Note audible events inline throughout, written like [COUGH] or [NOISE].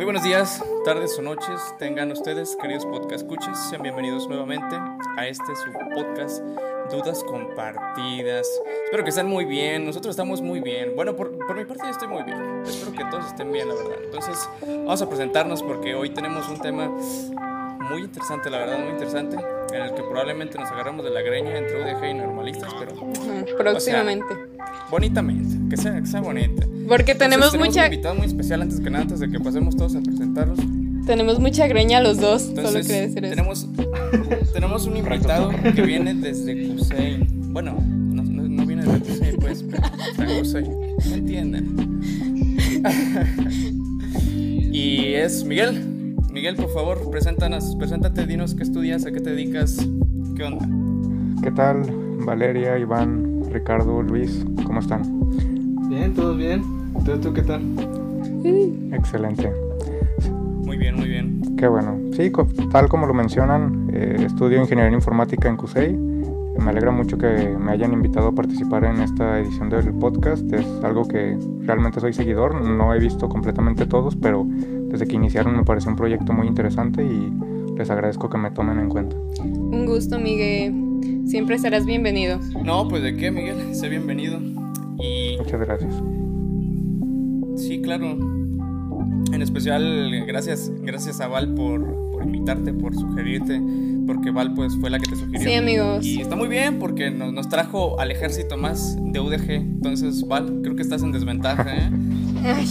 Muy buenos días, tardes o noches tengan ustedes, queridos podcast escuches, sean bienvenidos nuevamente a este su podcast Dudas Compartidas. Espero que estén muy bien, nosotros estamos muy bien. Bueno, por, por mi parte yo estoy muy bien. Espero que todos estén bien, la verdad. Entonces, vamos a presentarnos porque hoy tenemos un tema muy interesante, la verdad, muy interesante, en el que probablemente nos agarramos de la greña entre UDG y normalistas, pero Ujú, Próximamente. bonitamente, que sea, que sea bonita. Porque tenemos Entonces, mucha un invitado muy especial antes que nada, antes de que pasemos todos a presentarlos. tenemos mucha greña los dos, solo Entonces, quería decir eso. tenemos, [LAUGHS] tenemos un invitado que viene desde Cusey. Bueno, no, no, no viene desde Cusey, pues, pero está en Cusey. ¿Me entienden? [LAUGHS] y es Miguel. Miguel, por favor, preséntanos, preséntate, dinos qué estudias, a qué te dedicas, qué onda. ¿Qué tal? Valeria, Iván, Ricardo, Luis, ¿cómo están? Bien, todos bien. ¿Tú, tú qué tal? Excelente. Muy bien, muy bien. Qué bueno. Sí, co- tal como lo mencionan, eh, estudio Ingeniería Informática en CUSEI. Me alegra mucho que me hayan invitado a participar en esta edición del podcast. Es algo que realmente soy seguidor. No he visto completamente todos, pero desde que iniciaron me pareció un proyecto muy interesante y les agradezco que me tomen en cuenta. Un gusto, Miguel. Siempre serás bienvenido. No, pues de qué, Miguel, sé bienvenido. Y Muchas gracias. Sí, claro. En especial, gracias, gracias a Val por, por invitarte, por sugerirte, porque Val pues fue la que te sugirió. Sí, amigos. Y está muy bien porque nos, nos trajo al ejército más de UDG. Entonces, Val, creo que estás en desventaja, ¿eh?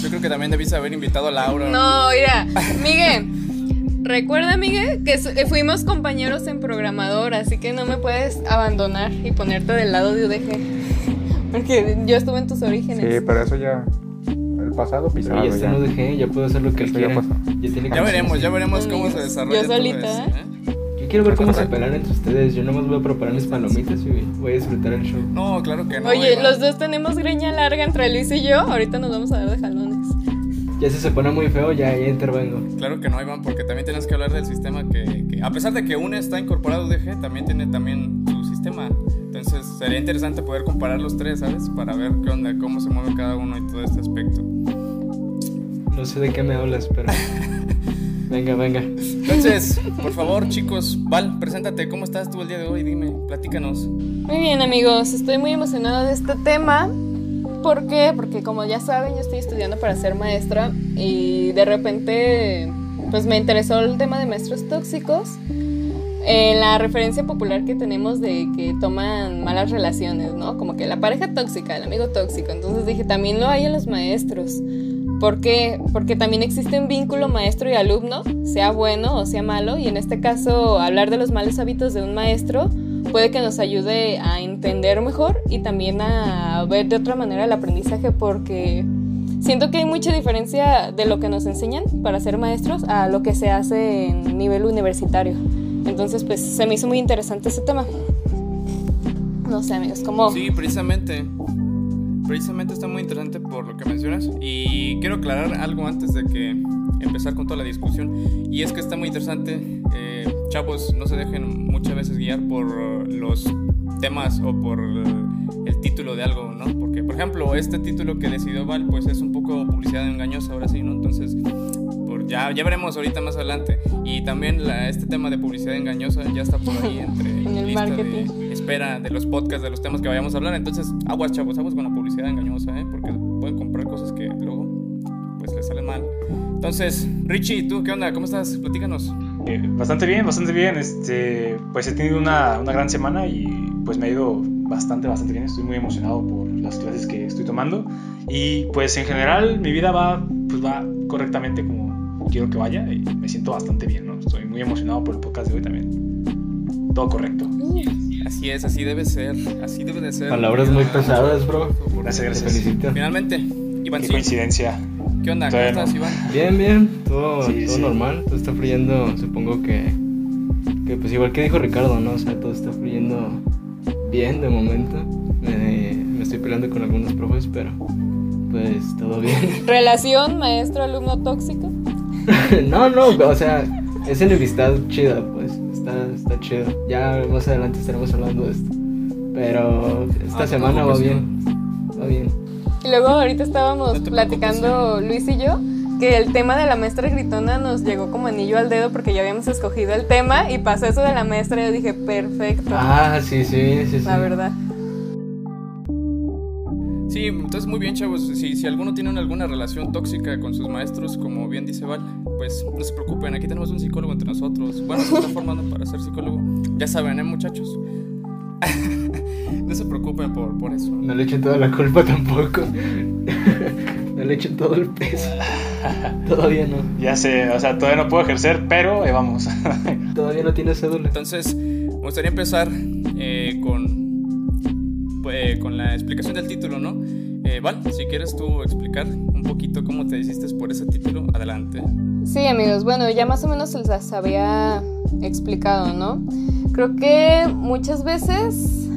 Yo creo que también debiste haber invitado a Laura. No, mira, Miguel. Recuerda, Miguel, que su- que fuimos compañeros en programador, así que no me puedes abandonar y ponerte del lado de UDG. Porque yo estuve en tus Sí, orígenes. pero eso ya. El pasado Pero pisado ya está ya. en UDG, ya puedo hacer lo que ya quiera. pasó. Ya, tiene Ya veremos, ya veremos cómo se desarrolla yo solita, ¿eh? ¿eh? Yo quiero ver cómo se pelan entre ustedes. Yo nomás voy a preparar mis palomitas y voy a disfrutar el show. No, claro que no. Oye, Iván. los dos tenemos greña larga entre Luis y yo. Ahorita nos vamos a dar de jalones. Ya si se pone muy feo, ya, ya intervengo. Claro que no, Iván, porque también tienes que hablar del sistema que, que- a pesar de que UNE está incorporado a UDG, también tiene también su sistema. Entonces sería interesante poder comparar los tres, ¿sabes? Para ver qué onda, cómo se mueve cada uno y todo este aspecto. No sé de qué me hablas, pero. [LAUGHS] venga, venga. Entonces, por favor, chicos, Val, preséntate, ¿cómo estás tú el día de hoy? Dime, platícanos. Muy bien amigos, estoy muy emocionada de este tema. ¿Por qué? Porque como ya saben, yo estoy estudiando para ser maestra y de repente pues me interesó el tema de maestros tóxicos. Eh, la referencia popular que tenemos de que toman malas relaciones, ¿no? Como que la pareja tóxica, el amigo tóxico. Entonces dije, también lo hay en los maestros. ¿Por qué? Porque también existe un vínculo maestro y alumno, sea bueno o sea malo, y en este caso hablar de los malos hábitos de un maestro puede que nos ayude a entender mejor y también a ver de otra manera el aprendizaje porque siento que hay mucha diferencia de lo que nos enseñan para ser maestros a lo que se hace en nivel universitario. Entonces, pues se me hizo muy interesante ese tema. No sé, amigos, como... Sí, precisamente. Precisamente está muy interesante por lo que mencionas. Y quiero aclarar algo antes de que empezar con toda la discusión. Y es que está muy interesante. eh, chavos, no se dejen muchas veces guiar por los temas o por el título de algo, ¿no? Porque, por ejemplo, este título que decidió Val, pues es un poco publicidad engañosa ahora sí, ¿no? Entonces, ya, ya veremos ahorita más adelante. Y también la- este tema de publicidad engañosa ya está por ahí [LAUGHS] entre En el lista de marketing. espera de los podcasts, de los temas que vayamos a hablar. Entonces, aguas, chavos, aguas con la publicidad engañosa, ¿eh? Porque pueden comprar cosas que luego, pues, les salen mal. Entonces, Richie, ¿tú qué onda? ¿Cómo estás? Platícanos. Eh, bastante bien, bastante bien. Este, pues he tenido una, una gran semana y pues me ha ido bastante, bastante bien. Estoy muy emocionado por las clases que estoy tomando y pues en general mi vida va, pues va correctamente como quiero que vaya y me siento bastante bien, ¿no? Estoy muy emocionado por el podcast de hoy también. Todo correcto. Así es, así debe ser, así debe de ser. Palabras muy pesadas, bro. Gracias, Te gracias. felicito. Finalmente, Iván, Qué sí. coincidencia. ¿qué onda? ¿Cómo estás. Iván? Bien, bien. Todo, Sí, todo sí. normal. Todo está fluyendo, supongo que. Que pues igual que dijo Ricardo, ¿no? O sea, todo está fluyendo bien de momento. Me, me estoy peleando con algunos profes, pero pues todo bien. Relación maestro-alumno tóxico. [LAUGHS] no, no, o sea, es enemistad chida, pues. Está, está chido. Ya más adelante estaremos hablando de esto. Pero esta Ah, semana va bien. Va bien. Y luego ahorita estábamos No platicando Luis y yo que el tema de la maestra gritona nos llegó como anillo al dedo porque ya habíamos escogido el tema y pasó eso de la maestra y yo dije, perfecto. Ah, sí, sí, sí, sí. La verdad. Sí, entonces muy bien, chavos. Si, si alguno tiene alguna relación tóxica con sus maestros, como bien dice Val, pues no se preocupen, aquí tenemos un psicólogo entre nosotros. Bueno, se está formando para ser psicólogo. Ya saben, ¿eh, muchachos? [LAUGHS] no se preocupen por, por eso. No le echen toda la culpa tampoco. [LAUGHS] no le echen todo el peso. [LAUGHS] Todavía no. Ya sé, o sea, todavía no puedo ejercer, pero eh, vamos. Todavía no tiene cédula. Entonces, me gustaría empezar eh, con, pues, con la explicación del título, ¿no? Eh, Val, si quieres tú explicar un poquito cómo te hiciste por ese título, adelante. Sí, amigos, bueno, ya más o menos se las había explicado, ¿no? Creo que muchas veces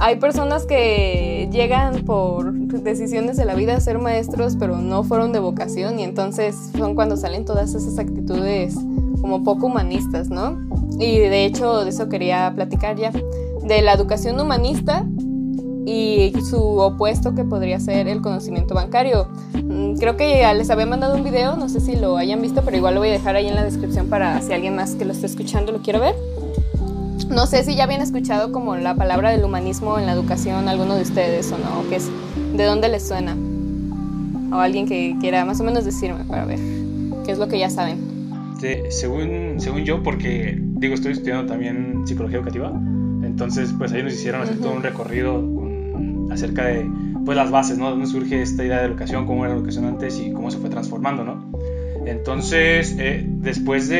hay personas que llegan por decisiones de la vida a ser maestros, pero no fueron de vocación y entonces son cuando salen todas esas actitudes como poco humanistas, ¿no? Y de hecho de eso quería platicar ya, de la educación humanista y su opuesto que podría ser el conocimiento bancario. Mm, Creo que ya les había mandado un video, no sé si lo hayan visto, pero igual lo voy a dejar ahí en la descripción para si alguien más que lo esté escuchando lo quiere ver. No sé si ya habían escuchado como la palabra del humanismo en la educación, alguno de ustedes o no, que es de dónde les suena. O alguien que quiera más o menos decirme para ver qué es lo que ya saben. Según, según yo, porque digo, estoy estudiando también psicología educativa, entonces pues ahí nos hicieron hacer todo un recorrido con- acerca de pues las bases, ¿no? De dónde surge esta idea de educación, cómo era la educación antes y cómo se fue transformando, ¿no? Entonces, eh, después de,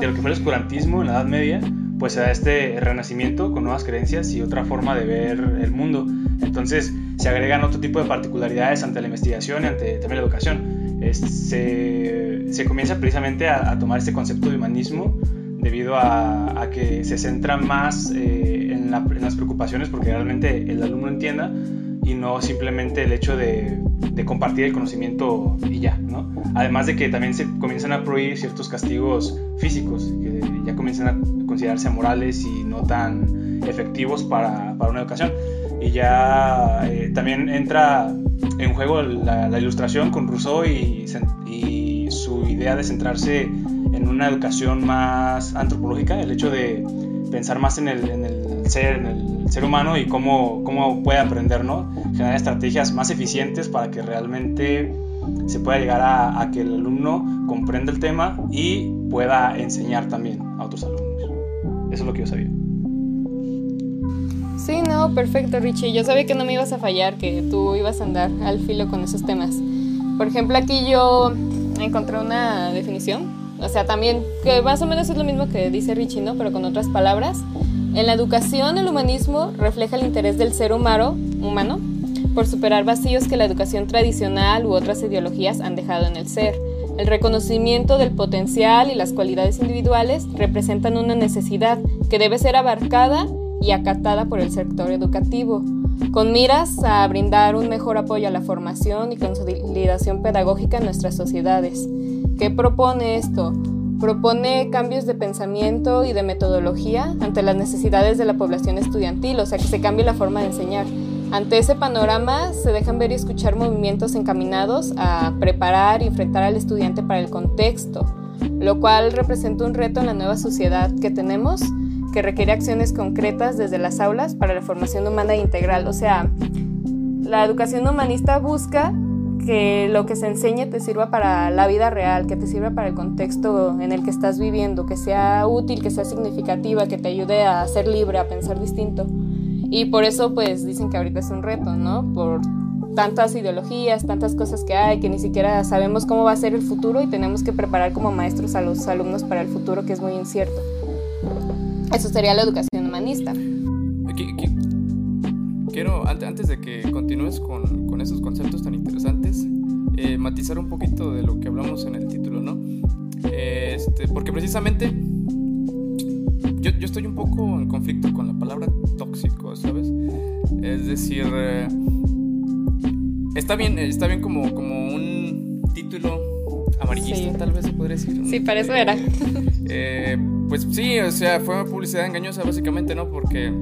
de lo que fue el oscurantismo en la Edad Media, pues se da este renacimiento con nuevas creencias y otra forma de ver el mundo. Entonces se agregan otro tipo de particularidades ante la investigación y ante también la educación. Es- se, se comienza precisamente a, a tomar este concepto de humanismo debido a, a que se centra más eh, en, la- en las preocupaciones porque realmente el alumno entienda y no simplemente el hecho de, de compartir el conocimiento y ya, ¿no? Además de que también se comienzan a prohibir ciertos castigos físicos que ya comienzan a considerarse morales y no tan efectivos para, para una educación. Y ya eh, también entra en juego la, la ilustración con Rousseau y, y su idea de centrarse en una educación más antropológica, el hecho de pensar más en el, ser, en el ser humano y cómo, cómo puede aprender, ¿no? Generar estrategias más eficientes para que realmente se pueda llegar a, a que el alumno comprenda el tema y pueda enseñar también a otros alumnos. Eso es lo que yo sabía. Sí, no, perfecto, Richie. Yo sabía que no me ibas a fallar, que tú ibas a andar al filo con esos temas. Por ejemplo, aquí yo encontré una definición, o sea, también que más o menos es lo mismo que dice Richie, ¿no? Pero con otras palabras. En la educación, el humanismo refleja el interés del ser humano, humano por superar vacíos que la educación tradicional u otras ideologías han dejado en el ser. El reconocimiento del potencial y las cualidades individuales representan una necesidad que debe ser abarcada y acatada por el sector educativo, con miras a brindar un mejor apoyo a la formación y consolidación pedagógica en nuestras sociedades. ¿Qué propone esto? Propone cambios de pensamiento y de metodología ante las necesidades de la población estudiantil, o sea, que se cambie la forma de enseñar. Ante ese panorama se dejan ver y escuchar movimientos encaminados a preparar y enfrentar al estudiante para el contexto, lo cual representa un reto en la nueva sociedad que tenemos que requiere acciones concretas desde las aulas para la formación humana integral. O sea, la educación humanista busca que lo que se enseñe te sirva para la vida real, que te sirva para el contexto en el que estás viviendo, que sea útil, que sea significativa, que te ayude a ser libre, a pensar distinto. Y por eso pues dicen que ahorita es un reto, ¿no? Por tantas ideologías, tantas cosas que hay, que ni siquiera sabemos cómo va a ser el futuro y tenemos que preparar como maestros a los alumnos para el futuro que es muy incierto. Eso sería la educación humanista. Aquí- quiero, ante- antes de que continúes con, con esos conceptos tan interesantes, eh, matizar un poquito de lo que hablamos en el título, ¿no? Eh, Este, porque precisamente yo, yo estoy un poco en conflicto con la palabra tóxico, ¿sabes? Es decir, eh, está bien, está bien como, como un título amarillista, Sí. tal vez se podría decir. Sí, para eso era. eh, pues sí, o sea, fue publicidad engañosa básicamente, ¿no? Porque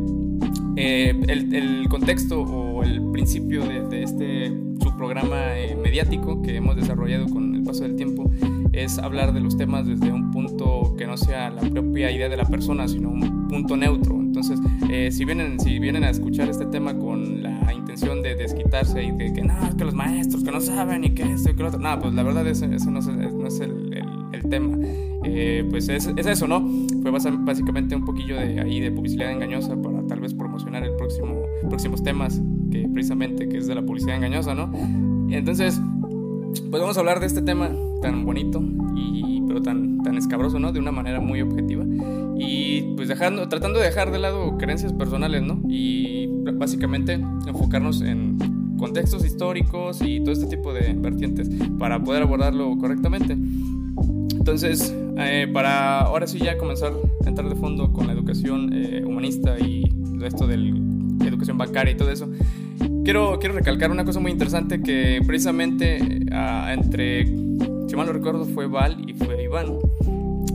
Eh, el, el, contexto o el principio de, de este subprograma eh, mediático que hemos desarrollado con el paso del tiempo es hablar de los temas desde un punto que no sea la propia idea de la persona, sino un punto neutro. Entonces, eh, si, vienen, si vienen a escuchar este tema con la intención de desquitarse y de que no, que los maestros que no saben y que esto y que lo otro, no, pues la verdad ese, ese no es, no es el, el, el, tema. Eh, pues es, es, eso, ¿no? Fue básicamente un poquillo de ahí de publicidad engañosa para promocionar el próximo, próximos temas, que precisamente que es de la publicidad engañosa, ¿no? Entonces, pues vamos a hablar de este tema tan bonito y pero tan, tan escabroso, ¿no? De una manera muy objetiva y pues dejando, tratando de dejar de lado creencias personales, ¿no? Y básicamente enfocarnos en contextos históricos y todo este tipo de vertientes para poder abordarlo correctamente. Entonces, eh, para ahora sí ya comenzar a entrar de fondo con la educación eh, humanista y esto de la educación bancaria y todo eso, quiero, quiero recalcar una cosa muy interesante que precisamente uh, entre, si mal no recuerdo, fue Val y fue Iván,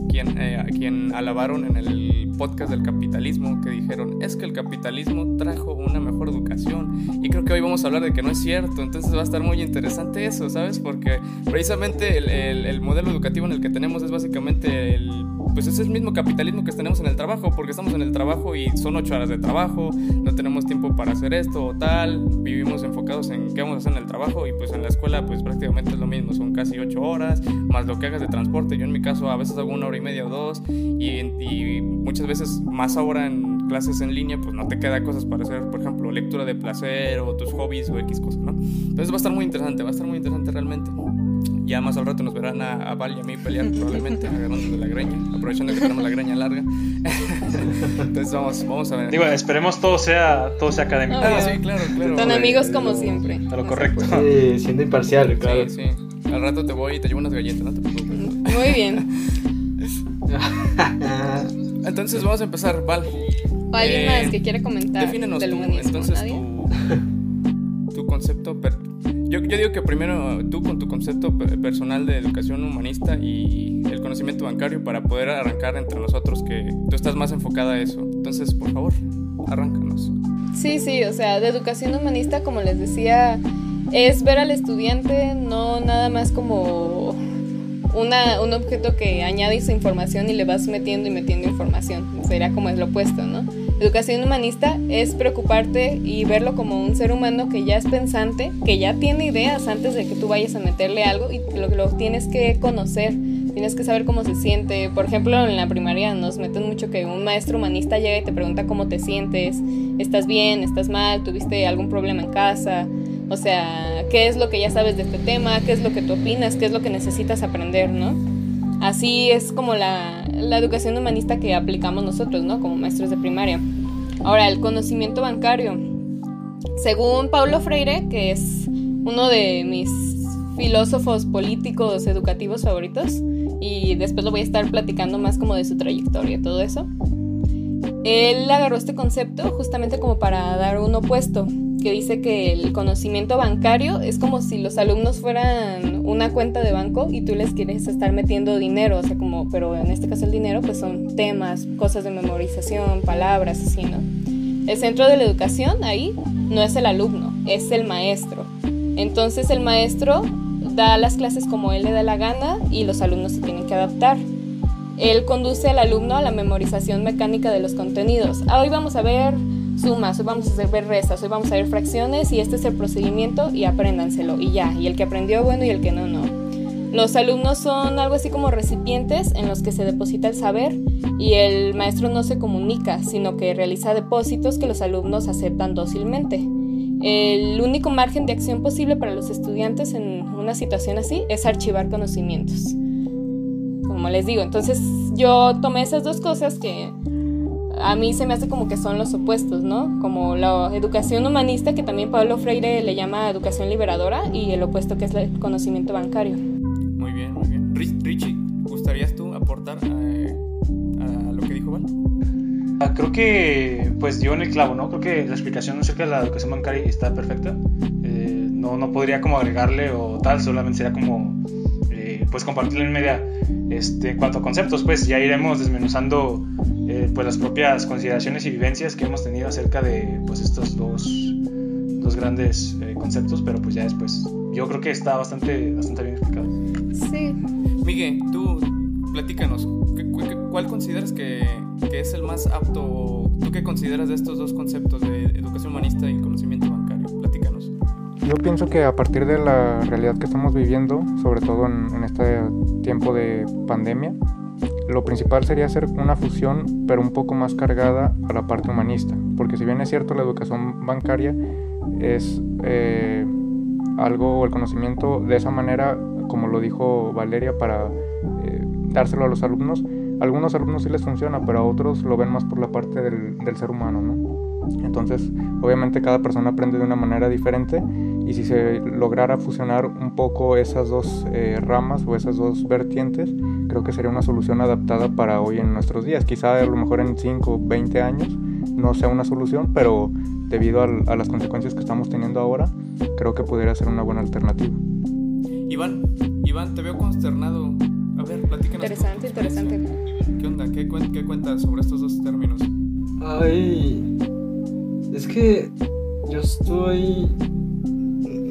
quien, eh, quien alabaron en el podcast del capitalismo, que dijeron, es que el capitalismo trajo una mejor educación. Y creo que hoy vamos a hablar de que no es cierto, entonces va a estar muy interesante eso, ¿sabes? Porque precisamente el, el, el modelo educativo en el que tenemos es básicamente el pues es el mismo capitalismo que tenemos en el trabajo, porque estamos en el trabajo y son ocho horas de trabajo, no tenemos tiempo para hacer esto o tal, vivimos enfocados en qué vamos a hacer en el trabajo y pues en la escuela pues prácticamente es lo mismo, son casi ocho horas, más lo que hagas de transporte, yo en mi caso a veces hago una hora y media o dos y, y muchas veces más ahora en clases en línea pues no te queda cosas para hacer, por ejemplo, lectura de placer o tus hobbies o X cosas, ¿no? Entonces va a estar muy interesante, va a estar muy interesante realmente. Ya más al rato nos verán a, a Val y a mí pelear probablemente, agarrándonos de la greña, aprovechando que tenemos la greña larga. [LAUGHS] Entonces vamos, vamos a ver. Digo, esperemos todo sea, todo sea académico. Ah, sí, claro, claro. Son amigos como siempre. A lo correcto. Sí, siendo imparcial, claro. Sí, sí. Al rato te voy y te llevo unas galletas, no te preocupes. Muy bien. [LAUGHS] Entonces vamos a empezar, Val. ¿O alguien Eh, más que quiera comentar Defínenos del tú, entonces tu, tu concepto. per- yo, digo que primero tú con tu concepto pe- personal de educación humanista y el conocimiento bancario para poder arrancar entre nosotros, que tú estás más enfocada a eso. Entonces, por favor, arráncanos. Sí, sí, o sea, de educación humanista, como les decía, es ver al estudiante no nada más como una, un objeto que añade su información y le vas metiendo y metiendo información. Sería como es lo opuesto, ¿no? Educación humanista es preocuparte y verlo como un ser humano que ya es pensante, que ya tiene ideas antes de que tú vayas a meterle algo y lo, lo tienes que conocer. Tienes que saber cómo se siente. Por ejemplo, en la primaria nos meten mucho que un maestro humanista llega y te pregunta cómo te sientes, estás bien, estás mal, tuviste algún problema en casa. O sea, qué es lo que ya sabes de este tema, qué es lo que tú opinas, qué es lo que necesitas aprender, ¿no? Así es como la, la educación humanista que aplicamos nosotros, ¿no? Como maestros de primaria. Ahora, el conocimiento bancario. Según Paulo Freire, que es uno de mis filósofos políticos educativos favoritos, y después lo voy a estar platicando más como de su trayectoria, todo eso. Él agarró este concepto justamente como para dar un opuesto, que dice que el conocimiento bancario es como si los alumnos fueran una cuenta de banco y tú les quieres estar metiendo dinero, o sea, como, pero en este caso el dinero pues son temas, cosas de memorización, palabras, así, ¿no? El centro de la educación ahí no es el alumno, es el maestro. Entonces el maestro da las clases como él le da la gana y los alumnos se tienen que adaptar. Él conduce al alumno a la memorización mecánica de los contenidos. Ah, hoy vamos a ver sumas, hoy vamos a ver restas, hoy vamos a ver fracciones y este es el procedimiento y apréndanselo y ya. Y el que aprendió bueno y el que no, no. Los alumnos son algo así como recipientes en los que se deposita el saber y el maestro no se comunica, sino que realiza depósitos que los alumnos aceptan dócilmente. El único margen de acción posible para los estudiantes en una situación así es archivar conocimientos. Como les digo, entonces yo tomé esas dos cosas que a mí se me hace como que son los opuestos, ¿no? Como la educación humanista, que también Pablo Freire le llama educación liberadora, y el opuesto que es el conocimiento bancario. Muy bien, muy bien. Rich- Richie, ¿gustarías tú aportar eh, a lo que dijo Val? Ah, Creo que pues dio en el clavo, ¿no? Creo que la explicación acerca de la educación bancaria está perfecta. Eh, no, no podría como agregarle o tal, solamente sería como pues compartirle en media. Este, en cuanto a conceptos, pues ya iremos desmenuzando eh, pues las propias consideraciones y vivencias que hemos tenido acerca de pues estos dos, dos grandes eh, conceptos, pero pues ya después yo creo que está bastante, bastante bien explicado. Sí. Miguel, tú platícanos, ¿cu- cu- ¿cuál consideras que, que es el más apto? ¿Tú qué consideras de estos dos conceptos de educación humanista y conocimiento bancario? Yo pienso que a partir de la realidad que estamos viviendo, sobre todo en, en este tiempo de pandemia, lo principal sería hacer una fusión, pero un poco más cargada a la parte humanista. Porque si bien es cierto, la educación bancaria es eh, algo, el conocimiento de esa manera, como lo dijo Valeria, para eh, dárselo a los alumnos. A algunos alumnos sí les funciona, pero a otros lo ven más por la parte del, del ser humano, ¿no? Entonces, obviamente cada persona aprende de una manera diferente y si se lograra fusionar un poco esas dos eh, ramas o esas dos vertientes, creo que sería una solución adaptada para hoy en nuestros días. Quizá a lo mejor en 5 o 20 años no sea una solución, pero debido al- a las consecuencias que estamos teniendo ahora, creo que pudiera ser una buena alternativa. Iván, Iván, te veo consternado. A ver, platícanos. Interesante, interesante. ¿Qué onda? ¿Qué, cuen- qué cuentas sobre estos dos términos? Ay, es que yo estoy...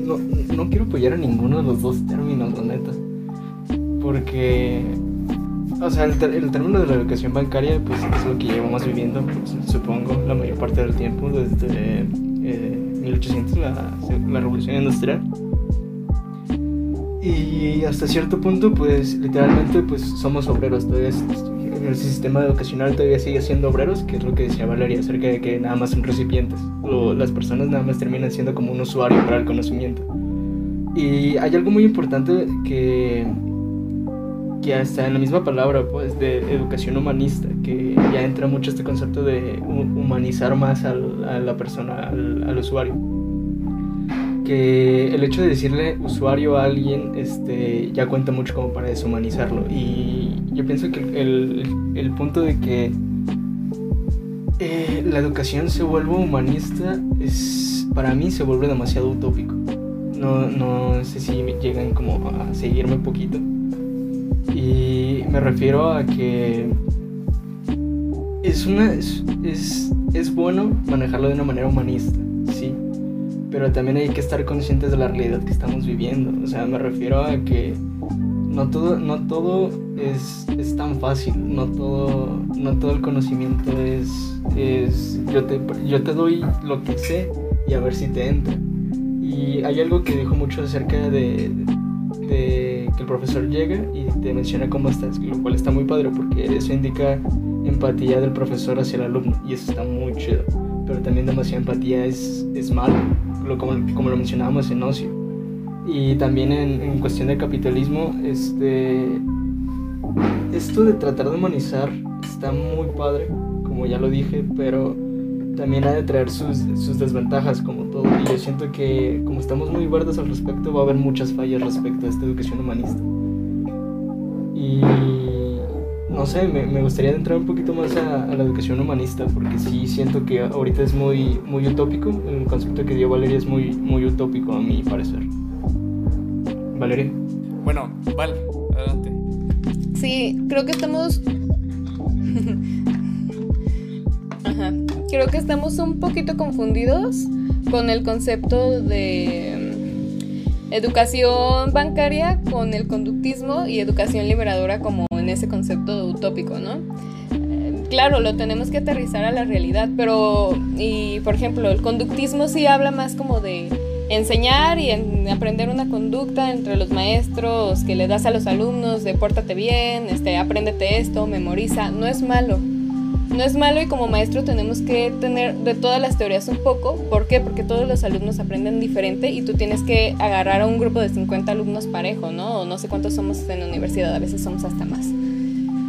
No, no quiero apoyar a ninguno de los dos términos, la neta. Porque... O sea, el, el término de la educación bancaria, pues es lo que llevamos viviendo, pues, supongo, la mayor parte del tiempo, desde eh, 1800, la, la revolución industrial. Y hasta cierto punto, pues literalmente, pues somos obreros. Todavía es- en el sistema educacional todavía sigue siendo obreros, que es lo que decía Valeria acerca de que nada más son recipientes. O las personas nada más terminan siendo como un usuario para el conocimiento. Y hay algo muy importante que, que hasta en la misma palabra, pues, de educación humanista, que ya entra mucho este concepto de hu- humanizar más al- a la persona, al, al usuario que el hecho de decirle usuario a alguien este, ya cuenta mucho como para deshumanizarlo. Y yo pienso que el, el punto de que eh, la educación se vuelva humanista es, para mí se vuelve demasiado utópico. No, no sé si llegan como a seguirme un poquito. Y me refiero a que es, una, es, es, es bueno manejarlo de una manera humanista, sí pero también hay que estar conscientes de la realidad que estamos viviendo. O sea, me refiero a que no todo, no todo es, es tan fácil, no todo, no todo el conocimiento es, es yo, te, yo te doy lo que sé y a ver si te entra. Y hay algo que dijo mucho acerca de, de que el profesor llega y te menciona cómo estás, lo cual está muy padre porque eso indica empatía del profesor hacia el alumno y eso está muy chido. Pero también demasiada empatía es, es malo, lo, como, como lo mencionábamos en Ocio. Y también en, cuestión de capitalismo, este, esto de tratar de humanizar está muy padre, como ya lo dije, pero también ha de traer sus, sus desventajas como todo. Y yo siento que como estamos muy verdes al respecto, va a haber muchas fallas respecto a esta educación humanista. Y no sé, me, me gustaría entrar un poquito más a, a, la educación humanista, porque sí siento que ahorita es muy, muy utópico, el concepto que dio Valeria es muy, muy utópico a mi parecer. Valeria. Bueno, Val, adelante. Sí, creo que estamos... Ajá. Creo que estamos un poquito confundidos con el concepto de mm, educación bancaria con el conductismo y educación liberadora como en ese concepto utópico, ¿no? Eh, Claro, lo tenemos que aterrizar a la realidad, pero, y por ejemplo, el conductismo sí habla más como de enseñar y en aprender una conducta entre los maestros que le das a los alumnos de pórtate bien, este, apréndete esto, memoriza, no es malo. No es malo y como maestro tenemos que tener de todas las teorías un poco. ¿Por qué? Porque todos los alumnos aprenden diferente y tú tienes que agarrar a un grupo de 50 alumnos parejo, ¿no? O no sé cuántos somos en la universidad, a veces somos hasta más.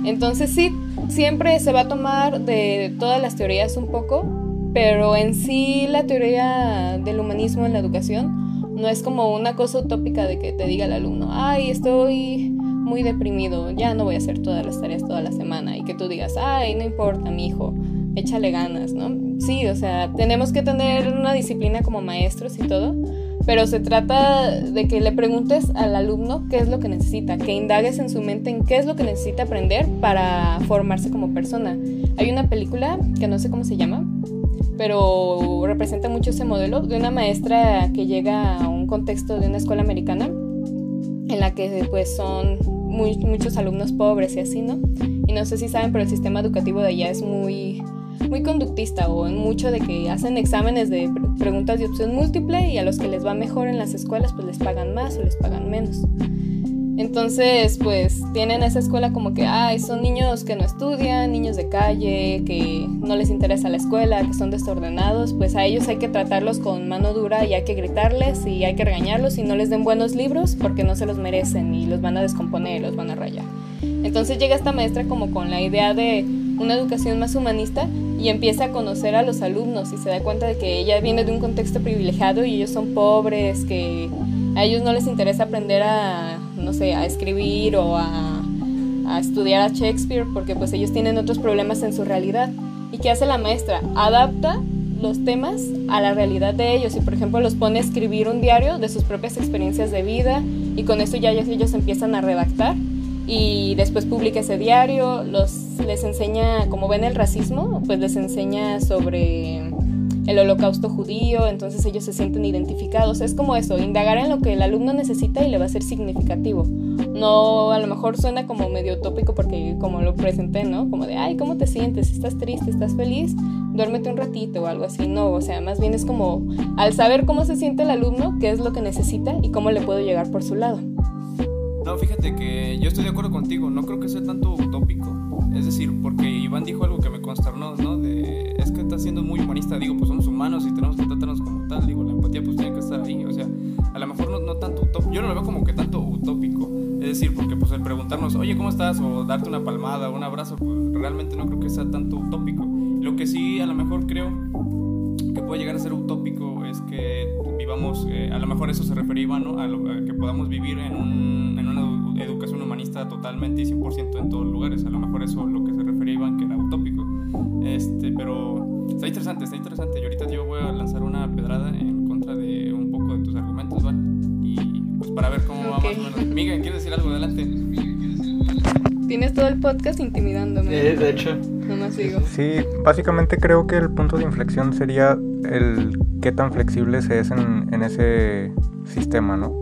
Entonces sí, siempre se va a tomar de todas las teorías un poco, pero en sí la teoría del humanismo en la educación no es como una cosa utópica de que te diga el alumno, ay, estoy muy deprimido, ya no voy a hacer todas las tareas toda la semana y que tú digas, ay, no importa, mi hijo, échale ganas, ¿no? Sí, o sea, tenemos que tener una disciplina como maestros y todo, pero se trata de que le preguntes al alumno qué es lo que necesita, que indagues en su mente en qué es lo que necesita aprender para formarse como persona. Hay una película que no sé cómo se llama, pero representa mucho ese modelo de una maestra que llega a contexto de una escuela americana en la que pues son muchos alumnos pobres y así, ¿no? Y no sé si saben, pero el sistema educativo de allá es muy muy conductista o en mucho de que hacen exámenes de preguntas de opción múltiple y a los que les va mejor en las escuelas pues les pagan más o les pagan menos. Entonces, pues tienen esa escuela como que, ay, son niños que no estudian, niños de calle, que no les interesa la escuela, que son desordenados, pues a ellos hay que tratarlos con mano dura y hay que gritarles y hay que regañarlos y no les den buenos libros porque no se los merecen y los van a descomponer, los van a rayar. Entonces llega esta maestra como con la idea de una educación más humanista y empieza a conocer a los alumnos y se da cuenta de que ella viene de un contexto privilegiado y ellos son pobres, que a ellos no les interesa aprender a, no sé, a escribir o a, a estudiar a Shakespeare porque pues ellos tienen otros problemas en su realidad. ¿Y qué hace la maestra? Adapta los temas a la realidad de ellos y por ejemplo los pone a escribir un diario de sus propias experiencias de vida y con eso ya ellos, empiezan a redactar y después publica ese diario, los, les enseña, como ven el racismo, pues les enseña sobre el holocausto judío, entonces ellos se sienten identificados. Es como eso, indagar en lo que el alumno necesita y le va a ser significativo. No, a lo mejor suena como medio utópico porque como lo presenté, ¿no? Como de, ay, ¿cómo te sientes? ¿Estás triste? ¿Estás feliz? Duérmete un ratito o algo así. No, o sea, más bien es como al saber cómo se siente el alumno, qué es lo que necesita y cómo le puedo llegar por su lado. No, fíjate que yo estoy de acuerdo contigo, no creo que sea tanto utópico. Es decir, porque Iván dijo algo que me consternó, ¿no? Está siendo muy humanista. Digo, pues somos humanos y tenemos que tratarnos como tal. Digo, la empatía pues tiene que estar ahí. O sea, a lo mejor no, no tanto utópico. Yo no lo veo como que tanto utópico. Es decir, porque pues el preguntarnos, oye, ¿cómo estás? O darte una palmada o un abrazo, pues realmente no creo que sea tanto utópico. Lo que sí a lo mejor creo que puede llegar a ser utópico es que vivamos, eh, a lo mejor eso se refería, ¿no? A, lo, a que podamos vivir en un educación humanista totalmente y 100% en todos lugares. A lo mejor eso es lo que se refería Iván, que era utópico. Este, pero está interesante, está interesante. Y ahorita yo voy a lanzar una pedrada en contra de un poco de tus argumentos, ¿vale? Y pues para ver cómo va más o menos. Miguel, ¿quieres decir algo? Adelante. Tienes todo el podcast intimidándome. de hecho. No más digo. Sí, básicamente creo que el punto de inflexión sería el qué tan flexible se es en, en ese sistema, ¿no?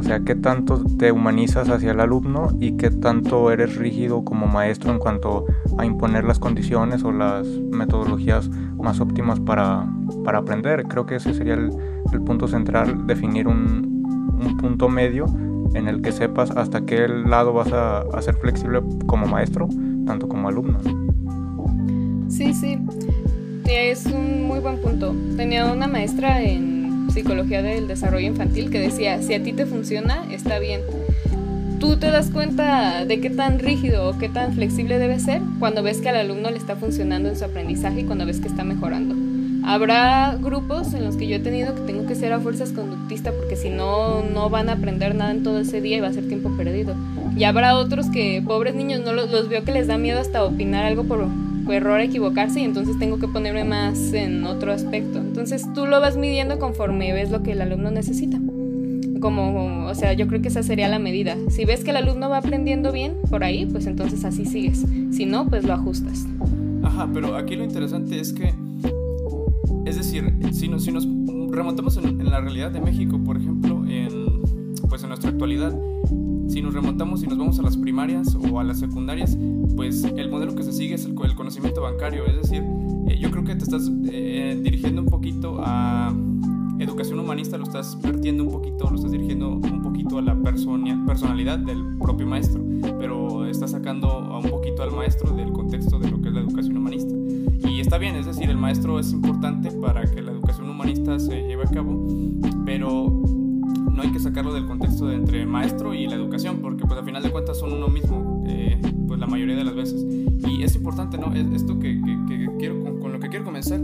O sea, qué tanto te humanizas hacia el alumno y qué tanto eres rígido como maestro en cuanto a imponer las condiciones o las metodologías más óptimas para, para aprender. Creo que ese sería el, punto central, definir un, un, punto medio en el que sepas hasta qué lado vas a, a ser flexible como maestro, tanto como alumno. Sí, sí, es un muy buen punto. Tenía una maestra en psicología del desarrollo infantil que decía, si a ti te funciona, está bien. Tú te das cuenta de qué tan rígido o qué tan flexible debe ser cuando ves que al alumno le está funcionando en su aprendizaje y cuando ves que está mejorando. Habrá grupos en los que yo he tenido que tengo que ser a fuerzas conductista porque si no, no van a aprender nada en todo ese día y va a ser tiempo perdido. Y habrá otros que, pobres niños, no los, los veo que les da miedo hasta opinar algo por, error equivocarse y entonces tengo que ponerme más en otro aspecto. Entonces tú lo vas midiendo conforme ves lo que el alumno necesita. Como, o sea, yo creo que esa sería la medida. Si ves que el alumno va aprendiendo bien por ahí, pues entonces así sigues. Si no, pues lo ajustas. Ajá, pero aquí lo interesante es que, es decir, si nos, si nos remontamos en, en la realidad de México, por ejemplo, en, pues en nuestra actualidad, si nos remontamos y nos vamos a las primarias o a las secundarias, pues el modelo que se sigue es el, conocimiento bancario. Es decir, eh, yo creo que te estás eh, dirigiendo un poquito a educación humanista, lo estás vertiendo un poquito, lo estás dirigiendo un poquito a la personalidad del propio maestro, pero estás sacando a un poquito al maestro del contexto de lo que es la educación humanista. Y está bien, es decir, el maestro es importante para que la educación humanista se lleve a cabo, pero no hay que sacarlo del contexto de entre maestro y la educación, porque pues al final de cuentas son uno mismo, eh, pues la mayoría de las veces. Y es importante, ¿no? Esto que, que, quiero, con, lo que quiero comenzar,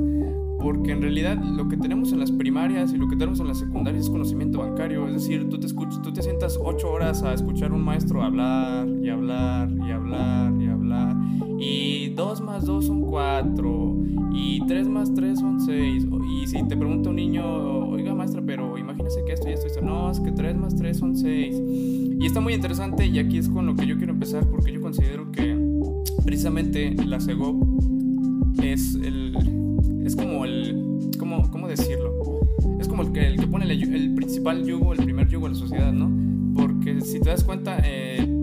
porque en realidad lo que tenemos en las primarias y lo que tenemos en las secundarias es conocimiento bancario, es decir, tú te, escuchas, tú te sientas ocho horas a escuchar a un maestro hablar y hablar y hablar y hablar, y dos más dos son cuatro, Y 3 más 3 son 6. Y si te pregunta un niño, oiga maestra, pero imagínese que esto y esto, y esto. No, es que 3 más 3 son 6. Y está muy interesante y aquí es con lo que yo quiero empezar porque yo considero que precisamente la CEGOP es el... Es como el... ¿Cómo, cómo decirlo? Es como el que, pone el, el principal yugo, el primer yugo de la sociedad, ¿no? Porque si te das cuenta... Eh,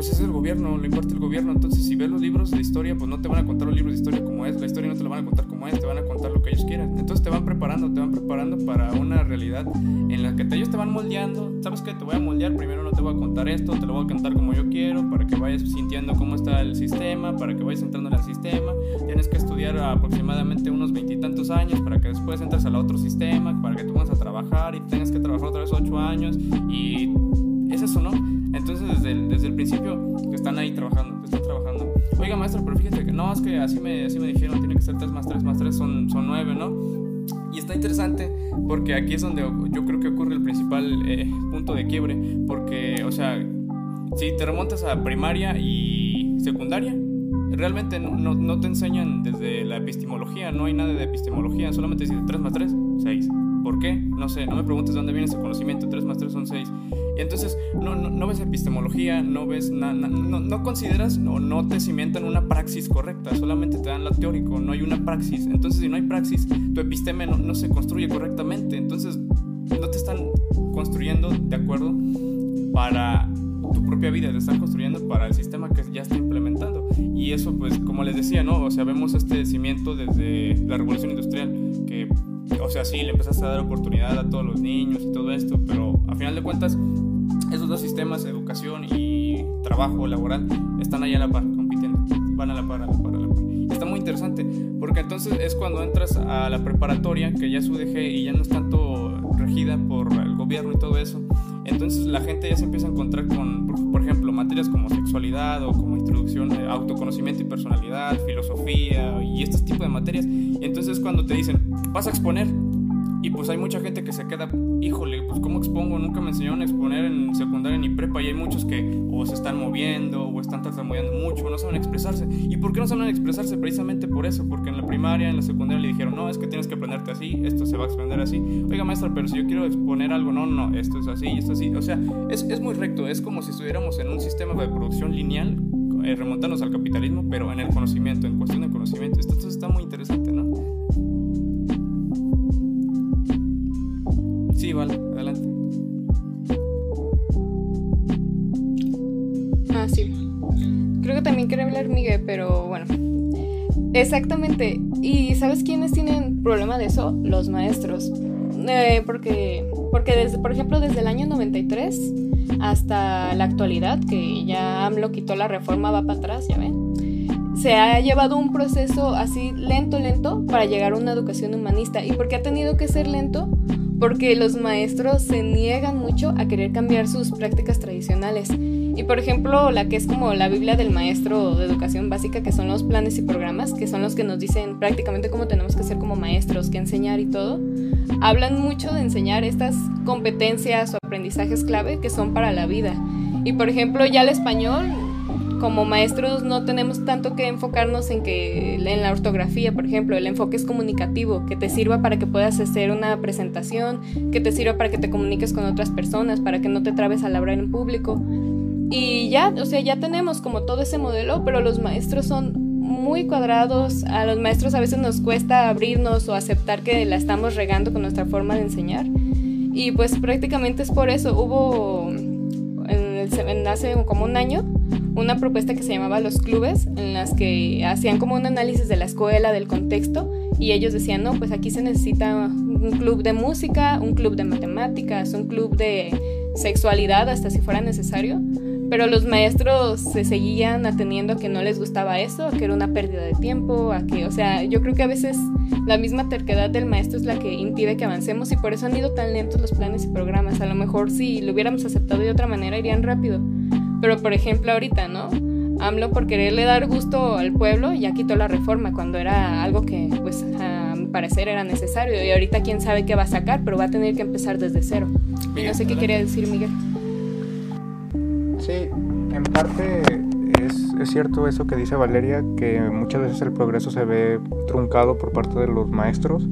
pues es el gobierno, lo importa el gobierno. Entonces, si ves los libros de historia, pues no te van a contar los libros de historia como es, la historia no te la van a contar como es, te van a contar lo que ellos quieran. Entonces, te van preparando, te van preparando para una realidad en la que ellos te van moldeando. ¿Sabes qué? Te voy a moldear, primero no te voy a contar esto, te lo voy a contar como yo quiero, para que vayas sintiendo cómo está el sistema, para que vayas entrando en el sistema. Tienes que estudiar aproximadamente unos veintitantos años para que después entres al otro sistema, para que tú vayas a trabajar y tengas que trabajar otra vez ocho años. Y es eso, ¿no? Entonces, desde el, desde el principio, que están ahí trabajando, que están trabajando. Oiga, maestro, pero fíjate que no, es que así me, así me dijeron, tiene que ser 3 más 3 más 3 son, son 9, ¿no? Y está interesante porque aquí es donde yo creo que ocurre el principal eh, punto de quiebre. Porque, o sea, si te remontas a primaria y secundaria, realmente no, no, no te enseñan desde la epistemología, no hay nada de epistemología, solamente dice 3 más 3, 6. ¿Por qué? No sé, no me preguntes dónde viene ese conocimiento, 3 más 3 son 6. Y entonces no, ves epistemología, no ves nada, no, no, consideras no, no te cimentan una praxis correcta, solamente te dan lo teórico, no hay una praxis. Entonces si no hay praxis, tu episteme no, no se construye correctamente, entonces no te están construyendo de acuerdo para tu propia vida, te están construyendo para el sistema que ya está implementando. Y eso, pues, como les decía, ¿no? O sea, vemos este cimiento desde la revolución industrial, que, o sea, sí, le empezaste a dar oportunidad a todos los niños y todo esto, pero a final de cuentas, esos dos sistemas, educación y trabajo laboral, están ahí a la par, compitiendo, van a la par, a la par, a la par. Está muy interesante, porque entonces es cuando entras a la preparatoria, que ya es UDG y ya no es tanto regida por el gobierno y todo eso, entonces la gente ya se empieza a encontrar con, por, ejemplo, materias como sexualidad o como introducción de autoconocimiento y personalidad, filosofía y este tipo de materias. Entonces cuando te dicen, vas a exponer, y pues hay mucha gente que se queda, híjole, pues ¿cómo expongo? Nunca me enseñaron a exponer en secundaria ni prepa y hay muchos que o se están moviendo o están tartamudeando mucho no saben expresarse. ¿Y por qué no saben expresarse? Precisamente por eso, porque en la primaria, en la secundaria le dijeron, no, es que tienes que aprenderte así, esto se va a exponer así. Oiga, maestra, pero si yo quiero exponer algo, no, no, esto es así, esto es así. O sea, es, es muy recto, es como si estuviéramos en un sistema de producción lineal, eh, al capitalismo, pero en el conocimiento, en cuestión de conocimiento. Esto entonces está muy interesante, ¿no? Adelante. Ah, sí. Creo que también quiere hablar Miguel, pero bueno. Exactamente. ¿Y sabes quiénes tienen problema de eso? Los maestros. Eh, porque, porque desde, por ejemplo, desde el año 93 hasta la actualidad, que ya AMLO quitó la reforma, va para atrás, ya ven. Se ha llevado un proceso así lento, lento para llegar a una educación humanista. ¿Y por qué ha tenido que ser lento? Porque los maestros se niegan mucho a querer cambiar sus prácticas tradicionales. Y por ejemplo, la que es como la Biblia del maestro de educación básica, que son los planes y programas, que son los que nos dicen prácticamente cómo tenemos que ser como maestros, qué enseñar y todo, hablan mucho de enseñar estas competencias o aprendizajes clave que son para la vida. Y por ejemplo, ya el español, como maestros no tenemos tanto que enfocarnos en que en la ortografía, por ejemplo, el enfoque es comunicativo, que te sirva para que puedas hacer una presentación, que te sirva para que te comuniques con otras personas, para que no te trabes al hablar en público. Y ya, o sea, ya tenemos como todo ese modelo, pero los maestros son muy cuadrados, a los maestros a veces nos cuesta abrirnos o aceptar que la estamos regando con nuestra forma de enseñar. Y pues prácticamente es por eso. Hubo en el, en hace como un año una propuesta que se llamaba Los Clubes, en las que hacían como un análisis de la escuela, del contexto, y ellos decían, no, pues aquí se necesita un club de música, un club de matemáticas, un club de sexualidad, hasta si fuera necesario. Pero los maestros se seguían atendiendo a que no les gustaba eso, a que era una pérdida de tiempo, a que, o sea, yo creo que a veces la misma terquedad del maestro es la que impide que avancemos y por eso han ido tan lentos los planes y programas. A lo mejor si lo hubiéramos aceptado de otra manera irían rápido. Pero por ejemplo ahorita, ¿no? AMLO por quererle dar gusto al pueblo ya quitó la reforma cuando era algo que pues a mi parecer era necesario y ahorita quién sabe qué va a sacar, pero va a tener que empezar desde cero. Y no sé qué quería decir Miguel. Sí, en parte Es, es, cierto eso que dice Valeria, que muchas veces el progreso se ve truncado por parte de los maestros,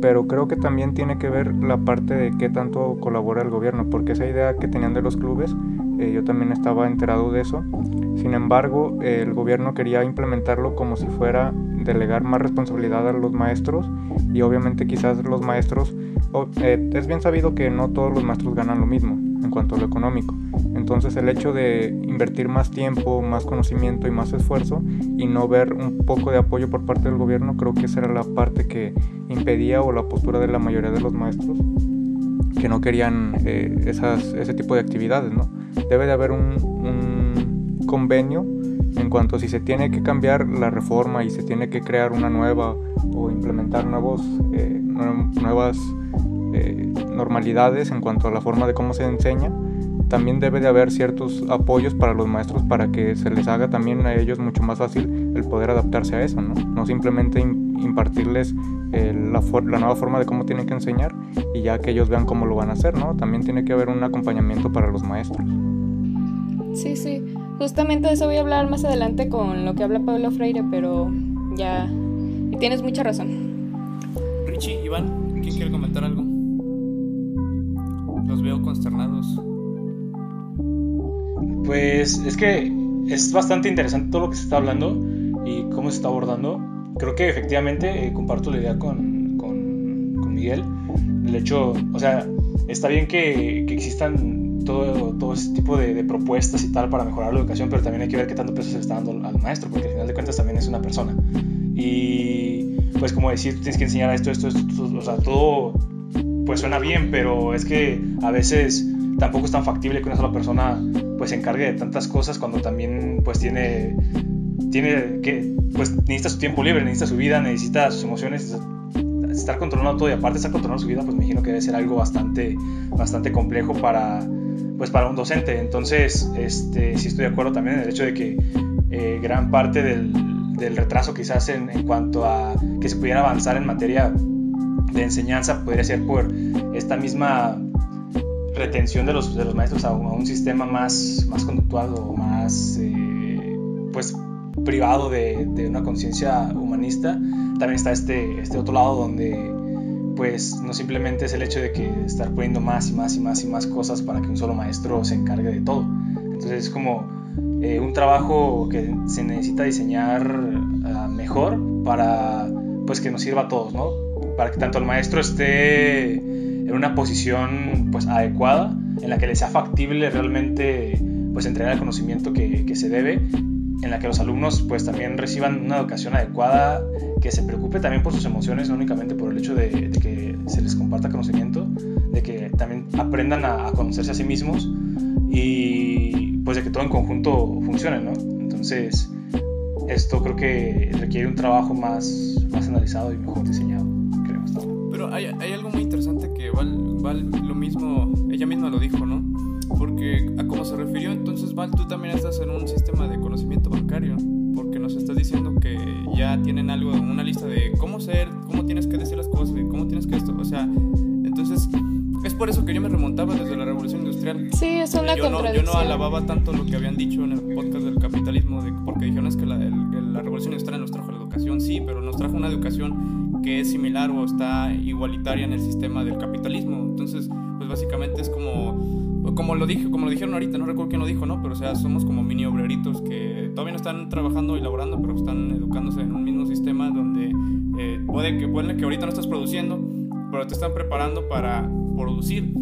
pero creo que también tiene que ver la parte de qué tanto colabora el gobierno, porque esa idea que tenían de los clubes, eh, yo también estaba enterado de eso. Sin embargo, eh, el gobierno quería implementarlo como si fuera delegar más responsabilidad a los maestros y obviamente quizás los maestros, eh, es bien sabido que no todos los maestros ganan lo mismo en cuanto a lo económico. Entonces el hecho de invertir más tiempo, más conocimiento y más esfuerzo y no ver un poco de apoyo por parte del gobierno, creo que esa era la parte que impedía o la postura de la mayoría de los maestros que no querían eh, esas, ese tipo de actividades. ¿no? Debe de haber un, convenio en cuanto a si se tiene que cambiar la reforma y se tiene que crear una nueva o implementar nuevos, eh, nuevas eh, normalidades en cuanto a la forma de cómo se enseña, también debe de haber ciertos apoyos para los maestros para que se les haga también a ellos mucho más fácil el poder adaptarse a eso, ¿no? No simplemente impartirles eh, la, la, nueva forma de cómo tienen que enseñar y ya que ellos vean cómo lo van a hacer, ¿no? También tiene que haber un acompañamiento para los maestros. Sí, sí. Justamente de eso voy a hablar más adelante con lo que habla Pablo Freire, pero ya... Y tienes mucha razón. Richie, Iván, ¿quién quiere comentar algo? Los veo consternados. Pues es que es bastante interesante todo lo que se está hablando y cómo se está abordando. Creo que efectivamente eh, comparto la idea con, con, Miguel. El hecho, o sea, está bien que, existan todo, todo ese tipo de, propuestas y tal para mejorar la educación, pero también hay que ver qué tanto peso se está dando al maestro, porque al final de cuentas también es una persona. Y pues como decir, tienes que enseñar esto, esto, esto, esto o sea, todo pues suena bien, pero es que a veces tampoco es tan factible que una sola persona pues se encargue de tantas cosas cuando también pues tiene tiene que pues necesita su tiempo libre, necesita su vida, necesita sus emociones, estar controlando todo y aparte estar controlando su vida, pues me imagino que debe ser algo bastante bastante complejo para pues para un docente. Entonces, este sí estoy de acuerdo también en el hecho de que eh, gran parte del, del retraso quizás en, en cuanto a que se pudiera avanzar en materia de enseñanza podría ser por esta misma retención de los, de los maestros a, a un sistema más, más conductual o más eh, pues privado de, de una conciencia humanista. También está este, este otro lado donde pues no simplemente es el hecho de que estar poniendo más y más y más y más cosas para que un solo maestro se encargue de todo. Entonces es como eh, un trabajo que se necesita diseñar uh, mejor para pues que nos sirva a todos, ¿no? Para que tanto el maestro esté en una posición pues adecuada, en la que le sea factible realmente pues entregar el conocimiento que, que se debe, en la que los alumnos pues también reciban una educación adecuada, que se preocupe también por sus emociones, no únicamente por el hecho de, de que se les comparta conocimiento, de que también aprendan a, a, conocerse a sí mismos y pues de que todo en conjunto funcione, ¿no? Entonces esto creo que requiere un trabajo más, más analizado y mejor diseñado. Pero hay, hay, algo muy interesante que Val, Val lo mismo, ella misma lo dijo, ¿no? Porque a cómo se refirió, entonces Val, tú también estás en un sistema de conocimiento bancario, porque nos estás diciendo que ya tienen algo, una lista de cómo ser, cómo tienes que decir las cosas y cómo tienes que esto, o sea, entonces es por eso que yo me remontaba desde la revolución industrial. Sí, es una yo contradicción. No, yo no alababa tanto lo que habían dicho en el podcast del capitalismo, de, porque dijeron es que la, el, la revolución industrial nos trajo la educación, sí, pero nos trajo una educación que es similar o está igualitaria en el sistema del capitalismo. Entonces, pues básicamente es como, como lo dije, como lo dijeron ahorita, no recuerdo quién lo dijo, ¿no? Pero o sea, somos como mini obreritos que todavía no están trabajando y laborando, pero están educándose en un mismo sistema donde eh, puede que puede que ahorita no estás produciendo, pero te están preparando para producir.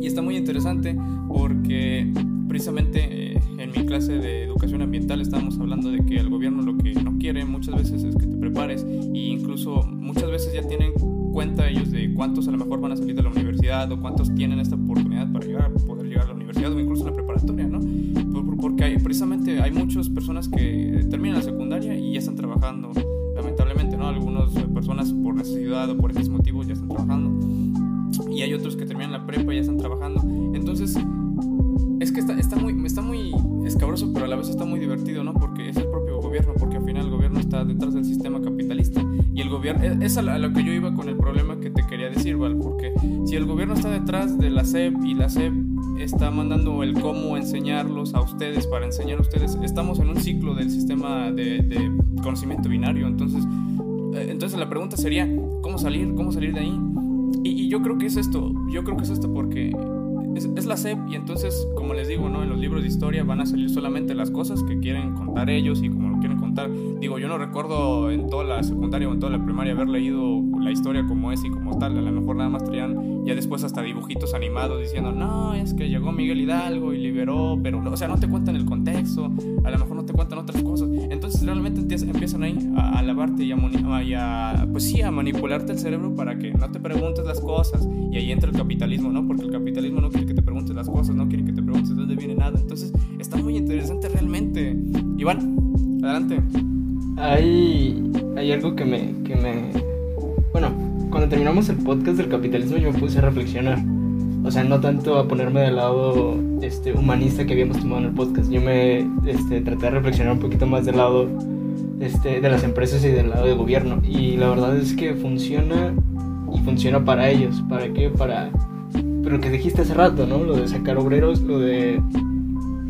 Y está muy interesante porque precisamente eh, en mi clase de educación ambiental estábamos hablando de que el gobierno lo que no quiere muchas veces es que te prepares e incluso muchas veces ya tienen cuenta ellos de cuántos a lo mejor van a salir de la universidad o cuántos tienen esta oportunidad para llegar, poder llegar a la universidad o incluso a la preparatoria, ¿no? Porque hay, precisamente hay muchas personas que terminan la secundaria y ya están trabajando, lamentablemente, ¿no? Algunas personas por necesidad o por X motivos ya están trabajando y hay otros que terminan la prepa y ya están trabajando. Entonces, es que está, está, muy, está muy escabroso, pero a la vez está muy divertido, ¿no? Porque es el propio gobierno, porque al final el gobierno está detrás del sistema capitalista. Y el gobierno, es a lo que yo iba con el problema que te quería decir, Val, porque si el gobierno está detrás de la SEP y la SEP está mandando el cómo enseñarlos a ustedes, para enseñar a ustedes. Estamos en un ciclo del sistema de, de conocimiento binario, entonces, eh, entonces la pregunta sería, ¿cómo salir? ¿Cómo salir de ahí? Y, y yo creo que es esto, yo creo que es esto porque es, la SEP y entonces, como les digo, ¿no? en los libros de historia van a salir solamente las cosas que quieren contar ellos y como lo quieren contar. Digo, yo no recuerdo en toda la secundaria o en toda la primaria haber leído la historia como es y como tal. A lo mejor nada más traían ya después hasta dibujitos animados diciendo, no, es que llegó Miguel Hidalgo y liberó, pero, o sea, no te cuentan el contexto, a lo mejor no te cuentan otras cosas. Entonces realmente empiezan ahí a, a lavarte y a, y pues sí, a manipularte el cerebro para que no te preguntes las cosas. Y ahí entra el capitalismo, ¿no? Porque el capitalismo no quiere que te preguntes las cosas, no quiere que te preguntes de dónde viene nada. Entonces está muy interesante realmente. Iván, adelante. Hay, hay algo que me, que me... Cuando terminamos el podcast del capitalismo yo me puse a reflexionar. O sea, no tanto a ponerme del lado este, humanista que habíamos tomado en el podcast. Yo me este, traté de reflexionar un poquito más del lado este, de las empresas y del lado del gobierno. Y la verdad es que funciona y funciona para ellos. ¿Para qué? Para lo que dijiste hace rato, ¿no? Lo de sacar obreros, lo de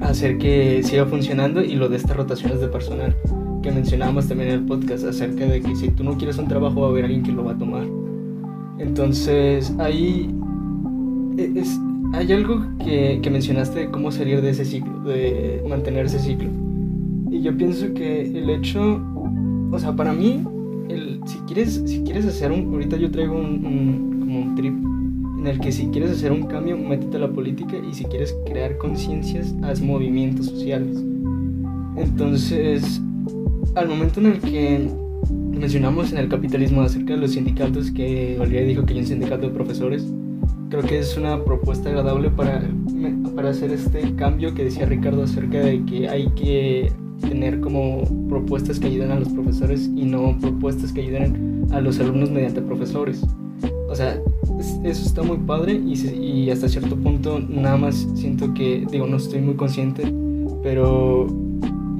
hacer que siga funcionando y lo de estas rotaciones de personal que mencionábamos también en el podcast acerca de que si tú no quieres un trabajo va a haber alguien que lo va a tomar. Entonces, ahí es, hay algo que, que mencionaste de cómo salir de ese ciclo, de mantener ese ciclo. Y yo pienso que el hecho, o sea, para mí, el, si, quieres, si quieres hacer un, ahorita yo traigo un, un, como un trip en el que si quieres hacer un cambio, métete a la política y si quieres crear conciencias, haz movimientos sociales. Entonces, al momento en el que mencionamos en el capitalismo acerca de los sindicatos, que Olivia dijo que hay un sindicato de profesores, creo que es una propuesta agradable para, para hacer este cambio que decía Ricardo acerca de que hay que tener como propuestas que ayuden a los profesores y no propuestas que ayuden a los alumnos mediante profesores. O sea, eso está muy padre y, y, hasta cierto punto nada más siento que, digo, no estoy muy consciente, pero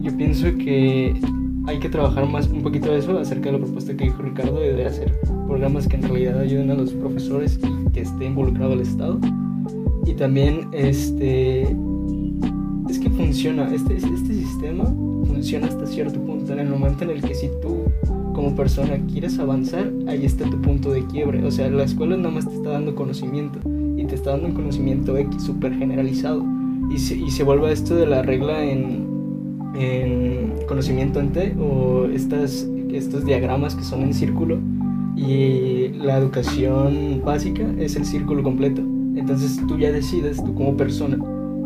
yo pienso que hay que trabajar más un poquito de eso acerca de la propuesta que dijo Ricardo de hacer programas que en realidad ayuden a los profesores y que esté involucrado el Estado. Y también este es que funciona, este, este sistema funciona hasta cierto punto, en el momento en el que si tú como persona quieres avanzar, ahí está tu punto de quiebre. O sea, la escuela nada más te está dando conocimiento y te está dando un conocimiento X súper generalizado. Y se, y se vuelve esto de la regla en, en conocimiento en o estas, estos diagramas que son en círculo y la educación básica es el círculo completo. Entonces tú ya decides, tú como persona,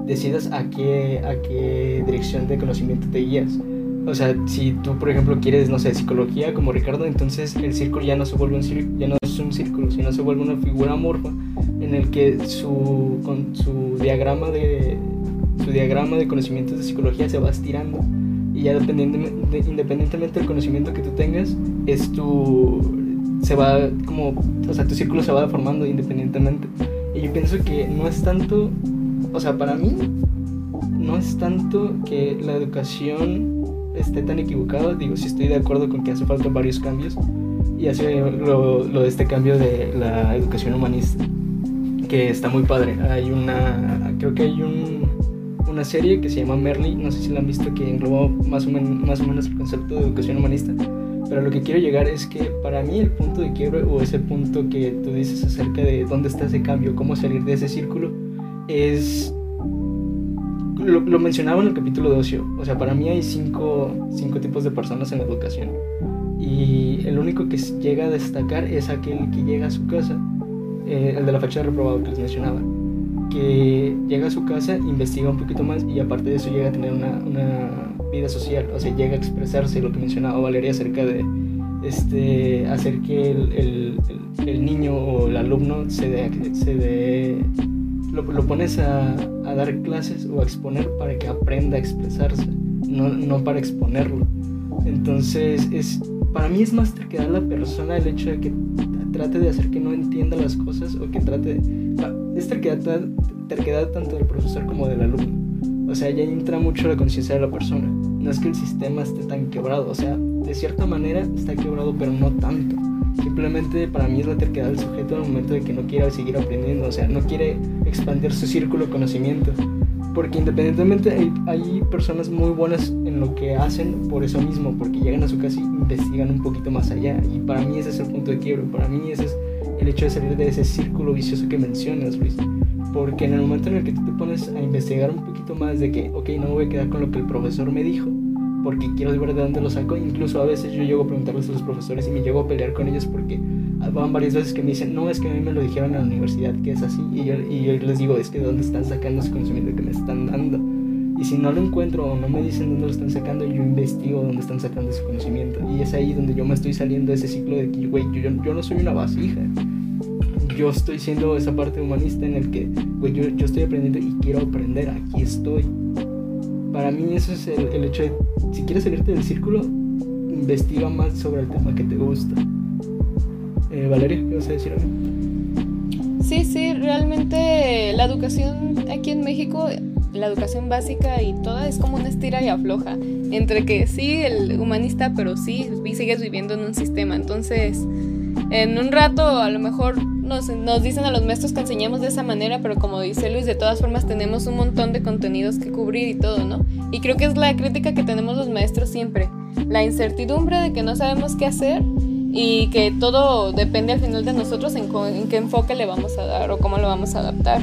decidas a qué, a qué dirección de conocimiento te guías. O sea, si tú, por ejemplo, quieres, no sé, psicología como Ricardo, entonces el círculo ya no se vuelve un círculo, ya no es un círculo, sino se vuelve una figura amorfa en el que su, con su diagrama de su diagrama de conocimientos de psicología se va estirando y ya dependientemente, independientemente del conocimiento que tú tengas, es tu se va como, o sea, tu círculo se va formando independientemente. Y yo pienso que no es tanto, o sea, para mí no es tanto que la educación esté tan equivocada, digo, sí estoy de acuerdo con que hace falta varios cambios y hace lo, lo de este cambio de la educación humanista, que está muy padre. Hay una, creo que hay un, una serie que se llama Merly, no sé si la han visto, que engloba más o, men, más o menos el concepto de educación humanista. Pero lo que quiero llegar es que para mí el punto de quiebre o ese punto que tú dices acerca de dónde está ese cambio, cómo salir de ese círculo, es... Lo, lo mencionaba en el capítulo de ocio. O sea, para mí hay cinco, cinco tipos de personas en la educación. Y el único que llega a destacar es aquel que llega a su casa, eh, el de la fecha de reprobado que les mencionaba que llega a su casa, investiga un poquito más y aparte de eso llega a tener una, una vida social, o sea, llega a expresarse lo que mencionaba Valeria acerca de este, hacer que el, el, el niño o el alumno se dé, se dé lo, lo, pones a, a, dar clases o a exponer para que aprenda a expresarse, no, no para exponerlo. Entonces, es, para mí es más terquedad la persona el hecho de que trate de hacer que no entienda las cosas o que trate. Es terquedad, terquedad tanto del profesor como del alumno. O sea, ya entra mucho la conciencia de la persona. No es que el sistema esté tan quebrado, o sea, de cierta manera está quebrado, pero no tanto. Simplemente para mí es la terquedad del sujeto en el momento de que no quiere seguir aprendiendo, o sea, no quiere expandir su círculo de conocimiento. Porque independientemente hay, hay, personas muy buenas en lo que hacen por eso mismo, porque llegan a su casa y investigan un poquito más allá. Y para mí ese es el punto de quiebre, para mí ese es el hecho de salir de ese círculo vicioso que mencionas, Luis. Porque en el momento en el que tú te pones a investigar un poquito más de que, ok, no me voy a quedar con lo que el profesor me dijo, porque quiero ver de dónde lo saco. Incluso a veces yo llego a preguntarles a los profesores y me llego a pelear con ellos porque van varias veces que me dicen, no, es que a mí me lo dijeron en la universidad que es así. Y yo, y yo les digo, es que de dónde están sacando ese conocimiento que me están dando. Y si no lo encuentro o no me dicen dónde lo están sacando, yo investigo dónde están sacando ese conocimiento. Y es ahí donde yo me estoy saliendo de ese ciclo de que, güey, yo, yo no soy una vasija. Yo estoy siendo esa parte humanista en el que, güey, yo, estoy aprendiendo y quiero aprender, aquí estoy. Para mí eso es el, hecho de, si quieres salirte del círculo, investiga más sobre el tema que te gusta. Eh, Valeria, ¿qué vas a decir algo? Sí, sí, realmente la educación aquí en México, la educación básica y toda es como una estira y afloja. Entre que sí, el humanista, pero sí, sigues viviendo en un sistema. Entonces, en un rato a lo mejor nos, nos, dicen a los maestros que enseñemos de esa manera, pero como dice Luis, de todas formas tenemos un montón de contenidos que cubrir y todo, ¿no? Y creo que es la crítica que tenemos los maestros siempre, la incertidumbre de que no sabemos qué hacer y que todo depende al final de nosotros en, qué enfoque le vamos a dar o cómo lo vamos a adaptar.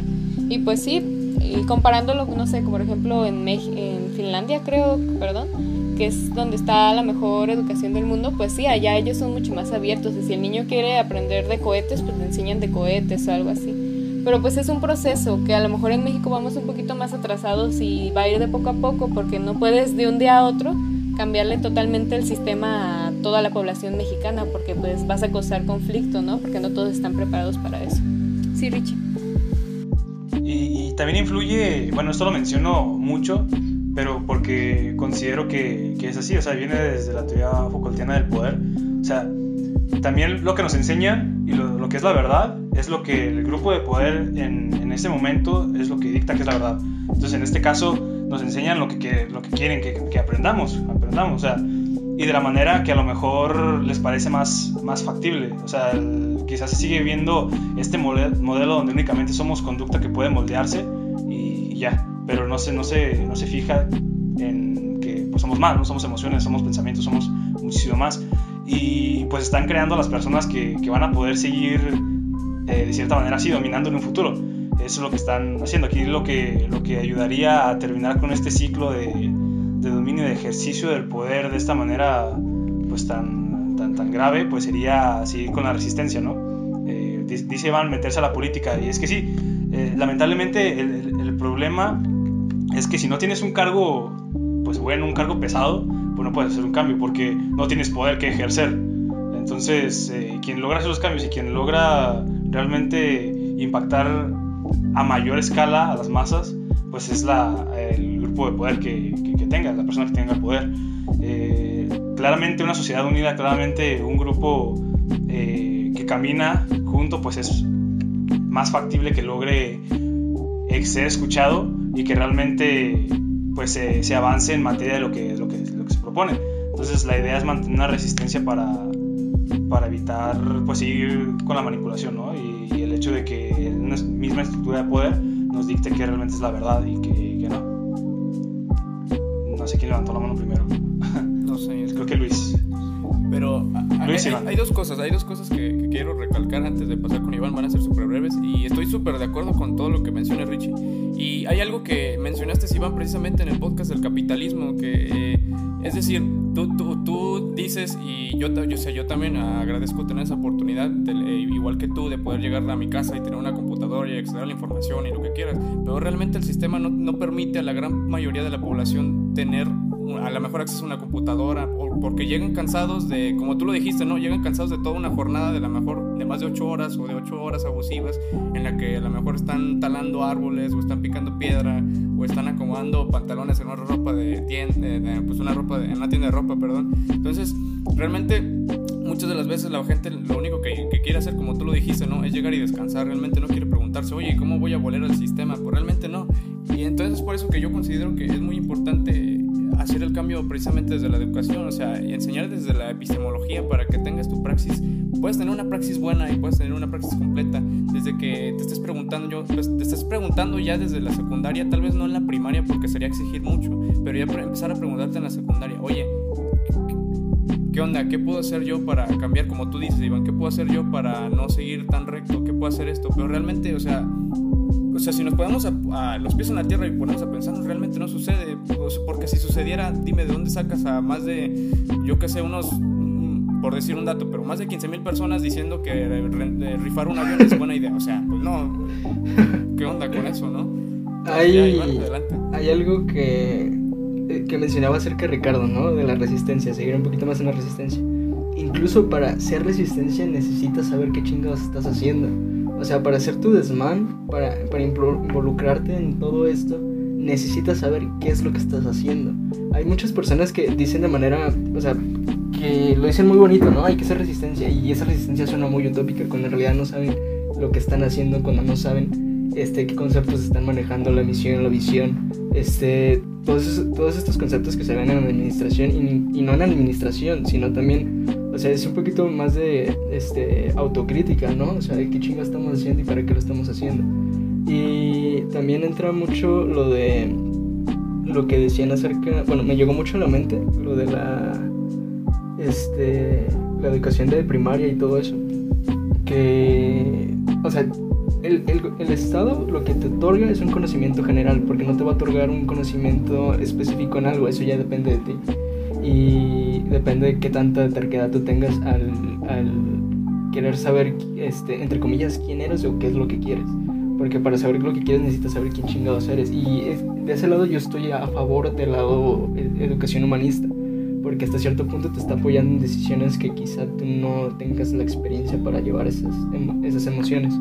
Y pues sí, y comparándolo, no sé, por ejemplo en Finlandia creo, perdón, que es donde está la mejor educación del mundo, pues sí, allá ellos son mucho más abiertos. Y si el niño quiere aprender de cohetes, pues le enseñan de cohetes o algo así. Pero pues es un proceso que a lo mejor en México vamos un poquito más atrasados y va a ir de poco a poco porque no puedes de un día a otro cambiarle totalmente el sistema a toda la población mexicana porque pues vas a causar conflicto, ¿no? Porque no todos están preparados para eso. Sí, Richie. Y, y también influye, bueno, esto lo menciono mucho, pero porque considero que, que, es así, o sea, viene desde la teoría Foucaultiana del poder. O sea, también lo que nos enseñan y lo, lo, que es la verdad es lo que el grupo de poder en, en ese momento es lo que dicta que es la verdad. Entonces, en este caso, nos enseñan lo que, que lo que quieren que, que, aprendamos, aprendamos, o sea, y de la manera que a lo mejor les parece más, más factible. O sea, el, quizás se sigue viendo este modelo, modelo donde únicamente somos conducta que puede moldearse y, y ya pero no se, no se, no se fija en que pues, somos más, no somos emociones, somos pensamientos, somos muchísimo más. Y pues están creando las personas que, que van a poder seguir eh, de cierta manera así dominando en un futuro. Eso es lo que están haciendo. Aquí lo que, lo que ayudaría a terminar con este ciclo de, de dominio, de ejercicio del poder de esta manera pues tan, tan, tan grave, pues sería seguir con la resistencia, ¿no? Eh, dice Iván meterse a la política y es que sí, eh, lamentablemente el problema es que si no tienes un cargo, pues bueno, un cargo pesado, pues no puedes hacer un cambio porque no tienes poder que ejercer. Entonces, eh, quien logra hacer los cambios y quien logra realmente impactar a mayor escala a las masas, pues es la, el grupo de poder que, que, que tenga, la persona que tenga el poder. Eh, claramente una sociedad unida, claramente un grupo eh, que camina junto, pues es más factible que logre ser escuchado y que realmente pues se, se, avance en materia de lo que, lo, que, lo que se propone. Entonces la idea es mantener una resistencia para, para evitar pues seguir con la manipulación ¿no? y, y, el hecho de que una misma estructura de poder nos dicte que realmente es la verdad y que, que no. No sé quién levantó la mano primero. No sé. [LAUGHS] Creo que Luis. Pero Luis, hay, hay, hay, dos cosas, hay dos cosas que, que, quiero recalcar antes de pasar con Iván, van a ser súper breves y estoy súper de acuerdo con todo lo que menciona Richie. Y hay algo que mencionaste, Iván, precisamente en el podcast del capitalismo, que eh, es decir, tú, tú, tú, dices, y yo, yo, sé, yo también agradezco tener esa oportunidad, de, eh, igual que tú, de poder llegar a mi casa y tener una computadora y acceder a la información y lo que quieras, pero realmente el sistema no, no permite a la gran mayoría de la población tener a lo mejor acceso a una computadora, porque llegan cansados de, como tú lo dijiste, ¿no? Llegan cansados de toda una jornada de la mejor de más de 8 horas o de 8 horas abusivas en la que a lo mejor están talando árboles o están picando piedra o están acomodando pantalones en una ropa de tienda, de, pues una ropa de, en una tienda de ropa, perdón. Entonces, realmente muchas de las veces la gente lo único que, quiere hacer, como tú lo dijiste, ¿no? Es llegar y descansar. Realmente no quiere preguntarse, oye, ¿cómo voy a volver al sistema? Pues realmente no. Y entonces es por eso que yo considero que es muy importante hacer el cambio precisamente desde la educación, o sea, enseñar desde la epistemología para que tengas tu praxis puedes tener una praxis buena y puedes tener una praxis completa desde que te estés preguntando, yo, pues, te estés preguntando ya desde la secundaria, tal vez no en la primaria porque sería exigir mucho, pero ya empezar a preguntarte en la secundaria, oye, ¿qué onda? ¿Qué puedo hacer yo para cambiar? Como tú dices, Iván, ¿qué puedo hacer yo para no seguir tan recto? ¿Qué puedo hacer esto? Pero realmente, o sea, sea, si nos ponemos a, los pies en la tierra y ponemos a pensar, realmente no sucede. Porque si sucediera, dime de dónde sacas a más de, yo qué sé, unos, mm, por decir un dato, pero más de 15 mil personas diciendo que rifar un avión es buena idea. O sea, pues no. ¿Qué onda con eso, no? hay, hay algo que, eh, que mencionaba acerca de Ricardo, ¿no? De la resistencia, seguir un poquito más en la resistencia. Incluso para ser resistencia necesitas saber qué chingados estás haciendo o sea, para hacer tu desmán, para, para involucrarte en todo esto, necesitas saber qué es lo que estás haciendo. Hay muchas personas que dicen de manera, o sea, que lo dicen muy bonito, ¿no? Hay que hacer resistencia y esa resistencia suena muy utópica cuando en realidad no saben lo que están haciendo, cuando no saben este, qué conceptos están manejando, la misión, la visión, este, todos, todos estos conceptos que se ven en administración y, y no en administración, sino también sea, es un poquito más de este, autocrítica, ¿no? O sea, de qué chinga estamos haciendo y para qué lo estamos haciendo. Y también entra mucho lo de lo que decían acerca, bueno, me llegó mucho a la mente lo de la este la educación de primaria y todo eso. Que o sea, el, el, el, Estado lo que te otorga es un conocimiento general, porque no te va a otorgar un conocimiento específico en algo, eso ya depende de ti y depende de qué tanta terquedad tú tengas al, al, querer saber, este, entre comillas, quién eres o qué es lo que quieres. Porque para saber lo que quieres necesitas saber quién chingados eres. Y de ese lado yo estoy a favor del lado de educación humanista. Porque hasta cierto punto te está apoyando en decisiones que quizá tú no tengas la experiencia para llevar esas, esas emociones.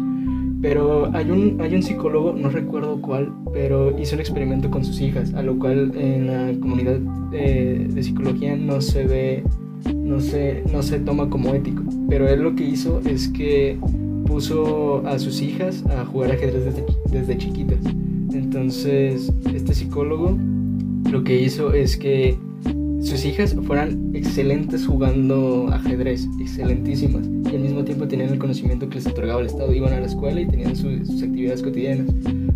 Pero hay un, hay un psicólogo, no recuerdo cuál, pero hizo un experimento con sus hijas, a lo cual en la comunidad de, de psicología no se ve, no se, no se toma como ético. Pero él lo que hizo es que puso a sus hijas a jugar ajedrez desde, desde chiquitas. Entonces, este psicólogo lo que hizo es que sus hijas fueran excelentes jugando ajedrez, excelentísimas, y al mismo tiempo tenían el conocimiento que les otorgaba el Estado. Iban a la escuela y tenían sus actividades cotidianas,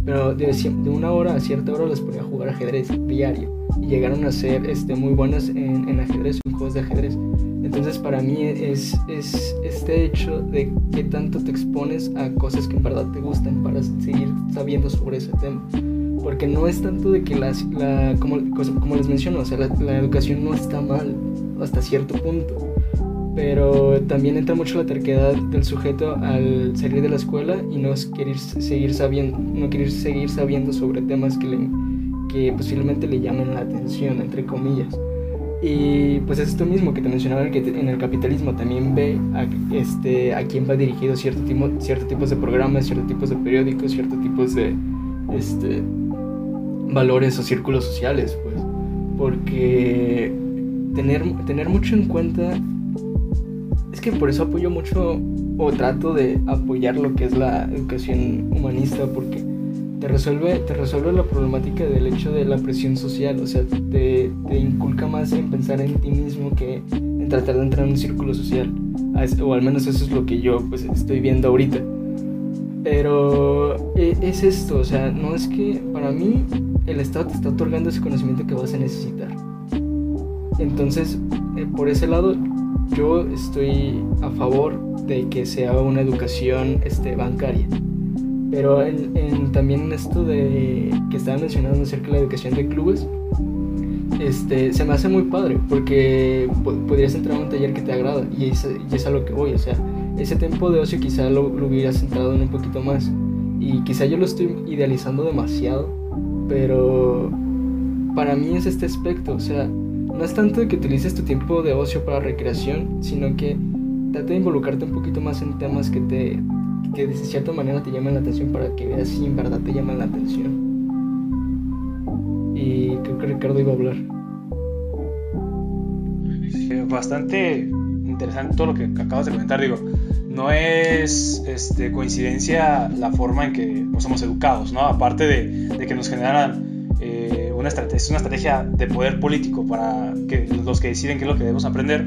pero de, de, una hora a cierta hora les ponía a jugar ajedrez diario, y llegaron a ser este, muy buenas en, en ajedrez, en juegos de ajedrez. Entonces para mí es, es este hecho de qué tanto te expones a cosas que en verdad te gustan para seguir sabiendo sobre ese tema porque no es tanto de que las, la, como, como les menciono, o sea, la, educación no está mal hasta cierto punto, pero también entra mucho la terquedad del sujeto al salir de la escuela y no querer seguir sabiendo, no querer seguir sabiendo sobre temas que, le, que posiblemente le llamen la atención, entre comillas. Y pues es esto mismo que te mencionaba que en el capitalismo también ve a, este, a quién va dirigido cierto tipo, ciertos tipos de programas, ciertos tipos de periódicos, ciertos tipos de, este, valores o círculos sociales, pues. Porque tener, tener mucho en cuenta, es que por eso apoyo mucho o trato de apoyar lo que es la educación humanista, porque te resuelve, te resuelve la problemática del hecho de la presión social, o sea, te, te inculca más en pensar en ti mismo que en tratar de entrar en un círculo social, o al menos eso es lo que yo pues estoy viendo ahorita. Pero e, es esto, o sea, no es que para mí el Estado te está otorgando ese conocimiento que vas a necesitar. Entonces, eh, por ese lado, yo estoy a favor de que sea una educación este, bancaria. Pero en, también en esto de que estaba mencionando acerca de la educación de clubes, este, se me hace muy padre porque podrías entrar a un taller que te agrada y es, y a lo que voy. O sea, ese tiempo de ocio quizá lo, lo hubieras centrado en un poquito más. Y quizá yo lo estoy idealizando demasiado pero para mí es este aspecto, o sea, no es tanto que utilices tu tiempo de ocio para recreación, sino que trata de involucrarte un poquito más en temas que te que de cierta manera te llaman la atención para que veas si en verdad te llaman la atención. Y creo que Ricardo iba a hablar. bastante interesante todo lo que acabas de comentar, digo no es este, coincidencia la forma en que somos educados, ¿no? Aparte de, que nos generan eh, una estrategia, es una estrategia de poder político para que los que deciden qué es lo que debemos aprender.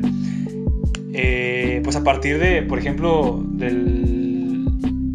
eh, pues a partir de, por ejemplo, del,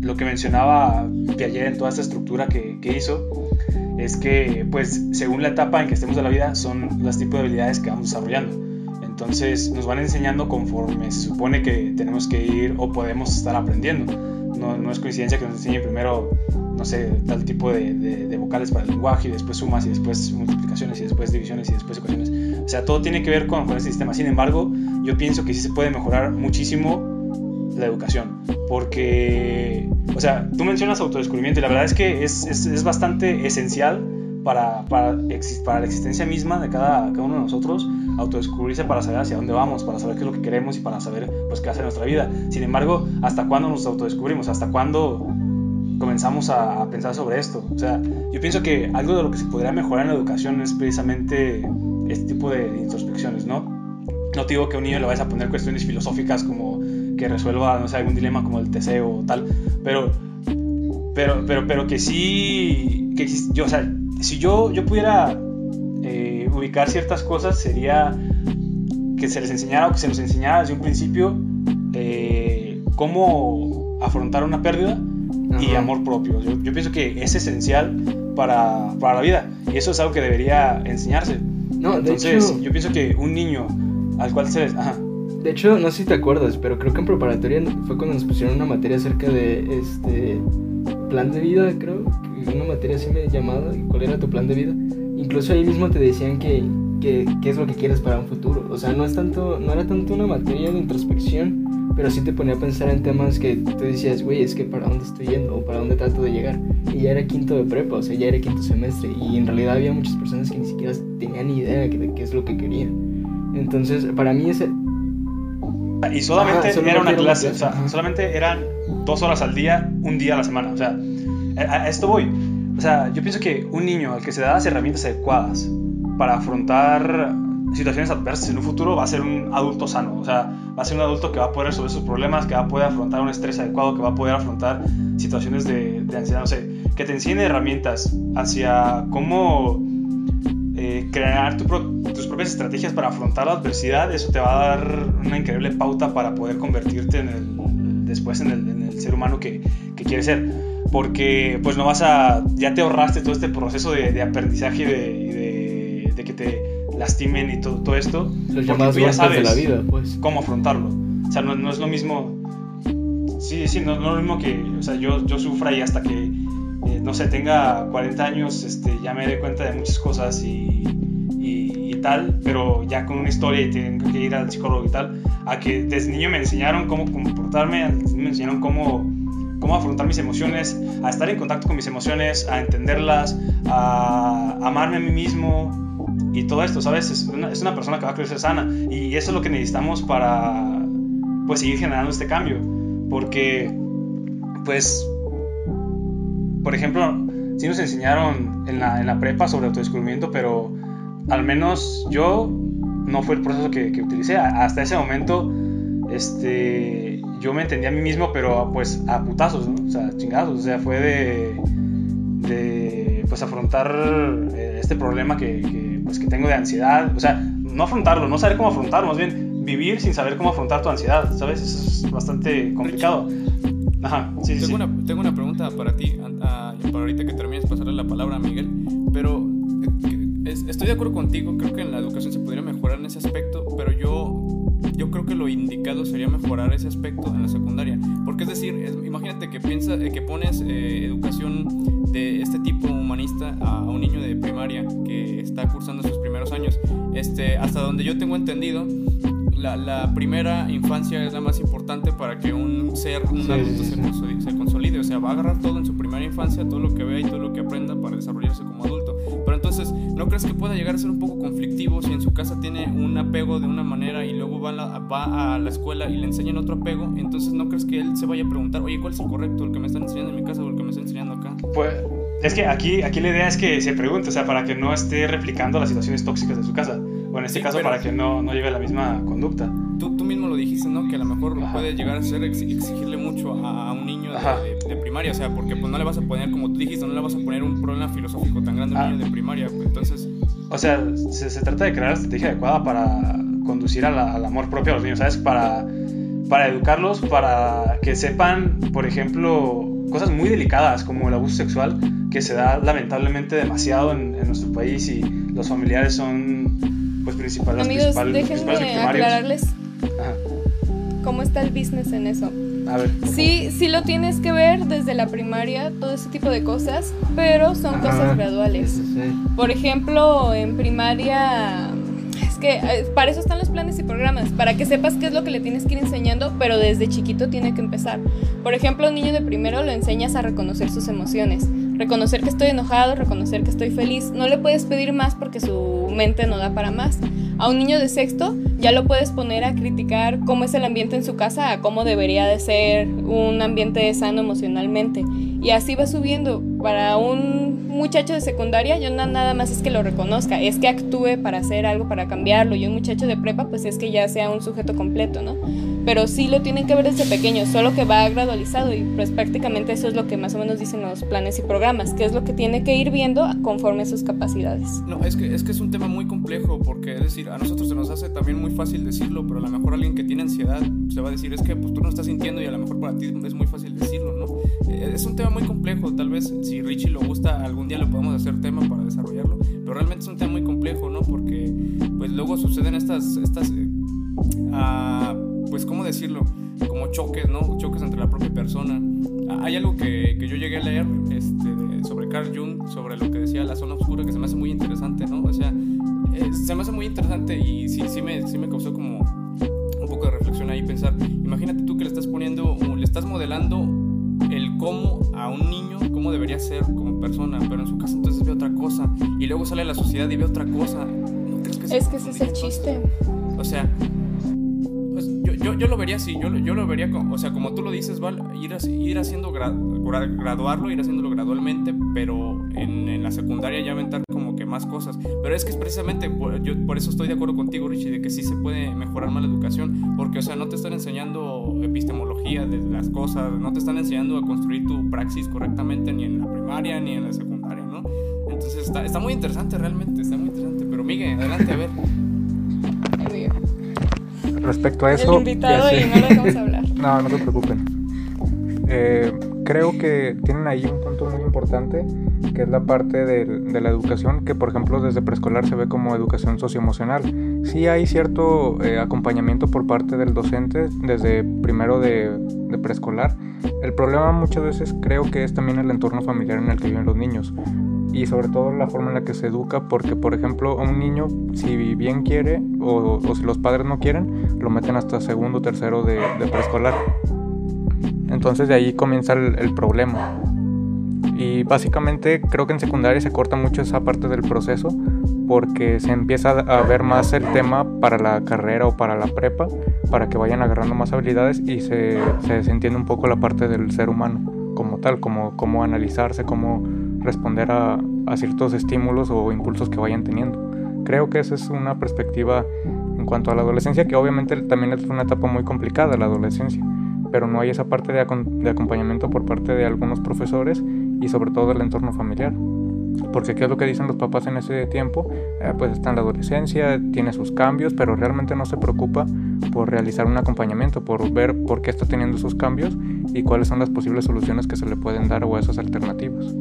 lo que mencionaba Piaget en toda esta estructura que, que hizo, es que, pues, según la etapa en que estemos de la vida, son los tipos de habilidades que vamos desarrollando. Entonces, nos van enseñando conforme se supone que tenemos que ir o podemos estar aprendiendo. No, no es coincidencia que nos enseñe primero, no sé, tal tipo de, vocales para el lenguaje, y después sumas, y después multiplicaciones, y después divisiones, y después ecuaciones. O sea, todo tiene que ver con, con ese sistema. Sin embargo, yo pienso que sí se puede mejorar muchísimo la educación. Porque, o sea, tú mencionas autodescubrimiento y la verdad es que es, es, es bastante esencial para, para, para, la existencia misma de cada, cada, uno de nosotros, autodescubrirse para saber hacia dónde vamos, para saber qué es lo que queremos y para saber pues, qué hacer en nuestra vida. Sin embargo, ¿hasta cuándo nos autodescubrimos? ¿Hasta cuándo comenzamos a, a pensar sobre esto? O sea, yo pienso que algo de lo que se podría mejorar en la educación es precisamente este tipo de, introspecciones, ¿no? No te digo que a un niño le vayas a poner cuestiones filosóficas como que resuelva, no sé, algún dilema como el Teseo o tal, pero, pero, pero, pero que sí, que yo, o sea, si yo, yo pudiera eh, ubicar ciertas cosas, sería que se les enseñara o que se nos enseñara desde un principio eh, cómo afrontar una pérdida Ajá. y amor propio. Yo, yo, pienso que es esencial para, para, la vida y eso es algo que debería enseñarse. No, Entonces, hecho, yo pienso que un niño al cual se les... Ajá. De hecho, no sé si te acuerdas, pero creo que en preparatoria fue cuando nos pusieron una materia acerca de este plan de vida, creo, una materia así me llamada, ¿cuál era tu plan de vida? Incluso ahí mismo te decían que, que, qué es lo que quieres para un futuro. O sea, no es tanto, no era tanto una materia de introspección, pero sí te ponía a pensar en temas que tú decías, güey, es que para dónde estoy yendo o para dónde trato de llegar. Y ya era quinto de prepa, o sea, ya era quinto semestre. Y en realidad había muchas personas que ni siquiera tenían ni idea de qué es lo que querían. Entonces, para mí ese, y solamente Ajá, era una clase, o sea, solamente eran dos horas al día, un día a la semana. O sea, a, esto voy. O sea, yo pienso que un niño al que se da las herramientas adecuadas para afrontar situaciones adversas en un futuro va a ser un adulto sano. O sea, va a ser un adulto que va a poder resolver sus problemas, que va a poder afrontar un estrés adecuado, que va a poder afrontar situaciones de, ansiedad. No sé, que te enseñe herramientas hacia cómo eh, crear tus propias estrategias para afrontar la adversidad, eso te va a dar una increíble pauta para poder convertirte en el, después en el, en el ser humano que, que, quieres ser. Porque pues no vas a, ya te ahorraste todo este proceso de, de aprendizaje y de, de, de, que te lastimen y todo, todo esto. Los llamados ya sabes de la vida, pues. cómo afrontarlo. O sea, no, no es lo mismo, sí, sí, no, no, es lo mismo que, o sea, yo, yo sufra y hasta que, eh, no sé, tenga 40 años, este, ya me dé cuenta de muchas cosas y tal, pero ya con una historia y tengo que ir al psicólogo y tal, a que desde niño me enseñaron cómo comportarme, me enseñaron cómo, cómo afrontar mis emociones, a estar en contacto con mis emociones, a entenderlas, a amarme a mí mismo y todo esto, ¿sabes? Es una, es una persona que va a crecer sana y eso es lo que necesitamos para pues seguir generando este cambio, porque pues, por ejemplo, sí nos enseñaron en la, en la prepa sobre autodescubrimiento, pero al menos yo no fue el proceso que, que, utilicé. Hasta ese momento, este, yo me entendía a mí mismo, pero pues a putazos, ¿no? O sea, chingados. O sea, fue de, de pues afrontar eh, este problema que, que, pues, que tengo de ansiedad. O sea, no afrontarlo, no saber cómo afrontarlo, más bien vivir sin saber cómo afrontar tu ansiedad, ¿sabes? Eso es bastante complicado. Ajá, sí, tengo, sí. Una, tengo una pregunta para ti, para ahorita que termines pasarle la palabra a Miguel, pero estoy de acuerdo contigo, creo que en la educación se podría mejorar en ese aspecto, pero yo, yo creo que lo indicado sería mejorar ese aspecto en la secundaria. Porque es decir, es, imagínate que, piensa, que pones eh, educación de este tipo humanista a, a, un niño de primaria que está cursando sus primeros años. Este, hasta donde yo tengo entendido, la, la, primera infancia es la más importante para que un ser, un sí, adulto sí, se, consolide, se, consolide, O sea, va a agarrar todo en su primera infancia, todo lo que vea y todo lo que aprenda para desarrollarse como adulto. ¿No crees que pueda llegar a ser un poco conflictivo si en su casa tiene un apego de una manera y luego va a la, va a la escuela y le enseñan otro apego? Entonces, ¿no crees que él se vaya a preguntar, oye, ¿cuál es el correcto? ¿El que me están enseñando en mi casa o el que me están enseñando acá? Pues. Es que aquí, aquí la idea es que se pregunte, o sea, para que no esté replicando las situaciones tóxicas de su casa. O en este sí, caso, para que no, no lleve la misma conducta. Tú, tú mismo lo dijiste, ¿no? Que a lo mejor Ajá. puede llegar a ser exigirle mucho a, a un niño de, de, de, primaria, o sea, porque pues no le vas a poner, como tú dijiste, no le vas a poner un problema filosófico tan grande a un ah. niño de primaria, pues, entonces... O sea, se, se, trata de crear la estrategia adecuada para, conducir al amor propio a los niños, ¿sabes? Para, para educarlos, para que sepan, por ejemplo, cosas muy delicadas como el abuso sexual, que se da lamentablemente demasiado en, nuestro país y los familiares son pues principales, Amigos, déjenme aclararles cómo está el business en eso. A ver. Sí, sí lo tienes que ver desde la primaria, todo ese tipo de cosas, pero son cosas graduales. Por ejemplo, en primaria es que eh, para eso están los planes y programas, para que sepas qué es lo que le tienes que ir enseñando, pero desde chiquito tiene que empezar. Por ejemplo, un niño de primero lo enseñas a reconocer sus emociones, reconocer que estoy enojado, reconocer que estoy feliz. No le puedes pedir más porque su mente no da para más. A un niño de sexto ya lo puedes poner a criticar cómo es el ambiente en su casa, a cómo debería de ser un ambiente sano emocionalmente. Y así va subiendo. Para un muchacho de secundaria, yo no, nada más es que lo reconozca, es que actúe para hacer algo, para cambiarlo. Y un muchacho de prepa, pues es que ya sea un sujeto completo, ¿no? Pero sí lo tienen que ver desde pequeño, solo que va gradualizado. Y pues prácticamente eso es lo que más o menos dicen los planes y programas, que es lo que tiene que ir viendo conforme a sus capacidades. No, es que es, que es un tema muy complejo, porque es decir, a nosotros se nos hace también muy fácil decirlo, pero a lo mejor alguien que tiene ansiedad se va a decir, es que pues tú no estás sintiendo y a lo mejor para ti es muy fácil decirlo, ¿no? Es un tema muy complejo, tal vez si Richie lo gusta, algún día lo podemos hacer tema para desarrollarlo, pero realmente es un tema muy complejo, ¿no? Porque pues luego suceden estas, estas eh, ah, pues cómo decirlo, como choques, ¿no? Choques entre la propia persona. Ah, hay algo que, que yo llegué a leer este, sobre Carl Jung, sobre lo que decía la zona oscura, que se me hace muy interesante, ¿no? O sea, eh, se me hace muy interesante y sí, sí, me, sí me causó como un poco de reflexión ahí pensar, imagínate tú que le estás poniendo, le estás modelando el cómo a un niño, cómo debería ser como persona, pero en su caso entonces ve otra cosa y luego sale a la sociedad y ve otra cosa. ¿No crees que es que ese es el chiste. O sea, pues, yo, yo, yo, lo vería así, yo, yo lo vería, como, o sea, como tú lo dices, Val, ir, ir haciendo, graduarlo, ir haciéndolo gradualmente, pero en, en la secundaria ya aventar como que más cosas. Pero es que es precisamente, por, yo por eso estoy de acuerdo contigo, Richie, de que sí se puede mejorar más la educación, porque, o sea, no te están enseñando epistemología de las cosas, no te están enseñando a construir tu praxis correctamente ni en la primaria ni en la secundaria, ¿no? Entonces está, está muy interesante realmente, está muy interesante. Pero Miguel, adelante, a ver. Respecto a eso... El invitado y no lo dejamos hablar. [LAUGHS] no, no se preocupen. Eh, creo que tienen ahí un punto muy importante, que es la parte de, de, la educación, que por ejemplo desde preescolar se ve como educación socioemocional. Sí hay cierto eh, acompañamiento por parte del docente desde primero de, de preescolar. El problema muchas veces creo que es también el entorno familiar en el que viven los niños y sobre todo la forma en la que se educa, porque por ejemplo a un niño si bien quiere o, o si los padres no quieren, lo meten hasta segundo o tercero de, de preescolar. Entonces de ahí comienza el, el, problema. Y básicamente creo que en secundaria se corta mucho esa parte del proceso porque se empieza a ver más el tema para la carrera o para la prepa, para que vayan agarrando más habilidades y se, se entiende un poco la parte del ser humano como tal, como cómo analizarse, cómo responder a, a ciertos estímulos o impulsos que vayan teniendo. Creo que esa es una perspectiva en cuanto a la adolescencia, que obviamente también es una etapa muy complicada la adolescencia pero no hay esa parte de, acompañamiento por parte de algunos profesores y sobre todo del entorno familiar. Porque qué es lo que dicen los papás en ese tiempo, eh, pues está en la adolescencia, tiene sus cambios, pero realmente no se preocupa por realizar un acompañamiento, por ver por qué está teniendo esos cambios y cuáles son las posibles soluciones que se le pueden dar o esas alternativas.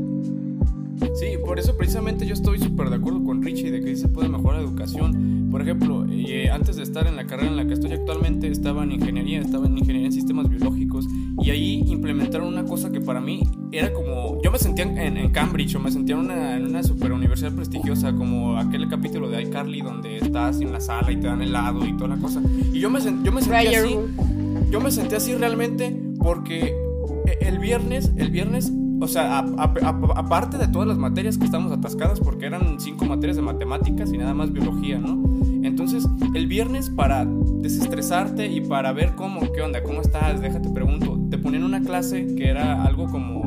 Sí, por eso precisamente yo estoy súper de acuerdo con Richie de que se puede mejorar la educación. Por ejemplo, eh, antes de estar en la carrera en la que estoy actualmente, estaba en ingeniería, estaba en ingeniería en sistemas biológicos y ahí implementaron una cosa que para mí era como, yo me sentía en, en Cambridge o me sentía en una, en una super universidad prestigiosa, como aquel capítulo de iCarly donde estás en la sala y te dan helado y toda la cosa. Y yo me, yo me sentía así, yo me sentía así realmente porque eh, el viernes, el viernes o sea, aparte de todas las materias que estamos atascadas, porque eran cinco materias de matemáticas y nada más biología, ¿no? Entonces, el viernes para desestresarte y para ver cómo, qué onda, cómo estás, déjate pregunto, te ponían una clase que era algo como,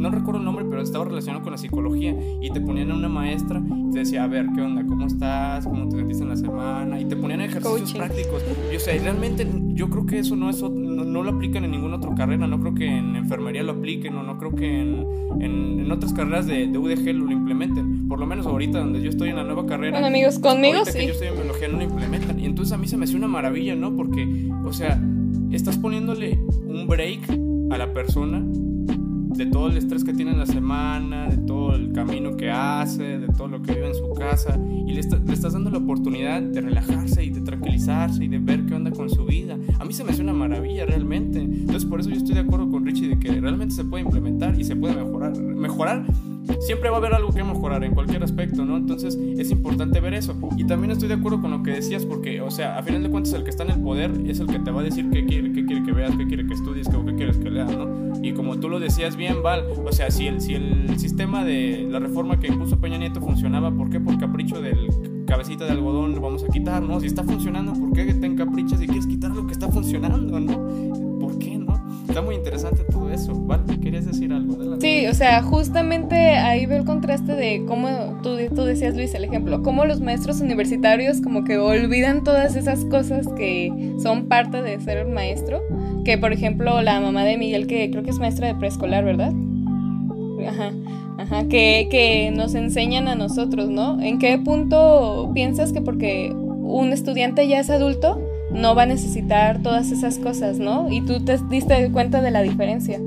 no recuerdo el nombre, pero estaba relacionado con la psicología y te ponían a una maestra y te decía, a ver, qué onda, cómo estás, cómo te sentiste en la semana y te ponían ejercicios Coaching. prácticos. Y o sea, realmente yo creo que eso no es no, no, lo aplican en ninguna otra carrera, no creo que en enfermería lo apliquen o no creo que en, en, en otras carreras de, de, UDG lo implementen. Por lo menos ahorita donde yo estoy en la nueva carrera. Bueno, amigos, conmigo sí. Biología no lo implementan. Y entonces a mí se me hace una maravilla, ¿no? Porque, o sea, estás poniéndole un break a la persona de todo el estrés que tiene en la semana, de todo el camino que hace, de todo lo que vive en su casa, y le, le, estás dando la oportunidad de relajarse y de tranquilizarse y de ver qué onda con su vida. A mí se me hace una maravilla realmente. Entonces por eso yo estoy de acuerdo con Richie de que realmente se puede implementar y se puede mejorar. Mejorar siempre va a haber algo que mejorar en cualquier aspecto, ¿no? Entonces es importante ver eso. Y también estoy de acuerdo con lo que decías, porque, o sea, a final de cuentas, el que está en el poder es el que te va a decir qué quiere, qué quiere que veas, qué quiere que estudies, qué, qué quieres que leas, ¿no? Y como tú lo decías bien, Val, o sea, si el, si el sistema de la reforma que impuso Peña Nieto funcionaba, ¿por qué? Por capricho del cabecita de algodón lo vamos a quitar, ¿no? Si está funcionando, ¿por qué te encaprichas y quieres quitar lo que está funcionando, ¿no? Está muy interesante todo eso. Val, ¿querías decir algo? Adelante. Sí, o sea, justamente ahí veo el contraste de cómo tú, tú decías, Luis, el ejemplo, cómo los maestros universitarios como que olvidan todas esas cosas que son parte de ser un maestro. Que, por ejemplo, la mamá de Miguel, que creo que es maestra de preescolar, ¿verdad? Ajá. Ajá, que, que nos enseñan a nosotros, ¿no? ¿En qué punto piensas que porque un estudiante ya es adulto, no va a necesitar todas esas cosas, ¿no? Y tú te diste cuenta de la diferencia.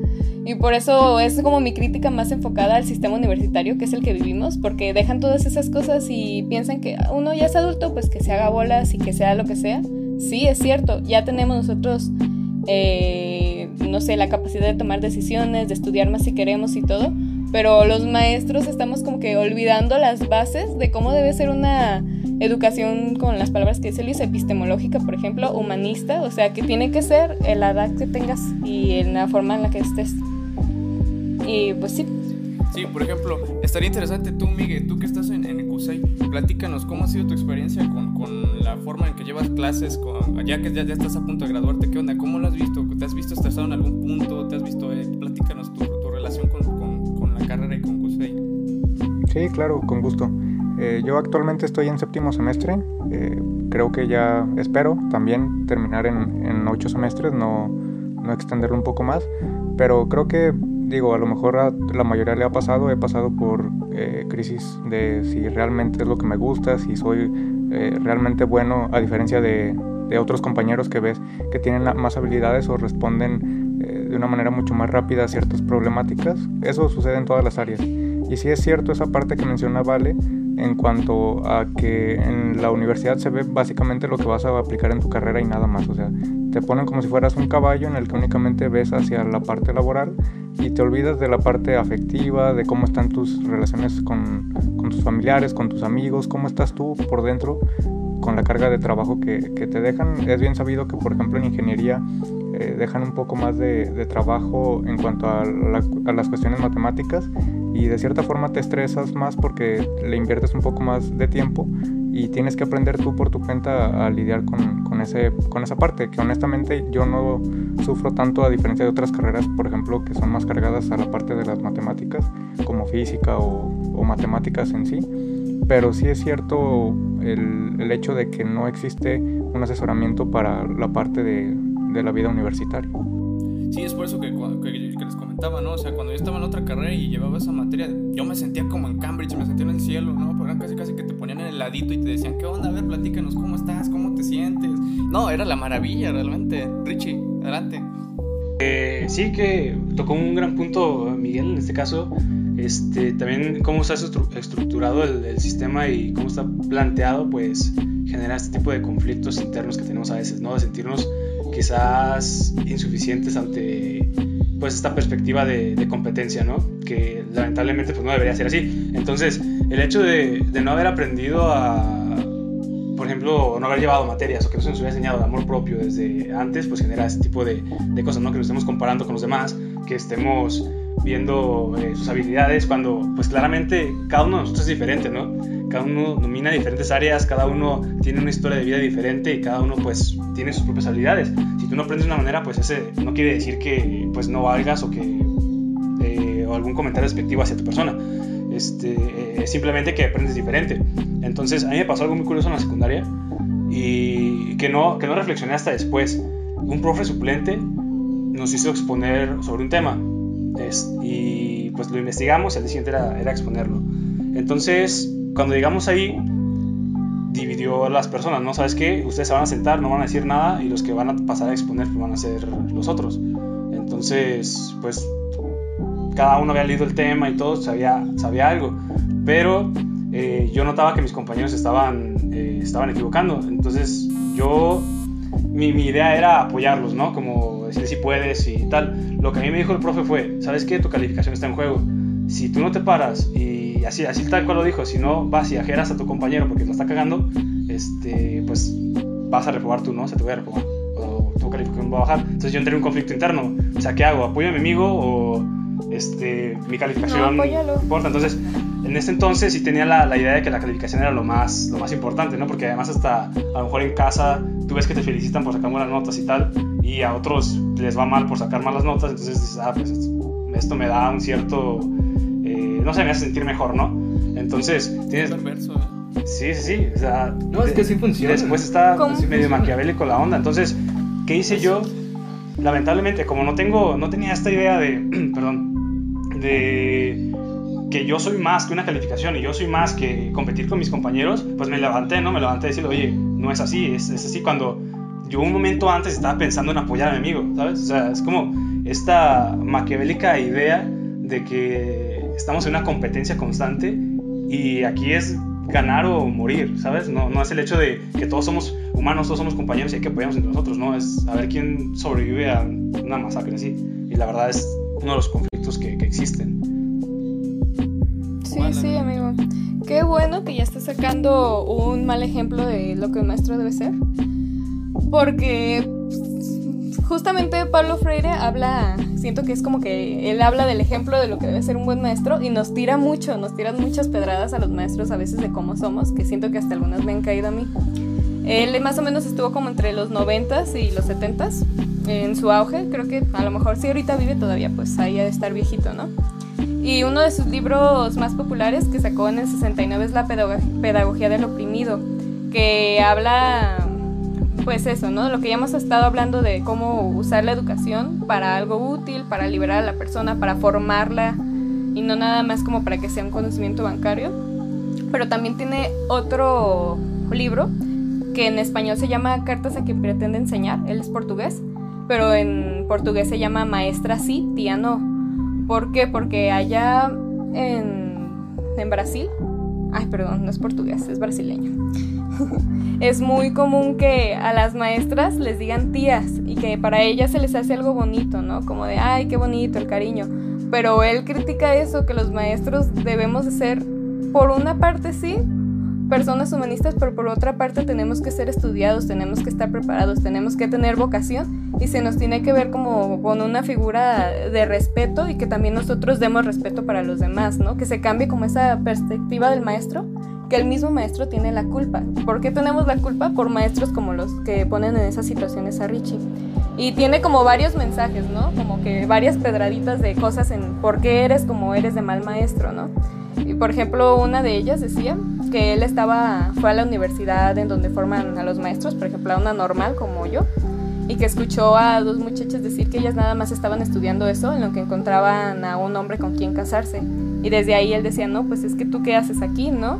Y por eso es como mi crítica más enfocada al sistema universitario, que es el que vivimos, porque dejan todas esas cosas y piensan que uno ya es adulto, pues que se haga bolas y que sea lo que sea. Sí, es cierto, ya tenemos nosotros, eh, no sé, la capacidad de tomar decisiones, de estudiar más si queremos y todo, pero los maestros estamos como que olvidando las bases de cómo debe ser una educación con las palabras que dice Luis, epistemológica, por ejemplo, humanista, o sea, que tiene que ser en la edad que tengas y en la forma en la que estés. Y pues sí. Sí, por ejemplo, estaría interesante tú, Miguel, tú que estás en, en CUSEI, platícanos cómo ha sido tu experiencia con, con, la forma en que llevas clases, con, ya que ya, ya, estás a punto de graduarte, ¿qué onda? ¿Cómo lo has visto? ¿Te has visto estresado en algún punto? ¿Te has visto? Eh, platícanos tu, tu relación con, con, con, la carrera y con CUSEI. Sí, claro, con gusto. Eh, yo actualmente estoy en séptimo semestre. Eh, creo que ya espero también terminar en, en ocho semestres, no, no, extenderlo un poco más. Pero creo que, digo, a lo mejor a la mayoría le ha pasado. He pasado por eh, crisis de si realmente es lo que me gusta, si soy eh, realmente bueno, a diferencia de, de, otros compañeros que ves que tienen más habilidades o responden eh, de una manera mucho más rápida a ciertas problemáticas. Eso sucede en todas las áreas. Y sí es cierto esa parte que menciona Vale en cuanto a que en la universidad se ve básicamente lo que vas a aplicar en tu carrera y nada más. O sea, te ponen como si fueras un caballo en el que únicamente ves hacia la parte laboral y te olvidas de la parte afectiva, de cómo están tus relaciones con, tus familiares, con tus amigos, cómo estás tú por dentro con la carga de trabajo que, te dejan. Es bien sabido que, por ejemplo, en ingeniería eh, dejan un poco más de, trabajo en cuanto a, las cuestiones matemáticas y de cierta forma te estresas más porque le inviertes un poco más de tiempo y tienes que aprender tú por tu cuenta a, a lidiar con, con, ese, con esa parte, que honestamente yo no sufro tanto a diferencia de otras carreras, por ejemplo, que son más cargadas a la parte de las matemáticas, como física o, o matemáticas en sí pero sí es cierto el, el, hecho de que no existe un asesoramiento para la parte de, de la vida universitaria. Sí, es por eso que, que, O sea, cuando yo estaba en otra carrera y llevaba esa materia, yo me sentía como en Cambridge, me sentía en el cielo, ¿no? Pero casi casi que te ponían en el ladito y te decían, ¿qué onda? A ver, platícanos, ¿cómo estás? ¿Cómo te sientes? No, era la maravilla, realmente. Richie, adelante. Eh, sí, que tocó un gran punto Miguel en este caso. Este, también cómo está estructurado el, el, sistema y cómo está planteado, pues genera este tipo de conflictos internos que tenemos a veces, ¿no? De sentirnos quizás insuficientes ante pues esta perspectiva de, de competencia, ¿no? Que lamentablemente pues no debería ser así. Entonces, el hecho de, de no haber aprendido a, por ejemplo, no haber llevado materias o que no se nos hubiera enseñado de amor propio desde antes, pues genera este tipo de, de cosas, ¿no? Que nos estemos comparando con los demás, que estemos viendo eh, sus habilidades cuando pues claramente cada uno de nosotros es diferente, ¿no? Cada uno domina diferentes áreas, cada uno tiene una historia de vida diferente y cada uno pues tiene sus propias habilidades. Si tú no aprendes de una manera, pues ese no quiere decir que pues no valgas o que eh, o algún comentario despectivo hacia tu persona. Este, eh, simplemente que aprendes diferente. Entonces a mí me pasó algo muy curioso en la secundaria y que no, que no reflexioné hasta después. Un profe suplente nos hizo exponer sobre un tema es, y pues lo investigamos, el siguiente era, era exponerlo. Entonces, cuando llegamos ahí, dividió las personas, ¿no? ¿Sabes qué? Ustedes se van a sentar, no van a decir nada y los que van a pasar a exponer pues, van a ser los otros. Entonces, pues cada uno había leído el tema y todo, sabía, sabía algo, pero eh, yo notaba que mis compañeros estaban, eh, estaban equivocando. Entonces yo, mi, mi, idea era apoyarlos, ¿no? Como decir si puedes y tal. Lo que a mí me dijo el profe fue, ¿sabes qué? Tu calificación está en juego. Si tú no te paras y así, así tal cual lo dijo, si no vas y ajeras a tu compañero porque lo está cagando, este, pues vas a reprobar tú, ¿no? O sea, te voy a reprobar. O tu calificación va a bajar. Entonces yo entré en un conflicto interno. O sea, ¿qué hago? ¿Apoyo a mi amigo o este, mi calificación No, importa? Entonces, en ese entonces sí tenía la, la, idea de que la calificación era lo más, lo más importante, ¿no? Porque además hasta a lo mejor en casa tú ves que te felicitan por sacar buenas notas y tal, y a otros les va mal por sacar malas notas, entonces dices, ah, pues esto, esto me da un cierto, eh, no sé, me hace sentir mejor, ¿no? Entonces, tienes... Perverso, ¿eh? Sí, sí, sí, o sea... No, es que sí funciona. Después está ¿Cómo así medio maquiavélico la onda, entonces, ¿qué hice yo? Lamentablemente, como no tengo, no tenía esta idea de, [CLEARS THROAT] perdón, de que yo soy más que una calificación y yo soy más que competir con mis compañeros, pues me levanté, ¿no? Me levanté y decir, oye, no es así, es, es así cuando yo un momento antes estaba pensando en apoyar a mi amigo, ¿sabes? O sea, es como esta maquiavélica idea de que estamos en una competencia constante y aquí es ganar o morir, ¿sabes? No, no es el hecho de que todos somos humanos, todos somos compañeros y hay que apoyarnos entre nosotros, ¿no? Es a ver quién sobrevive a una masacre así. Y la verdad es uno de los conflictos que, existen. Sí, sí, amigo. Qué bueno que ya estás sacando un mal ejemplo de lo que un maestro debe ser. Porque justamente Pablo Freire habla, siento que es como que él habla del ejemplo de lo que debe ser un buen maestro y nos tira mucho, nos tiran muchas pedradas a los maestros a veces de cómo somos, que siento que hasta algunas me han caído a mí. Él más o menos estuvo como entre los 90s y los 70s en su auge, creo que a lo mejor si ahorita vive todavía, pues ahí ha de estar viejito, ¿no? Y uno de sus libros más populares que sacó en el 69 es La Pedagogía del Oprimido, que habla, pues eso, ¿no? Lo que ya hemos estado hablando de cómo usar la educación para algo útil, para liberar a la persona, para formarla y no nada más como para que sea un conocimiento bancario. Pero también tiene otro libro que en español se llama Cartas a quien pretende enseñar, él es portugués, pero en portugués se llama Maestra sí, tía no. ¿Por qué? Porque allá en, en Brasil, ay, perdón, no es portugués, es brasileño. [LAUGHS] es muy común que a las maestras les digan tías y que para ellas se les hace algo bonito, ¿no? Como de, ay, qué bonito el cariño. Pero él critica eso, que los maestros debemos de ser, por una parte sí, personas humanistas, pero por otra parte tenemos que ser estudiados, tenemos que estar preparados, tenemos que tener vocación y se nos tiene que ver como con una figura de respeto y que también nosotros demos respeto para los demás, ¿no? Que se cambie como esa perspectiva del maestro, que el mismo maestro tiene la culpa. ¿Por qué tenemos la culpa? Por maestros como los que ponen en esas situaciones a Richie. Y tiene como varios mensajes, ¿no? Como que varias pedraditas de cosas en por qué eres como eres de mal maestro, ¿no? Y por ejemplo, una de ellas decía que él estaba, fue a la universidad en donde forman a los maestros, por ejemplo, a una normal como yo, y que escuchó a dos muchachas decir que ellas nada más estaban estudiando eso, en lo que encontraban a un hombre con quien casarse. Y desde ahí él decía, no, pues es que tú qué haces aquí, ¿no?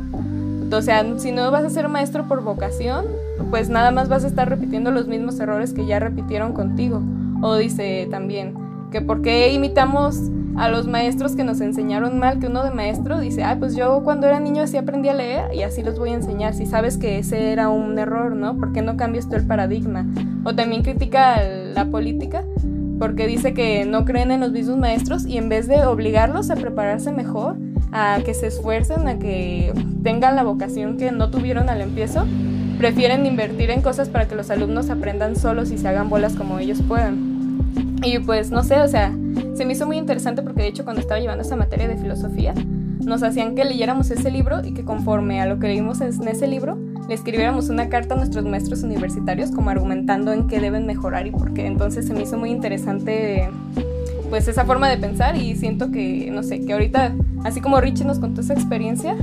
O sea, si no vas a ser maestro por vocación, pues nada más vas a estar repitiendo los mismos errores que ya repitieron contigo. O dice también que por qué imitamos a los maestros que nos enseñaron mal, que uno de maestro dice, ay, pues yo cuando era niño así aprendí a leer y así los voy a enseñar, si sabes que ese era un error, ¿no? ¿Por qué no cambias tú el paradigma? O también critica la política porque dice que no creen en los mismos maestros y en vez de obligarlos a prepararse mejor, a que se esfuercen, a que tengan la vocación que no tuvieron al empiezo, prefieren invertir en cosas para que los alumnos aprendan solos y se hagan bolas como ellos puedan. Y pues no sé, o sea, se me hizo muy interesante porque de hecho cuando estaba llevando esa materia de filosofía, nos hacían que leyéramos ese libro y que conforme a lo que leímos en ese libro, le escribiéramos una carta a nuestros maestros universitarios como argumentando en qué deben mejorar y por qué. Entonces se me hizo muy interesante pues esa forma de pensar y siento que, no sé, que ahorita, así como Richie nos contó esa experiencia,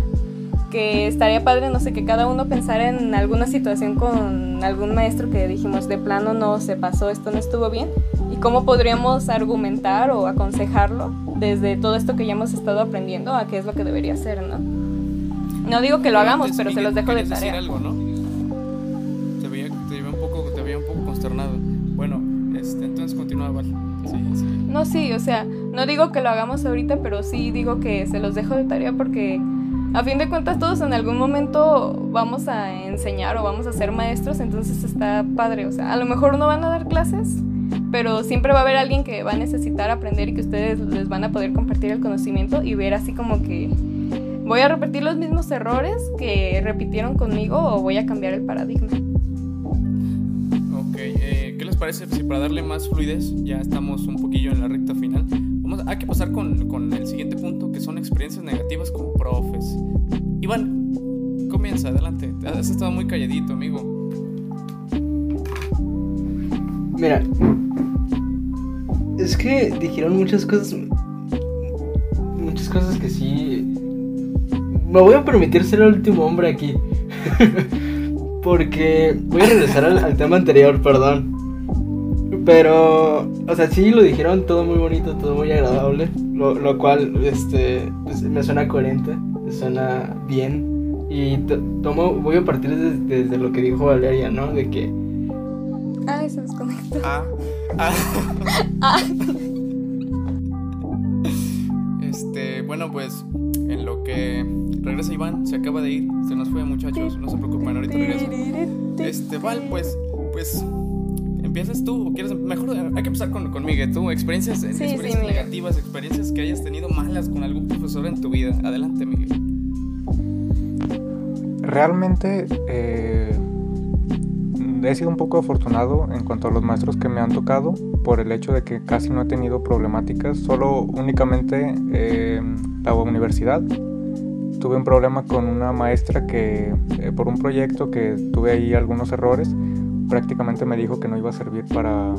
que estaría padre, no sé, que cada uno pensara en alguna situación con algún maestro que dijimos de plano no se pasó, esto no estuvo bien, y cómo podríamos argumentar o aconsejarlo desde todo esto que ya hemos estado aprendiendo a qué es lo que debería ser, ¿no? No digo que lo hagamos, Antes, pero se los dejo de querías decir tarea. algo, ¿no? Te veía, te veía un poco, te veía un poco consternado. Bueno, este, entonces continúa, Val. No, sí, o sea, no digo que lo hagamos ahorita, pero sí digo que se los dejo de tarea porque a fin de cuentas todos en algún momento vamos a enseñar o vamos a ser maestros, entonces está padre, o sea, a lo mejor no van a dar clases, pero siempre va a haber alguien que va a necesitar aprender y que ustedes les van a poder compartir el conocimiento y ver así como que voy a repetir los mismos errores que repitieron conmigo o voy a cambiar el paradigma. Parece si para darle más fluidez, ya estamos un poquillo en la recta final, vamos, hay que pasar con, con el siguiente punto, que son experiencias negativas con profes. Iván, comienza, adelante. Has estado muy calladito, amigo. Mira, es que dijeron muchas cosas, muchas cosas que sí. Me voy a permitir ser el último hombre aquí. [LAUGHS] Porque voy a regresar al, al tema anterior, perdón. Pero, o sea, sí lo dijeron todo muy bonito, todo muy agradable. Lo, lo cual, este, pues, me suena coherente, me suena bien. Y to- tomo, voy a partir desde, desde lo que dijo Valeria, ¿no? De que Ay, se desconectó. Ah, [LAUGHS] ah. Este, bueno, pues en lo que regresa Iván, se acaba de ir, se nos fue muchachos, no se preocupen, ahorita regresa. Este, Val, pues, pues, empiezas tú, o quieres, mejor hay que empezar con, con Miguel, tú, experiencias, sí, experiencias negativas, experiencias que hayas tenido malas con algún profesor en tu vida. Adelante, Miguel. Realmente eh, he sido un poco afortunado en cuanto a los maestros que me han tocado por el hecho de que casi no he tenido problemáticas, solo únicamente eh, la universidad. Tuve un problema con una maestra que eh, por un proyecto que tuve ahí algunos errores, prácticamente me dijo que no iba a servir para,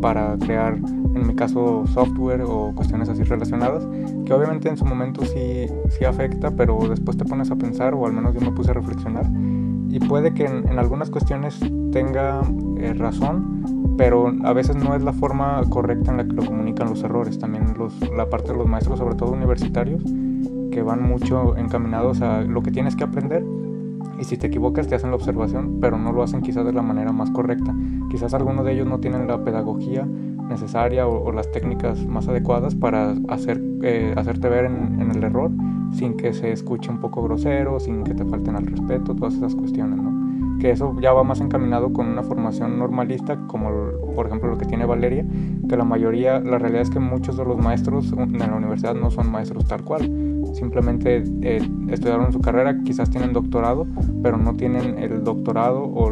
para crear, en mi caso, software o cuestiones así relacionadas, que obviamente en su momento sí, sí afecta, pero después te pones a pensar, o al menos yo me puse a reflexionar, y puede que en, algunas cuestiones tenga eh, razón, pero a veces no es la forma correcta en la que lo comunican los errores, también los, la parte de los maestros, sobre todo universitarios, que van mucho encaminados a lo que tienes que aprender y si te equivocas te hacen la observación, pero no lo hacen quizás de la manera más correcta. Quizás algunos de ellos no tienen la pedagogía necesaria o, las técnicas más adecuadas para hacer, eh, hacerte ver en, el error sin que se escuche un poco grosero, sin que te falten al respeto, todas esas cuestiones. Que eso ya va más encaminado con una formación normalista, como por ejemplo lo que tiene Valeria, que la mayoría, la realidad es que muchos de los maestros en la universidad no son maestros tal cual, simplemente eh, estudiaron su carrera, quizás tienen doctorado, pero no tienen el doctorado o,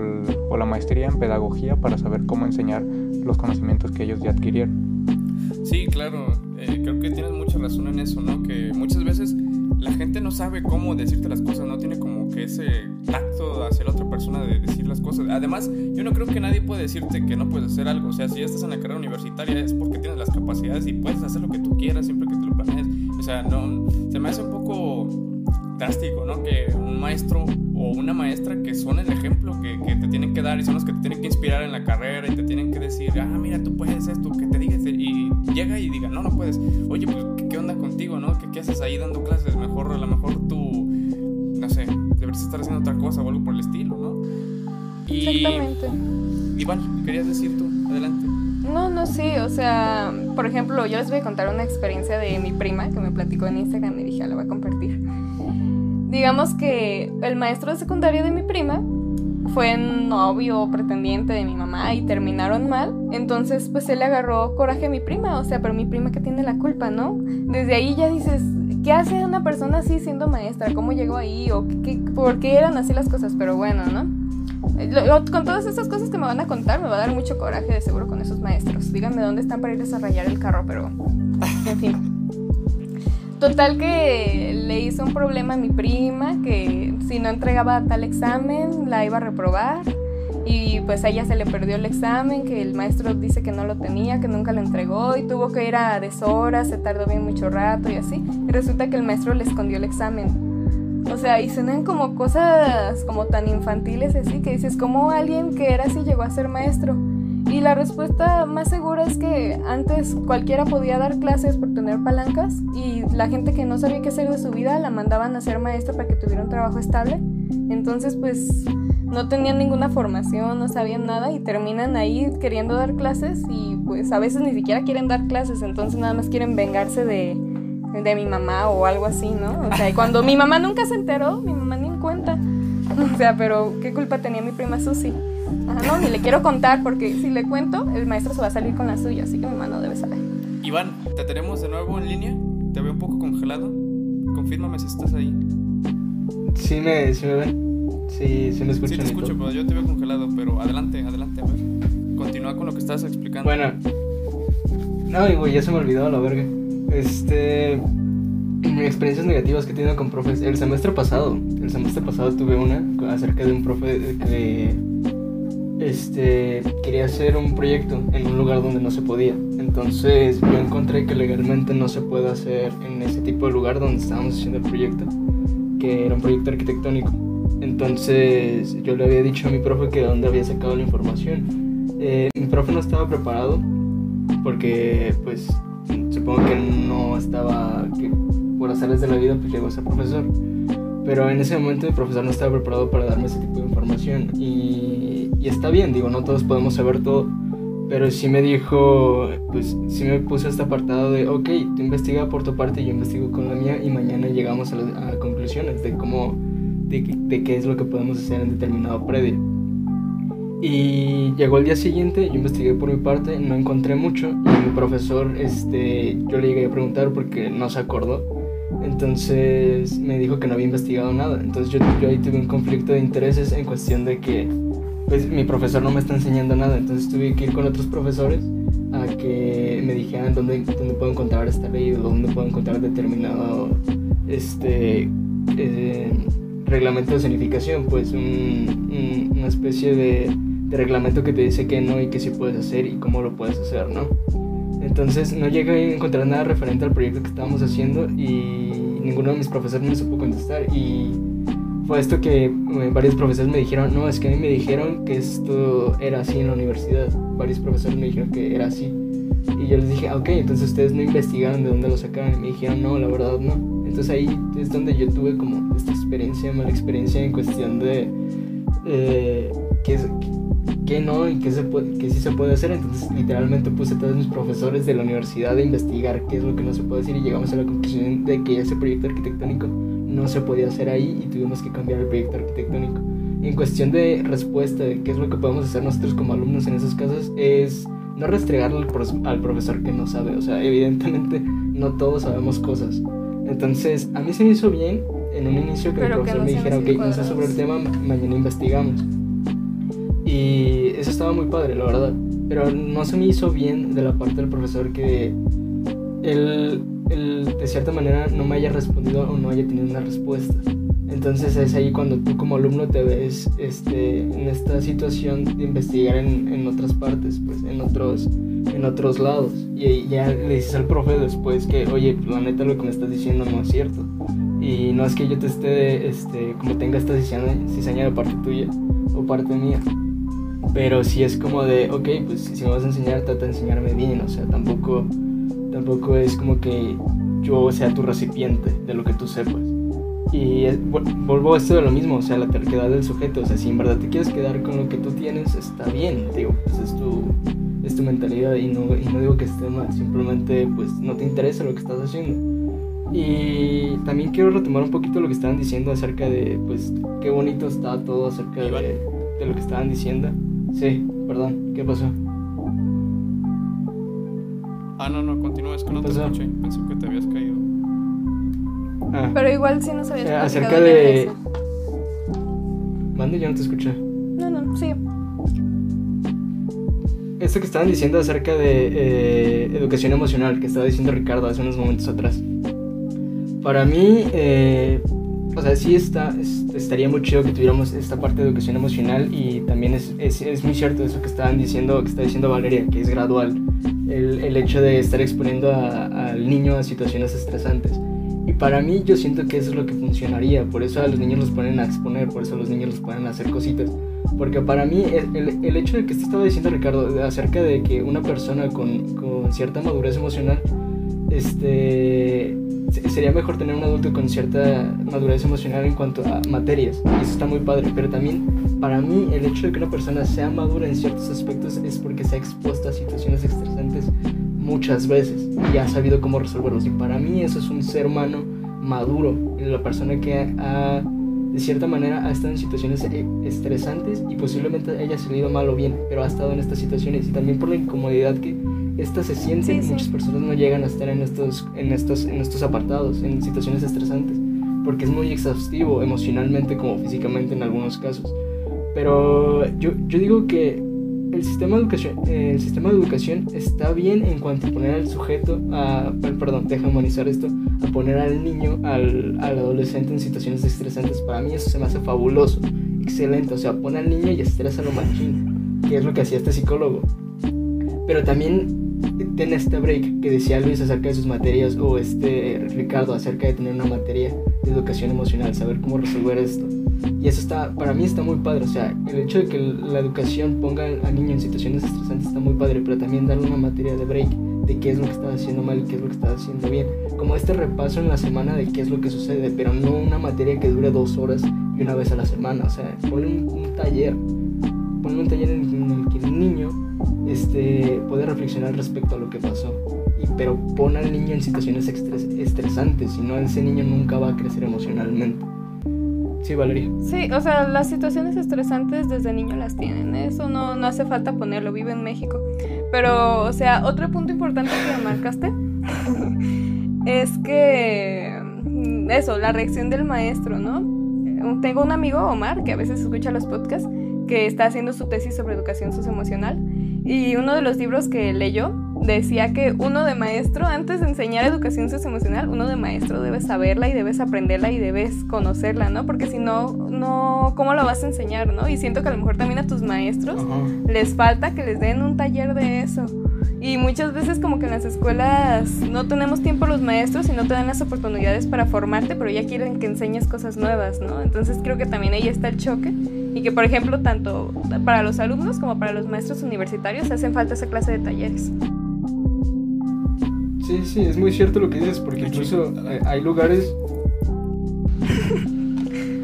la maestría en pedagogía para saber cómo enseñar los conocimientos que ellos ya adquirieron. Sí, claro, eh, creo que tienes mucha razón en eso, ¿no? Que muchas veces la gente no sabe cómo decirte las cosas, no tiene como que ese tacto hacia la otra persona de decir las cosas. Además, yo no creo que nadie puede decirte que no puedes hacer algo, o sea, si ya estás en la carrera universitaria es porque tienes las capacidades y puedes hacer lo que tú quieras siempre que te lo planees. O sea, no, se me hace un poco drástico, ¿no? Que un maestro o una maestra que son el ejemplo que, que, te tienen que dar y son los que te tienen que inspirar en la carrera y te tienen que decir, ah, mira, tú puedes esto, que te digas y llega y diga, no, no puedes. Oye, pues, ¿qué, onda contigo, no? ¿Qué, ¿Qué, haces ahí dando clases? Mejor, a lo mejor tú, no sé, deberías estar haciendo otra cosa o algo por el estilo, ¿no? Y, Exactamente. Iván, ¿querías decir tú? Adelante. No, no, sí, o sea, por ejemplo, yo les voy a contar una experiencia de mi prima que me platicó en Instagram y dije, la voy a compartir. Digamos que el maestro de secundaria de mi prima fue novio o pretendiente de mi mamá y terminaron mal. Entonces, pues él le agarró coraje a mi prima, o sea, pero mi prima que tiene la culpa, ¿no? Desde ahí ya dices, ¿qué hace una persona así siendo maestra? ¿Cómo llegó ahí? ¿O qué, por qué eran así las cosas? Pero bueno, ¿no? Con todas esas cosas que me van a contar, me va a dar mucho coraje de seguro con esos maestros. Díganme dónde están para irles a rayar el carro, pero en fin. Total que le hizo un problema a mi prima, que si no entregaba tal examen, la iba a reprobar. Y pues a ella se le perdió el examen, que el maestro dice que no lo tenía, que nunca lo entregó y tuvo que ir a deshoras, se tardó bien mucho rato y así. Y resulta que el maestro le escondió el examen. O sea, y suenan como cosas como tan infantiles así, que dices, ¿cómo alguien que era así llegó a ser maestro? Y la respuesta más segura es que antes cualquiera podía dar clases por tener palancas y la gente que no sabía qué hacer de su vida la mandaban a ser maestra para que tuviera un trabajo estable. Entonces pues no tenían ninguna formación, no sabían nada y terminan ahí queriendo dar clases y pues a veces ni siquiera quieren dar clases, entonces nada más quieren vengarse de, de mi mamá o algo así, ¿no? O sea, y cuando mi mamá nunca se enteró, mi mamá ni en cuenta. [LAUGHS] O sea, pero ¿qué culpa tenía mi prima Susi? Ajá, no, ni le quiero contar porque si le cuento, el maestro se va a salir con la suya, así que mi mamá no debe saber. Iván, te tenemos de nuevo en línea. Te veo un poco congelado. Confírmame si estás ahí. Sí me, sí me ven. Sí, sí me escuchan. Sí te escucho, pero yo te veo congelado. Pero adelante, adelante, a ver. Continúa con lo que estás explicando. Bueno. No, güey, ya se me olvidó la verga. Este. Experiencias negativas que he tenido con profes. El semestre pasado. El semestre pasado tuve una acerca de un profe que. Este. Quería hacer un proyecto en un lugar donde no se podía. Entonces yo encontré que legalmente no se puede hacer en ese tipo de lugar donde estábamos haciendo el proyecto. Que era un proyecto arquitectónico. Entonces yo le había dicho a mi profe que de dónde había sacado la información. Eh, mi profe no estaba preparado porque pues supongo que no estaba, que por azares de la vida pues llegó a ser profesor. Pero en ese momento mi profesor no estaba preparado para darme ese tipo de información y, está bien, digo, no todos podemos saber todo. Pero sí me dijo, pues sí me puso este apartado de, ok, tú investiga por tu parte yo investigo con la mía y mañana llegamos a, las- a conclusiones de cómo, de, de qué es lo que podemos hacer en determinado predio. Y llegó el día siguiente, yo investigué por mi parte, no encontré mucho y mi profesor, este, yo le llegué a preguntar porque no se acordó. Entonces me dijo que no había investigado nada. Entonces yo, ahí tuve un conflicto de intereses en cuestión de que pues mi profesor no me está enseñando nada. Entonces tuve que ir con otros profesores a que me dijeran dónde, dónde puedo encontrar esta ley o dónde puedo encontrar determinado este eh, reglamento de zonificación, pues un- una especie de, de reglamento que te dice que no y que sí puedes hacer y cómo lo puedes hacer, ¿no? Entonces no llegué a encontrar nada referente al proyecto que estábamos haciendo y ninguno de mis profesores me supo contestar y fue esto que eh, varios profesores me dijeron, no, es que a mí me dijeron que esto era así en la universidad, varios profesores me dijeron que era así y yo les dije, ah, ok, entonces ustedes no investigaron de dónde lo sacaron y me dijeron, no, la verdad no. Entonces ahí es donde yo tuve como esta experiencia, mala experiencia en cuestión de eh, qué, es- qué no y qué, se puede, qué sí se puede hacer. Entonces literalmente puse a todos mis profesores de la universidad a investigar qué es lo que no se puede hacer y llegamos a la conclusión de que ese proyecto arquitectónico no se podía hacer ahí y tuvimos que cambiar el proyecto arquitectónico. En cuestión de respuesta de qué es lo que podemos hacer nosotros como alumnos en esos casos es no restregarle al, profesor que no sabe. O sea, evidentemente no todos sabemos cosas. Entonces, a mí se me hizo bien en un inicio que Pero el que profesor no me dijera, ok, no sé sobre el tema, cuadrados". ma- mañana investigamos. Y eso estaba muy padre, la verdad. Pero no se me hizo bien de la parte del profesor que él, él de cierta manera no me haya respondido o no haya tenido una respuesta. Entonces es ahí cuando tú como alumno te ves este, en esta situación de investigar en, en otras partes, pues en otros, en otros lados. Y ya le dices al profe después que, oye, la neta lo que me estás diciendo no es cierto. Y no es que yo te esté, este, como tenga esta cizaña, cizaña de parte tuya o parte mía. Pero sí es como de, ok, pues si me vas a enseñar, trata de enseñarme bien. O sea, tampoco, tampoco es como que yo sea tu recipiente de lo que tú sepas. Y es- vu- vuelvo a esto de lo mismo, o sea, la terquedad del sujeto. O sea, si en verdad te quieres quedar con lo que tú tienes, está bien, digo, pues es tu, es tu mentalidad y no, y no digo que esté mal, simplemente pues no te interesa lo que estás haciendo. Y también quiero retomar un poquito lo que estaban diciendo acerca de, pues, qué bonito está todo acerca de, de lo que estaban diciendo. Sí, perdón, ¿qué pasó? Ah, no, no, continúa, es que no te Pasó. escuché. Pensé que te habías caído. Ah, Pero igual sí nos habías Eh, acerca de- eso. mande, yo no te escuché. No, no, sí. Esto que estaban diciendo acerca de eh, educación emocional, que estaba diciendo Ricardo hace unos momentos atrás. Para mí, eh, o sea, sí está, es- estaría muy chido que tuviéramos esta parte de educación emocional y también es, es, es muy cierto eso que estaban diciendo, que está diciendo Valeria, que es gradual. El, el hecho de estar exponiendo a- al niño a situaciones estresantes. Y para mí yo siento que eso es lo que funcionaría, por eso a los niños los ponen a exponer, por eso a los niños los ponen a hacer cositas, Porque para mí el, el, hecho de que estaba diciendo Ricardo acerca de que una persona con, con cierta madurez emocional, este, sería mejor tener un adulto con cierta madurez emocional en cuanto a materias. Y eso está muy padre. Pero también, para mí, el hecho de que una persona sea madura en ciertos aspectos es porque se ha expuesto a situaciones estresantes muchas veces y ha sabido cómo resolverlos. Y para mí eso es un ser humano maduro, la persona que ha de cierta manera ha estado en situaciones eh, estresantes y posiblemente haya salido mal o bien, pero ha estado en estas situaciones y también por la incomodidad que esta se siente, muchas personas no llegan a estar en estos, en, estos, en estos apartados, en situaciones estresantes, porque es muy exhaustivo emocionalmente como físicamente en algunos casos. Pero yo, yo digo que el sistema, de educación, el sistema de educación está bien en cuanto a poner al sujeto, a, perdón, deja humanizar esto, a poner al niño, al, al, adolescente en situaciones estresantes. Para mí eso se me hace fabuloso, excelente. O sea, pone al niño y estresa lo machín, que es lo que hacía este psicólogo. Pero también tiene este break que decía Luis acerca de sus materias o este Ricardo acerca de tener una materia de educación emocional, saber cómo resolver esto. Y eso está, para mí está muy padre, o sea, el hecho de que la educación ponga al niño en situaciones estresantes está muy padre, pero también darle una materia de break de qué es lo que está haciendo mal y qué es lo que está haciendo bien. Como este repaso en la semana de qué es lo que sucede, pero no una materia que dure dos horas y una vez a la semana, o sea, ponle un, taller, ponle un taller en, el que el niño este, puede reflexionar respecto a lo que pasó. Y, pero pone al niño en situaciones estresantes, si no ese niño nunca va a crecer emocionalmente. Sí, Valeria. Sí, o sea, las situaciones estresantes desde niño las tienen. Eso no, no hace falta ponerlo, vive en México. Pero, o sea, otro punto importante que marcaste [LAUGHS] es que mm, eso, la reacción del maestro, ¿no? Tengo un amigo, Omar, que a veces escucha los podcasts, que está haciendo su tesis sobre educación socioemocional. Y uno de los libros que leyó decía que uno de maestro, antes de enseñar educación socioemocional, uno de maestro debes saberla y debes aprenderla y debes conocerla, ¿no? Porque si no, no, ¿cómo lo vas a enseñar, no? Y siento que a lo mejor también a tus maestros les falta que les den un taller de eso. Y muchas veces como que en las escuelas no tenemos tiempo los maestros y no te dan las oportunidades para formarte, pero ya quieren que enseñes cosas nuevas, ¿no? Entonces creo que también ahí está el choque y que por ejemplo tanto para los alumnos como para los maestros universitarios hacen falta esa clase de talleres. Sí, sí, es muy cierto lo que dices, porque incluso hay, lugares... [LAUGHS]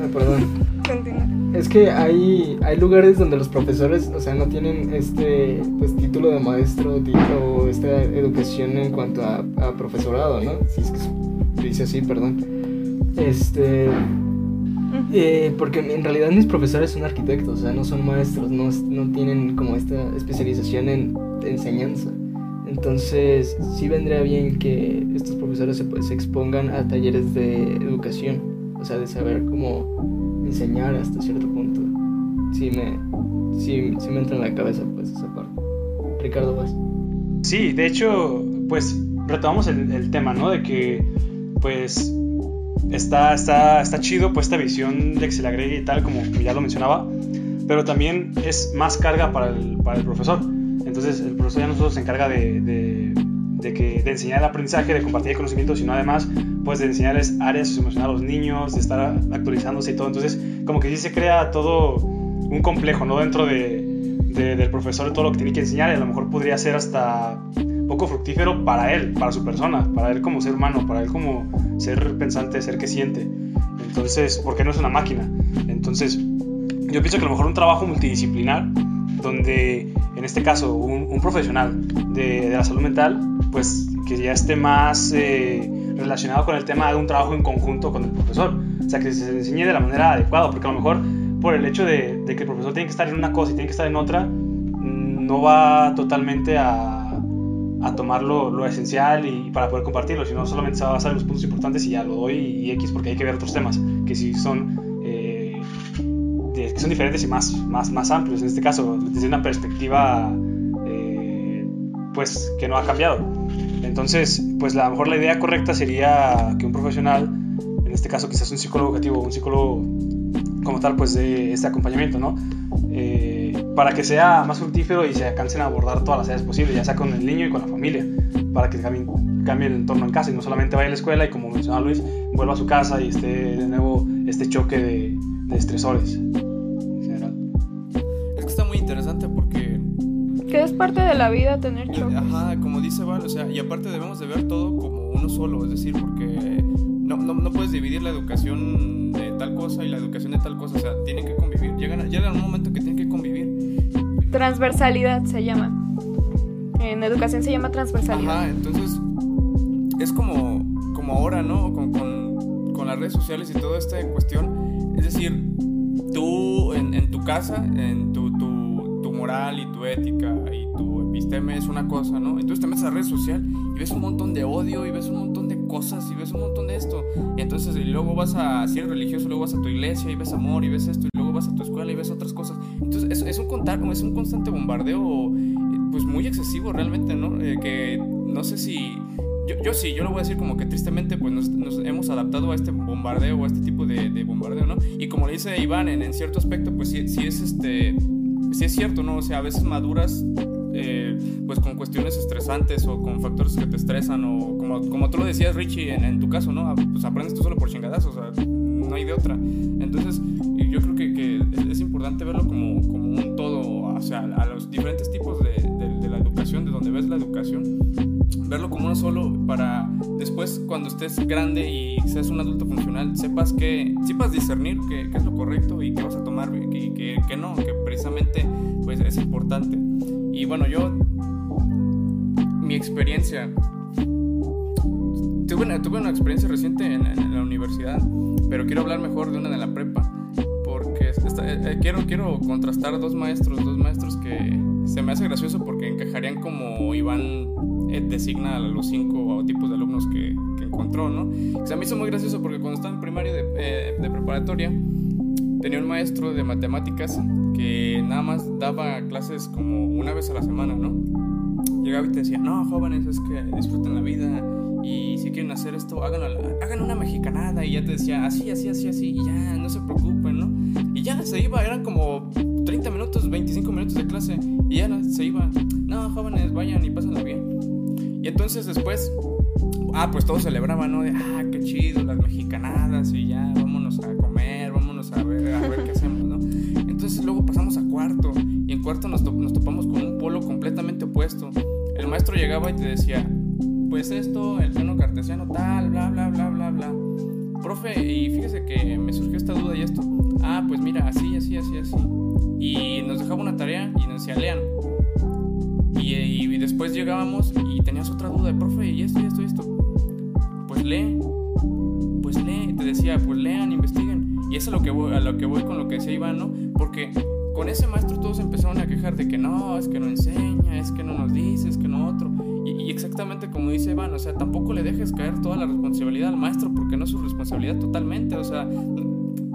ah, perdón. Continúa. Es que hay, hay lugares donde los profesores, o sea, no tienen este pues, título de maestro o esta educación en cuanto a, profesorado, ¿no? Si es que se dice así, perdón. Este... Eh, porque en realidad mis profesores son arquitectos, o sea, no son maestros, no, no tienen como esta especialización en enseñanza. Entonces, sí vendría bien que estos profesores se, expongan a talleres de educación, o sea, de saber cómo enseñar hasta cierto punto. Sí me, sí, me entra en la cabeza, pues, esa parte. Ricardo, pues. Sí, de hecho, pues, retomamos el, tema, ¿no? De que, pues, está, está, está chido, pues, esta visión de que se le agregue y tal, como ya lo mencionaba, pero también es más carga para el, para el profesor entonces el profesor ya no solo se encarga de, de, que, de enseñar el aprendizaje, de compartir el conocimiento, sino además pues de enseñarles áreas emocionales a los niños, de estar actualizándose y todo. Entonces como que sí se crea todo un complejo, ¿no? Dentro de, del profesor, todo lo que tiene que enseñar y a lo mejor podría ser hasta poco fructífero para él, para su persona, para él como ser humano, para él como ser pensante, ser que siente. Entonces, porque no es una máquina. Entonces, yo pienso que a lo mejor un trabajo multidisciplinar donde en este caso un, profesional de, la salud mental, pues que ya esté más eh, relacionado con el tema de un trabajo en conjunto con el profesor. O sea, que se enseñe de la manera adecuada, porque a lo mejor por el hecho de, que el profesor tiene que estar en una cosa y tiene que estar en otra, mm, no va totalmente a, a tomar lo, esencial y para poder compartirlo, sino solamente se va a basar en los puntos importantes y ya lo doy y X porque hay que ver otros temas que sí son que son diferentes y más, más, más amplios, en este caso, desde una perspectiva eh, pues que no ha cambiado. Entonces, pues a lo mejor la idea correcta sería que un profesional, en este caso quizás un psicólogo educativo, un psicólogo como tal, pues de este acompañamiento, ¿no? Eh, para que sea más fructífero y se alcancen a abordar todas las áreas posibles, ya sea con el niño y con la familia, para que cambie, cambie el entorno en casa y no solamente vaya a la escuela y como mencionaba Luis, vuelva a su casa y esté de nuevo este choque de, de estresores. es parte de la vida tener choques. Ajá, como dice Val, o sea, y aparte debemos de ver todo como uno solo, es decir, porque no, no, no puedes dividir la educación de tal cosa y la educación de tal cosa, o sea, tienen que convivir, llegan, llega un momento que tienen que convivir. Transversalidad se llama. En educación se llama transversalidad. Ajá, entonces es como, como ahora, ¿no? Con, con, las redes sociales y toda esta cuestión, es decir, tú en, tu casa, en tu, tu, moral y tu ética y tu episteme es una cosa, ¿no? Entonces te metes a la red social y ves un montón de odio y ves un montón de cosas y ves un montón de esto. Y entonces y luego vas a, si eres religioso, luego vas a tu iglesia y ves amor y ves esto vas a tu escuela y ves otras cosas. Entonces es, es un contar, es un constante bombardeo pues muy excesivo realmente, ¿no? Eh, que no sé si... Yo, yo sí, yo lo voy a decir como que tristemente pues nos, nos hemos adaptado a este bombardeo a este tipo de, de bombardeo, ¿no? Y como le dice Iván, en, en cierto aspecto pues sí, sí es este... Sí es cierto, ¿no? O sea, a veces maduras eh, pues con cuestiones estresantes o con factores que te estresan o como, como tú lo decías Richie en, en tu caso, ¿no? Pues aprendes tú solo por chingadazos, o sea, no hay de otra. Entonces importante verlo como, como un todo, o sea, a los diferentes tipos de, de, de la educación, de donde ves la educación, verlo como uno solo para después cuando estés grande y seas un adulto funcional, sepas que, sepas discernir qué, qué es lo correcto y qué vas a tomar y que no, que precisamente pues es importante. Y bueno, yo, mi experiencia, tuve una, tuve una experiencia reciente en, en la universidad, pero quiero hablar mejor de una de la prepa, eh, quiero, quiero contrastar dos maestros, dos maestros que se me hace gracioso porque encajarían como Iván eh, designa a los cinco tipos de alumnos que, que encontró, ¿no? Se me hizo muy gracioso porque cuando estaba en primaria de, eh, de preparatoria, tenía un maestro de matemáticas que nada más daba clases como una vez a la semana, ¿no? Llegaba y te decía, no, jóvenes, es que disfruten la vida y si quieren hacer esto, hagan, hagan una mexicanada y ya te decía, así, así, así, así, y ya, no se preocupen, ¿no? Y ya se iba, eran como 30 minutos, 25 minutos de clase y ya se iba, no, jóvenes, vayan y pásenlo bien. Y entonces después, ah, pues todos celebraban, ¿no? De, ah, qué chido, las mexicanadas y ya, vámonos a comer, vámonos a ver, a ver qué hacemos, ¿no? Entonces luego pasamos a cuarto y en cuarto nos, to- nos topamos con un polo completamente opuesto. El maestro llegaba y te decía, pues esto, el plano cartesiano tal, bla, bla, bla, bla, bla. Profe, y fíjese que me surgió esta duda y esto. Ah, pues mira, así, así, así, así. Y nos dejaba una tarea y nos decía, lean. Y, y después llegábamos y tenías otra duda, profe, y esto, y esto, y esto. Pues lee, pues lee, te decía, pues lean, investiguen. Y eso es lo que voy, a lo que voy con lo que decía Iván, ¿no? Porque con ese maestro todos empezaron a quejar de que no, es que no enseña, es que no nos dice, es que no otro. Y, exactamente como dice Iván, o sea, tampoco le dejes caer toda la responsabilidad al maestro porque no es su responsabilidad totalmente, o sea,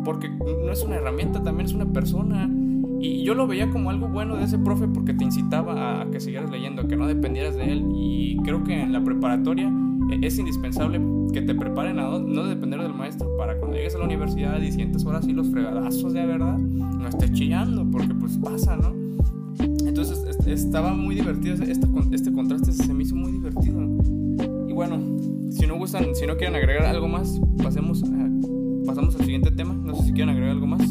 porque no es una herramienta, también es una persona. Y yo lo veía como algo bueno de ese profe porque te incitaba a que siguieras leyendo, que no dependieras de él. Y creo que en la preparatoria eh, es indispensable que te preparen a no depender del maestro para cuando llegues a la universidad y sientes ahora sí los fregadazos de verdad, no estés chillando, porque pues pasa, ¿no? Estaba muy divertido, este, este contraste se me hizo muy divertido. Y bueno, si no gustan, si no quieren agregar algo más, pasemos a- pasamos al siguiente tema. No sé si quieren agregar algo más.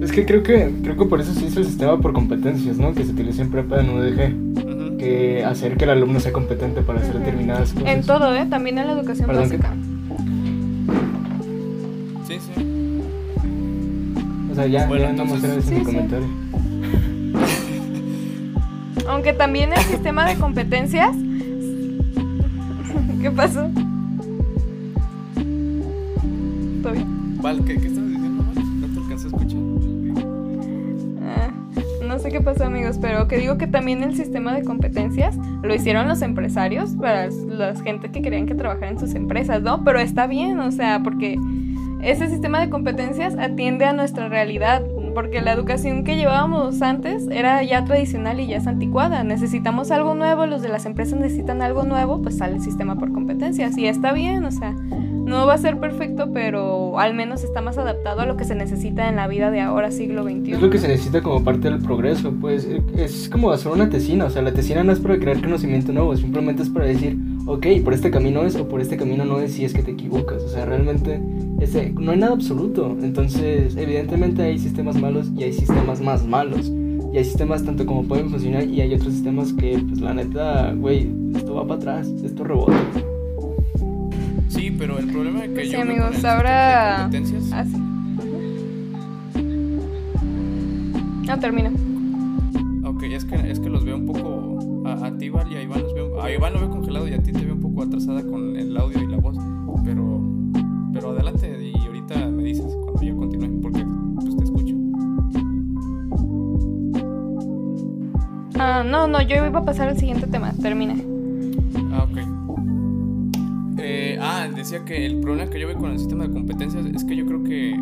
Es que creo que creo que por eso se hizo el sistema por competencias, ¿no? Que se utiliza en prepa en UDG. Que hacer que el alumno sea competente para hacer determinadas cosas. En todo, ¿eh? También en la educación Perdón, básica. Sí, sí. O sea, ya, Bueno, ya no entonces- mostré ese Sí, mi sí. comentario. Aunque también el sistema de competencias. ¿Qué pasó? ¿Todo bien? Val, ¿qué, qué estabas diciendo, Val? No te alcancé a escuchar. Ah, no sé qué pasó, amigos, pero que digo que también el sistema de competencias lo hicieron los empresarios para la gente que querían que trabajara en sus empresas, ¿no? Pero está bien, o sea, porque ese sistema de competencias atiende a nuestra realidad, porque la educación que llevábamos antes era ya tradicional y ya es anticuada. Necesitamos algo nuevo, los de las empresas necesitan algo nuevo, pues sale el sistema por competencias y está bien, o sea, no va a ser perfecto, pero al menos está más adaptado a lo que se necesita en la vida de ahora, siglo XXI. Es lo que se necesita como parte del progreso, pues es como hacer una tesina, o sea, la tesina no es para crear conocimiento nuevo, simplemente es para decir, ok, por este camino es o por este camino no es si es que te equivocas, o sea, realmente ese, no hay nada absoluto, entonces evidentemente hay sistemas malos y hay sistemas más malos, Y hay sistemas tanto como pueden funcionar y hay otros sistemas que, pues la neta, güey, esto va para atrás, esto rebota. Sí, pero el problema es que Sí, yo con amigos, de ahora... competencias- Ah, sí. No, termina. Ok, es que, es que los veo un poco. A, a ti, Val, y a Iván los veo. A Iván lo veo congelado y a ti te veo un poco atrasada con el audio y la voz. Pero. Pero adelante y ahorita me dices cuando ya continúe, porque pues te escucho. Ah, no, no, yo iba a pasar al siguiente tema. Termina. Ah, ok. Eh, ah, decía que el problema que yo veo con el sistema de competencias es que yo creo que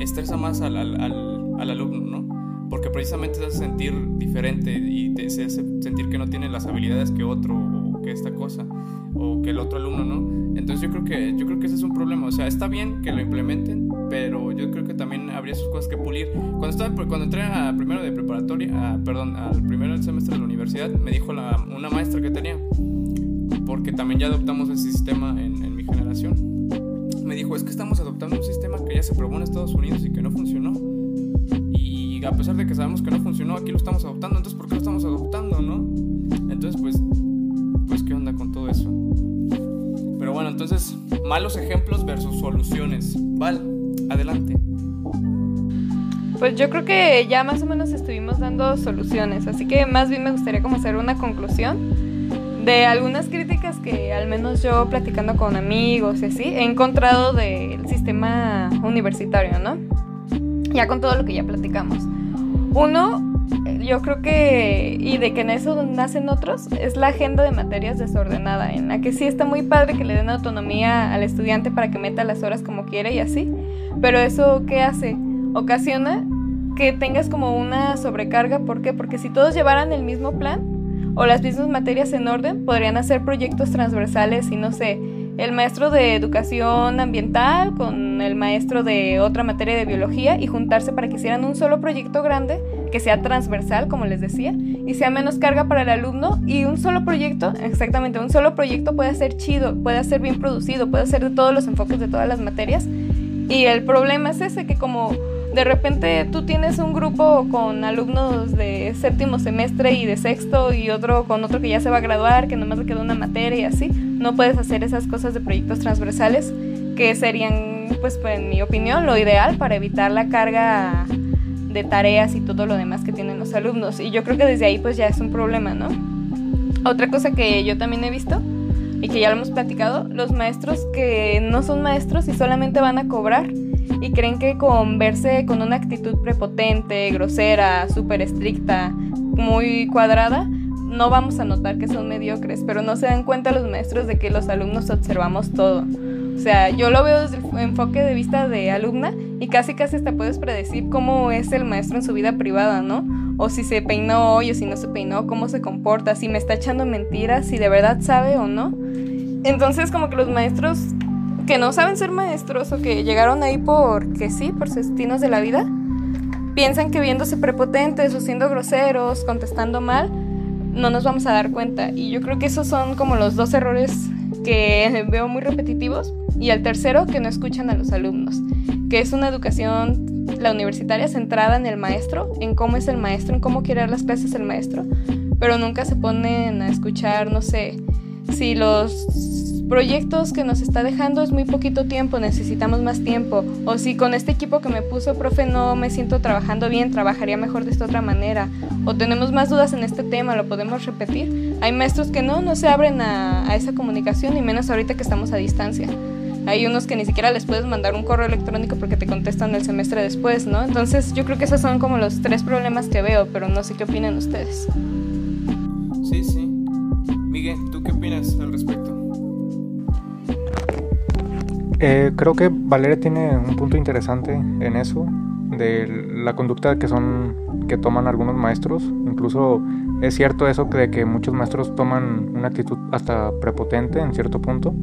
estresa más al, al, al, al alumno, ¿no? Porque precisamente te hace sentir diferente y te hace sentir que no tiene las habilidades que otro o que esta cosa o que el otro alumno, ¿no? Entonces yo creo que yo creo que ese es un problema, o sea, está bien que lo implementen, pero yo creo que también habría sus cosas que pulir. Cuando estaba cuando entré a primero de preparatoria, a- perdón, al primer semestre de la universidad, me dijo la, una maestra que tenía porque también ya adoptamos ese sistema en, en mi generación. Me dijo, es que estamos adoptando un sistema que ya se probó en Estados Unidos y que no funcionó. A pesar de que sabemos que no funcionó, aquí lo estamos adoptando, entonces ¿por qué lo estamos adoptando, no? Entonces, pues, pues ¿qué onda con todo eso? Pero bueno, entonces, malos ejemplos versus soluciones. Val, adelante. Pues yo creo que ya más o menos estuvimos dando soluciones, así que más bien me gustaría como hacer una conclusión de algunas críticas que al menos yo platicando con amigos y así he encontrado del sistema universitario, ¿no? Ya con todo lo que ya platicamos. Uno, yo creo que, y de que en eso nacen otros, es la agenda de materias desordenada, en la que sí está muy padre que le den autonomía al estudiante para que meta las horas como quiere y así, pero eso, ¿qué hace? Ocasiona que tengas como una sobrecarga, ¿por qué? Porque si todos llevaran el mismo plan o las mismas materias en orden, podrían hacer proyectos transversales y no sé, el maestro de educación ambiental con el maestro de otra materia de biología y juntarse para que hicieran un solo proyecto grande que sea transversal, como les decía, y sea menos carga para el alumno y un solo proyecto, exactamente, un solo proyecto puede ser chido, puede ser bien producido, puede ser de todos los enfoques de todas las materias. Y el problema es ese, que como de repente tú tienes un grupo con alumnos de séptimo semestre y de sexto y otro con otro que ya se va a graduar, que nomás le queda una materia y así, no puedes hacer esas cosas de proyectos transversales que serían, pues en mi opinión, lo ideal para evitar la carga de tareas y todo lo demás que tienen los alumnos. Y yo creo que desde ahí pues ya es un problema, ¿no? Otra cosa que yo también he visto y que ya lo hemos platicado, los maestros que no son maestros y solamente van a cobrar y creen que con verse con una actitud prepotente, grosera, súper estricta, muy cuadrada, no vamos a notar que son mediocres, pero no se dan cuenta los maestros de que los alumnos observamos todo. O sea, yo lo veo desde el enfoque de vista de alumna y casi casi hasta puedes predecir cómo es el maestro en su vida privada, ¿no? O si se peinó hoy o si no se peinó, cómo se comporta, si me está echando mentiras, si de verdad sabe o no. Entonces como que los maestros que no saben ser maestros o que llegaron ahí porque sí, por sus destinos de la vida, piensan que viéndose prepotentes o siendo groseros, contestando mal, no nos vamos a dar cuenta. Y yo creo que esos son como los dos errores que [LAUGHS] veo muy repetitivos. Y el tercero, que no escuchan a los alumnos, que es una educación, la universitaria, centrada en el maestro, en cómo es el maestro, en cómo quiere dar las clases el maestro, pero nunca se ponen a escuchar, no sé, si los proyectos que nos está dejando es muy poquito tiempo, necesitamos más tiempo. O si con este equipo que me puso, profe, no me siento trabajando bien, trabajaría mejor de esta otra manera. O tenemos más dudas en este tema, lo podemos repetir. Hay maestros que no, no se abren a, a esa comunicación, y menos ahorita que estamos a distancia. Hay unos que ni siquiera les puedes mandar un correo electrónico porque te contestan el semestre después, ¿no? Entonces yo creo que esos son como los tres problemas que veo, pero no sé qué opinan ustedes. Sí, sí. Miguel, ¿tú qué opinas al respecto? Eh, creo que Valeria tiene un punto interesante en eso, de la conducta que son que toman algunos maestros. Incluso es cierto eso de que muchos maestros toman una actitud hasta prepotente en cierto punto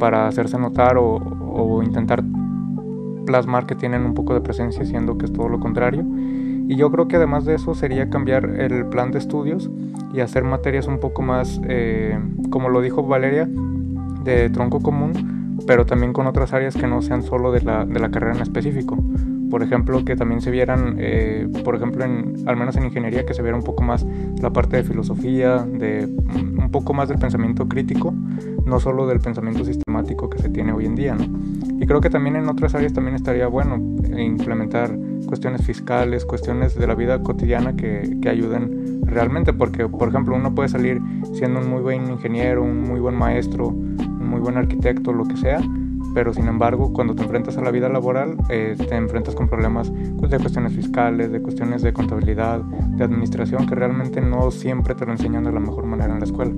para hacerse notar o, o intentar plasmar que tienen un poco de presencia, siendo que es todo lo contrario. Y yo creo que además de eso sería cambiar el plan de estudios y hacer materias un poco más, eh, como lo dijo Valeria, de tronco común, pero también con otras áreas que no sean solo de la, de la carrera en específico. por ejemplo, que también se vieran, eh, por ejemplo, en, al menos en ingeniería, que se viera un poco más la parte de filosofía, de mm, un poco más del pensamiento crítico, no solo del pensamiento sistemático que se tiene hoy en día, ¿no? Y creo que también en otras áreas también estaría bueno implementar cuestiones fiscales, cuestiones de la vida cotidiana que, que ayuden realmente, porque, por ejemplo, uno puede salir siendo un muy buen ingeniero, un muy buen maestro, buen arquitecto, lo que sea, pero sin embargo cuando te enfrentas a la vida laboral eh, te enfrentas con problemas pues, de cuestiones fiscales, de cuestiones de contabilidad, de administración que realmente no siempre te lo enseñan de la mejor manera en la escuela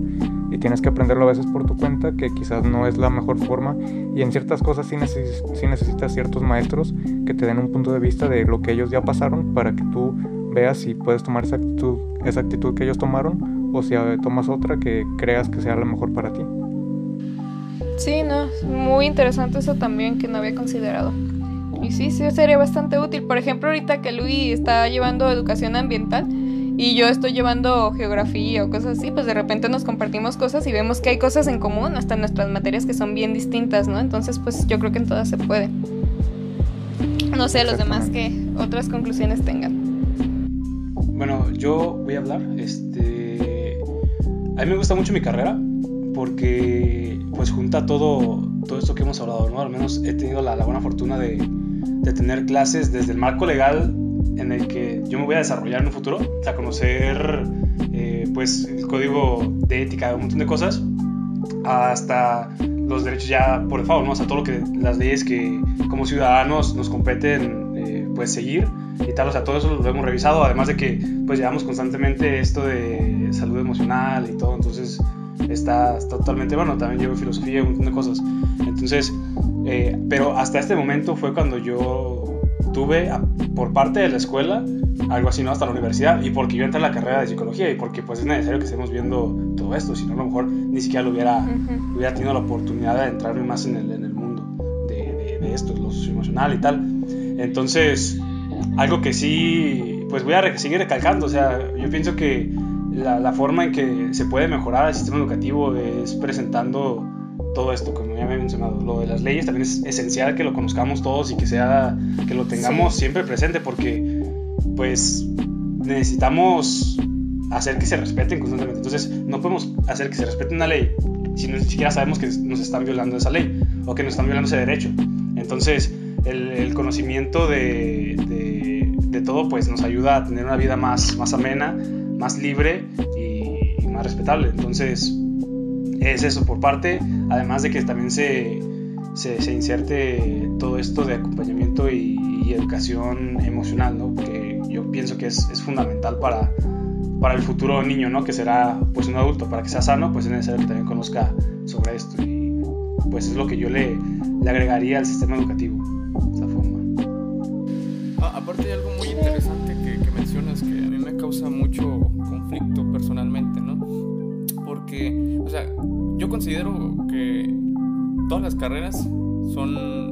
y tienes que aprenderlo a veces por tu cuenta que quizás no es la mejor forma y en ciertas cosas sí, necesitas ciertos maestros que te den un punto de vista de lo que ellos ya pasaron para que tú veas si puedes tomar esa actitud, esa actitud que ellos tomaron o si tomas otra que creas que sea la mejor para ti. Sí, no, muy interesante eso también que no había considerado. Y sí, sí sería bastante útil. Por ejemplo, ahorita que Luis está llevando educación ambiental y yo estoy llevando geografía o cosas así, pues de repente nos compartimos cosas y vemos que hay cosas en común, hasta nuestras materias que son bien distintas, ¿no? Entonces, pues yo creo que en todas se puede. No sé, los demás que otras conclusiones tengan. Bueno, yo voy a hablar. Este, a mí me gusta mucho mi carrera porque pues junta todo, todo esto que hemos hablado, ¿no? Al menos he tenido la, buena fortuna de, de, tener clases desde el marco legal en el que yo me voy a desarrollar en un futuro, o conocer eh, pues el código de ética, un montón de cosas, hasta los derechos ya por default, ¿no? O sea, todo lo que las leyes que como ciudadanos nos competen eh, pues seguir y tal, o sea, todo eso lo hemos revisado, además de que pues llevamos constantemente esto de salud emocional y todo, entonces está, totalmente bueno. También llevo filosofía y un montón de cosas. Entonces, eh, pero hasta este momento fue cuando yo tuve por parte de la escuela algo así, ¿no? Hasta la universidad y porque yo entré a la carrera de psicología y porque pues es necesario que estemos viendo todo esto, si no a lo mejor ni siquiera lo hubiera, hubiera tenido la oportunidad de entrarme más en el, en el mundo de, de, esto, lo socioemocional y tal. Entonces, algo que sí, pues voy a seguir recalcando, o sea, yo pienso que la, forma en que se puede mejorar el sistema educativo es presentando todo esto, como ya me he mencionado. Lo de las leyes también es esencial que lo conozcamos todos y que, sea, que lo tengamos siempre presente porque pues necesitamos hacer que se respeten constantemente. Entonces no podemos hacer que se respete una ley si ni siquiera sabemos que nos están violando esa ley o que nos están violando ese derecho. Entonces el, conocimiento de, de, de, todo pues nos ayuda a tener una vida más, más amena más libre y, más respetable. Entonces, es eso por parte, además de que también se, se, inserte todo esto de acompañamiento y, educación emocional, ¿no? Que yo pienso que es, es, fundamental para, para el futuro niño, ¿no? Que será pues un adulto, para que sea sano, pues es necesario que también conozca sobre esto y pues es lo que yo le, le agregaría al sistema educativo, de esa forma. Ah, aparte de algo muy interesante que, que mencionas que a mí me causa mucho personalmente, ¿no? Porque, o sea, yo considero que todas las carreras son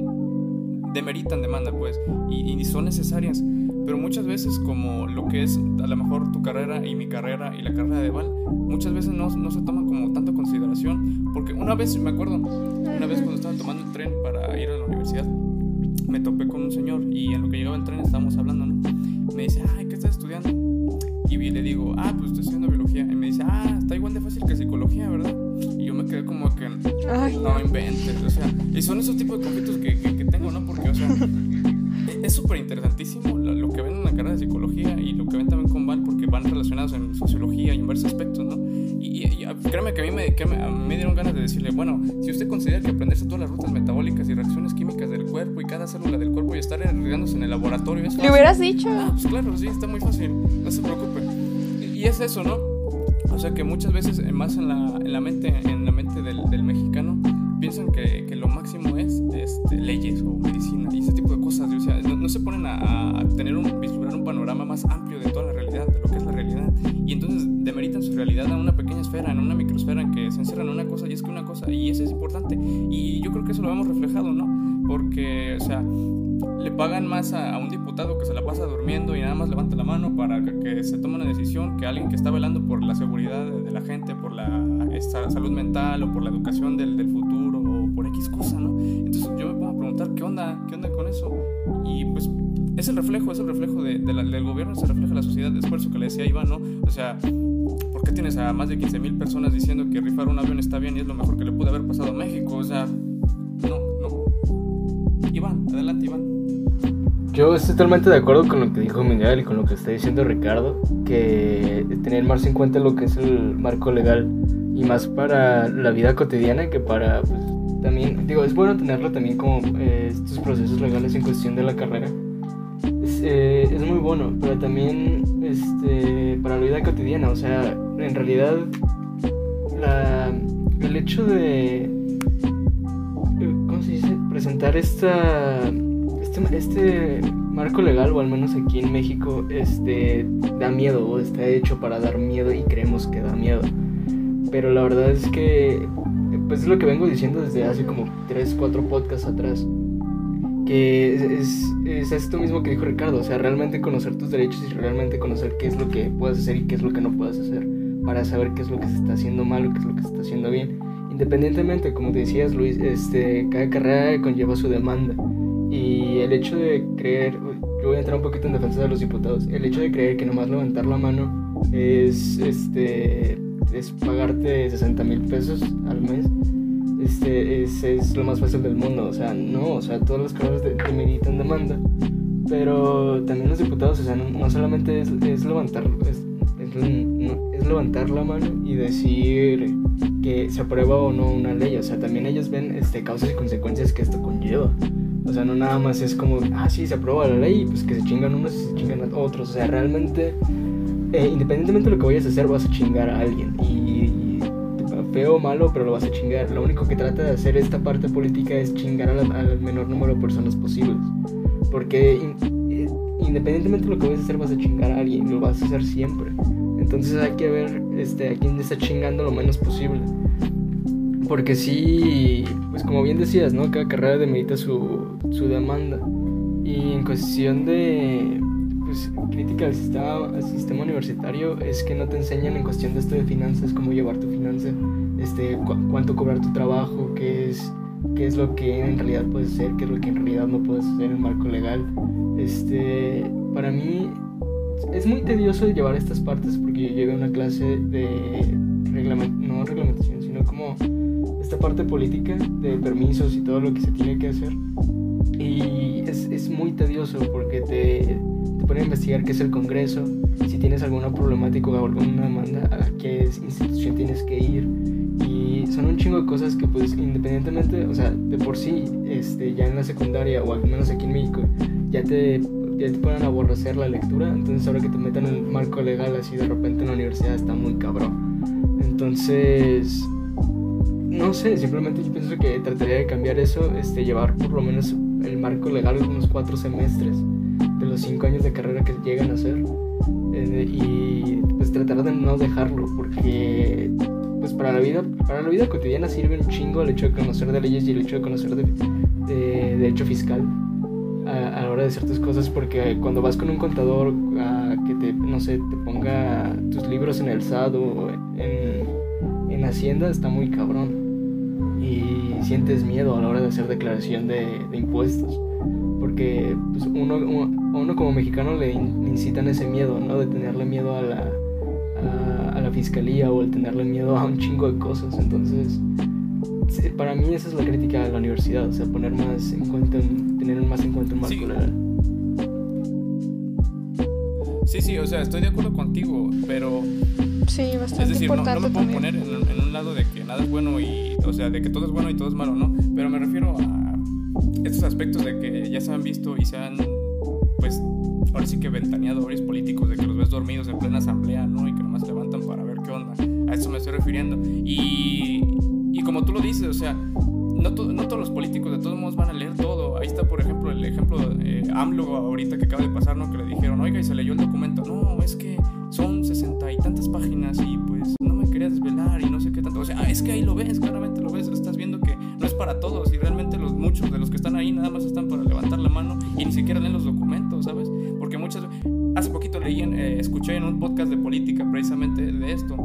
demeritan demanda, pues, y, son necesarias. Pero muchas veces, como lo que es a lo mejor tu carrera y mi carrera y la carrera de Val, muchas veces no, no se toman como tanto consideración. Porque una vez, me acuerdo, una vez cuando estaba tomando el tren para ir a la universidad, me topé con un señor y en lo que llegaba el tren estábamos hablando, ¿no? Me dice, ay, ¿qué estás estudiando? Y le digo, ah, pues estoy estudiando biología. Y me dice, ah, está igual de fácil que psicología, ¿verdad? Y yo me quedé como que, no inventes. O sea, y son esos tipos de conflictos que, que, tengo, ¿no? Porque, o sea, [LAUGHS] es súper interesantísimo lo, que ven en la carrera de psicología y lo que ven también con Val, porque van relacionados en sociología y en varios aspectos, ¿no? Y, créeme que a mí me, que me, dieron ganas de decirle, bueno, si usted considera que aprenderse todas las rutas metabólicas y reacciones químicas del cuerpo y cada célula del cuerpo y estar arriesgándose en el laboratorio, ¿Le hubieras dicho? Ah, pues claro, sí, está muy fácil, no se preocupe. Y, es eso, ¿no? O sea que muchas veces, eh, más en la, en la mente, en la mente del, del mexicano, piensan que, que, lo máximo es este, leyes o medicina y ese tipo de cosas. O sea, no, se ponen a, a, tener un, vislumbrar un panorama más amplio de toda la realidad, de lo que es la realidad. Y entonces demeritan su realidad a una pequeña esfera, en una microesfera en que se encierran en una cosa y es que una cosa, y eso es importante. Y yo creo que eso lo hemos reflejado, ¿no? Porque, o sea, le pagan más a, un diputado que se la pasa durmiendo y nada más levanta la mano para que, se tome una decisión que alguien que está velando por la seguridad de, la gente, por la salud mental o por la educación del, del, futuro o por X cosa, ¿no? Entonces yo me pongo a preguntar, ¿qué onda? ¿Qué onda con eso? Y pues es el reflejo, es el reflejo de, de la, del gobierno, es el reflejo de la sociedad de esfuerzo que le decía Iván, ¿no? O sea, ¿por qué tienes a más de 15 mil personas diciendo que rifar un avión está bien y es lo mejor que le puede haber pasado a México? O sea, no, no. Iván, adelante, Iván. Yo estoy totalmente de acuerdo con lo que dijo Miguel y con lo que está diciendo Ricardo, que tener más en cuenta lo que es el marco legal y más para la vida cotidiana que para, pues, también, digo, es bueno tenerlo también como eh, estos procesos legales en cuestión de la carrera. Es, eh, es muy bueno, pero también este, para la vida cotidiana, o sea, en realidad el hecho de, ¿cómo se dice? Presentar esta este, este, marco legal, o al menos aquí en México, este, da miedo o está hecho para dar miedo y creemos que da miedo. Pero la verdad es que, pues es lo que vengo diciendo desde hace como 3, 4 podcasts atrás. Que es, es, esto mismo que dijo Ricardo, o sea, realmente conocer tus derechos y realmente conocer qué es lo que puedes hacer y qué es lo que no puedes hacer, para saber qué es lo que se está haciendo mal o qué es lo que se está haciendo bien. Independientemente, como decías Luis, este, cada carrera conlleva su demanda. Y el hecho de creer, yo voy a entrar un poquito en defensa de los diputados, el hecho de creer que nomás levantar la mano es, este, es pagarte 60 mil pesos al mes, este, es, es, lo más fácil del mundo. O sea, no, o sea, todas las carreras de, meditan demanda, pero también los diputados, o sea, no, solamente es, es levantar, es, es, levantar la mano y decir que se aprueba o no una ley, o sea, también ellos ven este, causas y consecuencias que esto conlleva. O sea, no nada más es como, ah, sí, se aprueba la ley y pues que se chingan unos y se chingan otros. O sea, realmente, eh, independientemente de lo que vayas a hacer, vas a chingar a alguien. Y, feo o malo, pero lo vas a chingar. Lo único que trata de hacer esta parte política es chingar al, menor número de personas posibles. Porque eh, independientemente de lo que vayas a hacer, vas a chingar a alguien. Lo vas a hacer siempre. Entonces hay que ver este, a quién está chingando lo menos posible. Porque sí, pues como bien decías, ¿no? Cada carrera demerita su, su demanda. Y en cuestión de pues, crítica al sistema, al sistema universitario es que no te enseñan en cuestión de esto de finanzas, cómo llevar tu finanza, este, cuánto cobrar tu trabajo, qué es, qué es lo que en realidad puedes hacer, qué es lo que en realidad no puedes hacer en el marco legal. Este, para mí es muy tedioso llevar estas partes porque yo llevé una clase de no reglamentación, sino como esta parte política de permisos y todo lo que se tiene que hacer. Y es, es muy tedioso porque te, te pone a investigar qué es el Congreso, si tienes alguna problemática o alguna demanda, a qué institución tienes que ir. Y son un chingo de cosas que pues independientemente, o sea, de por sí, este, ya en la secundaria o al menos aquí en México, ya te ya te pueden aborrecer la lectura, entonces ahora que te metan en el marco legal así de repente en la universidad está muy cabrón. Entonces, no sé, simplemente yo pienso que trataría de cambiar eso, este, llevar por lo menos el marco legal unos cuatro semestres de los cinco años de carrera que llegan a ser eh, y pues tratar de no dejarlo porque pues para la vida para la vida cotidiana sirve un chingo el hecho de conocer de leyes y el hecho de conocer de, de derecho fiscal a, la hora de ciertas cosas porque cuando vas con un contador a que te no sé te ponga tus libros en el SAT o en, en Hacienda está muy cabrón y sientes miedo a la hora de hacer declaración de, impuestos. Porque pues, uno, uno, como mexicano le, incitan ese miedo, ¿no? De tenerle miedo a la, a, la fiscalía o el tenerle miedo a un chingo de cosas. Entonces, para mí esa es la crítica a la universidad, o sea, poner más en cuenta, tener más en cuenta un marco sí. legal. Sí, sí, o sea, estoy de acuerdo contigo, pero Sí, bastante Es decir, no, no, me puedo poner en, un lado de que nada es bueno y, o sea, de que todo es bueno y todo es malo, ¿no? Pero me refiero a estos aspectos de que ya se han visto y se han, pues, ahora sí que ventaneado varios políticos, de que los ves dormidos en plena asamblea, ¿no? Y que nomás levantan para ver qué onda. A eso me estoy refiriendo. Y como tú lo dices, o sea, no, no, todos los políticos de todos modos van a leer todo. Ahí está, por ejemplo, el ejemplo de eh, AMLO ahorita que acaba de pasar, ¿no? Que le dijeron, oiga, y se leyó el documento. No, es que son sesenta y tantas páginas y pues no me quería desvelar y no sé qué tanto. O sea, es que ahí lo ves, claramente lo ves, estás viendo que no es para todos y realmente los muchos de los que están ahí nada más están para levantar la mano y ni siquiera leen los documentos, ¿sabes? Porque muchas hace poquito leí, eh, escuché en un podcast de política precisamente de esto,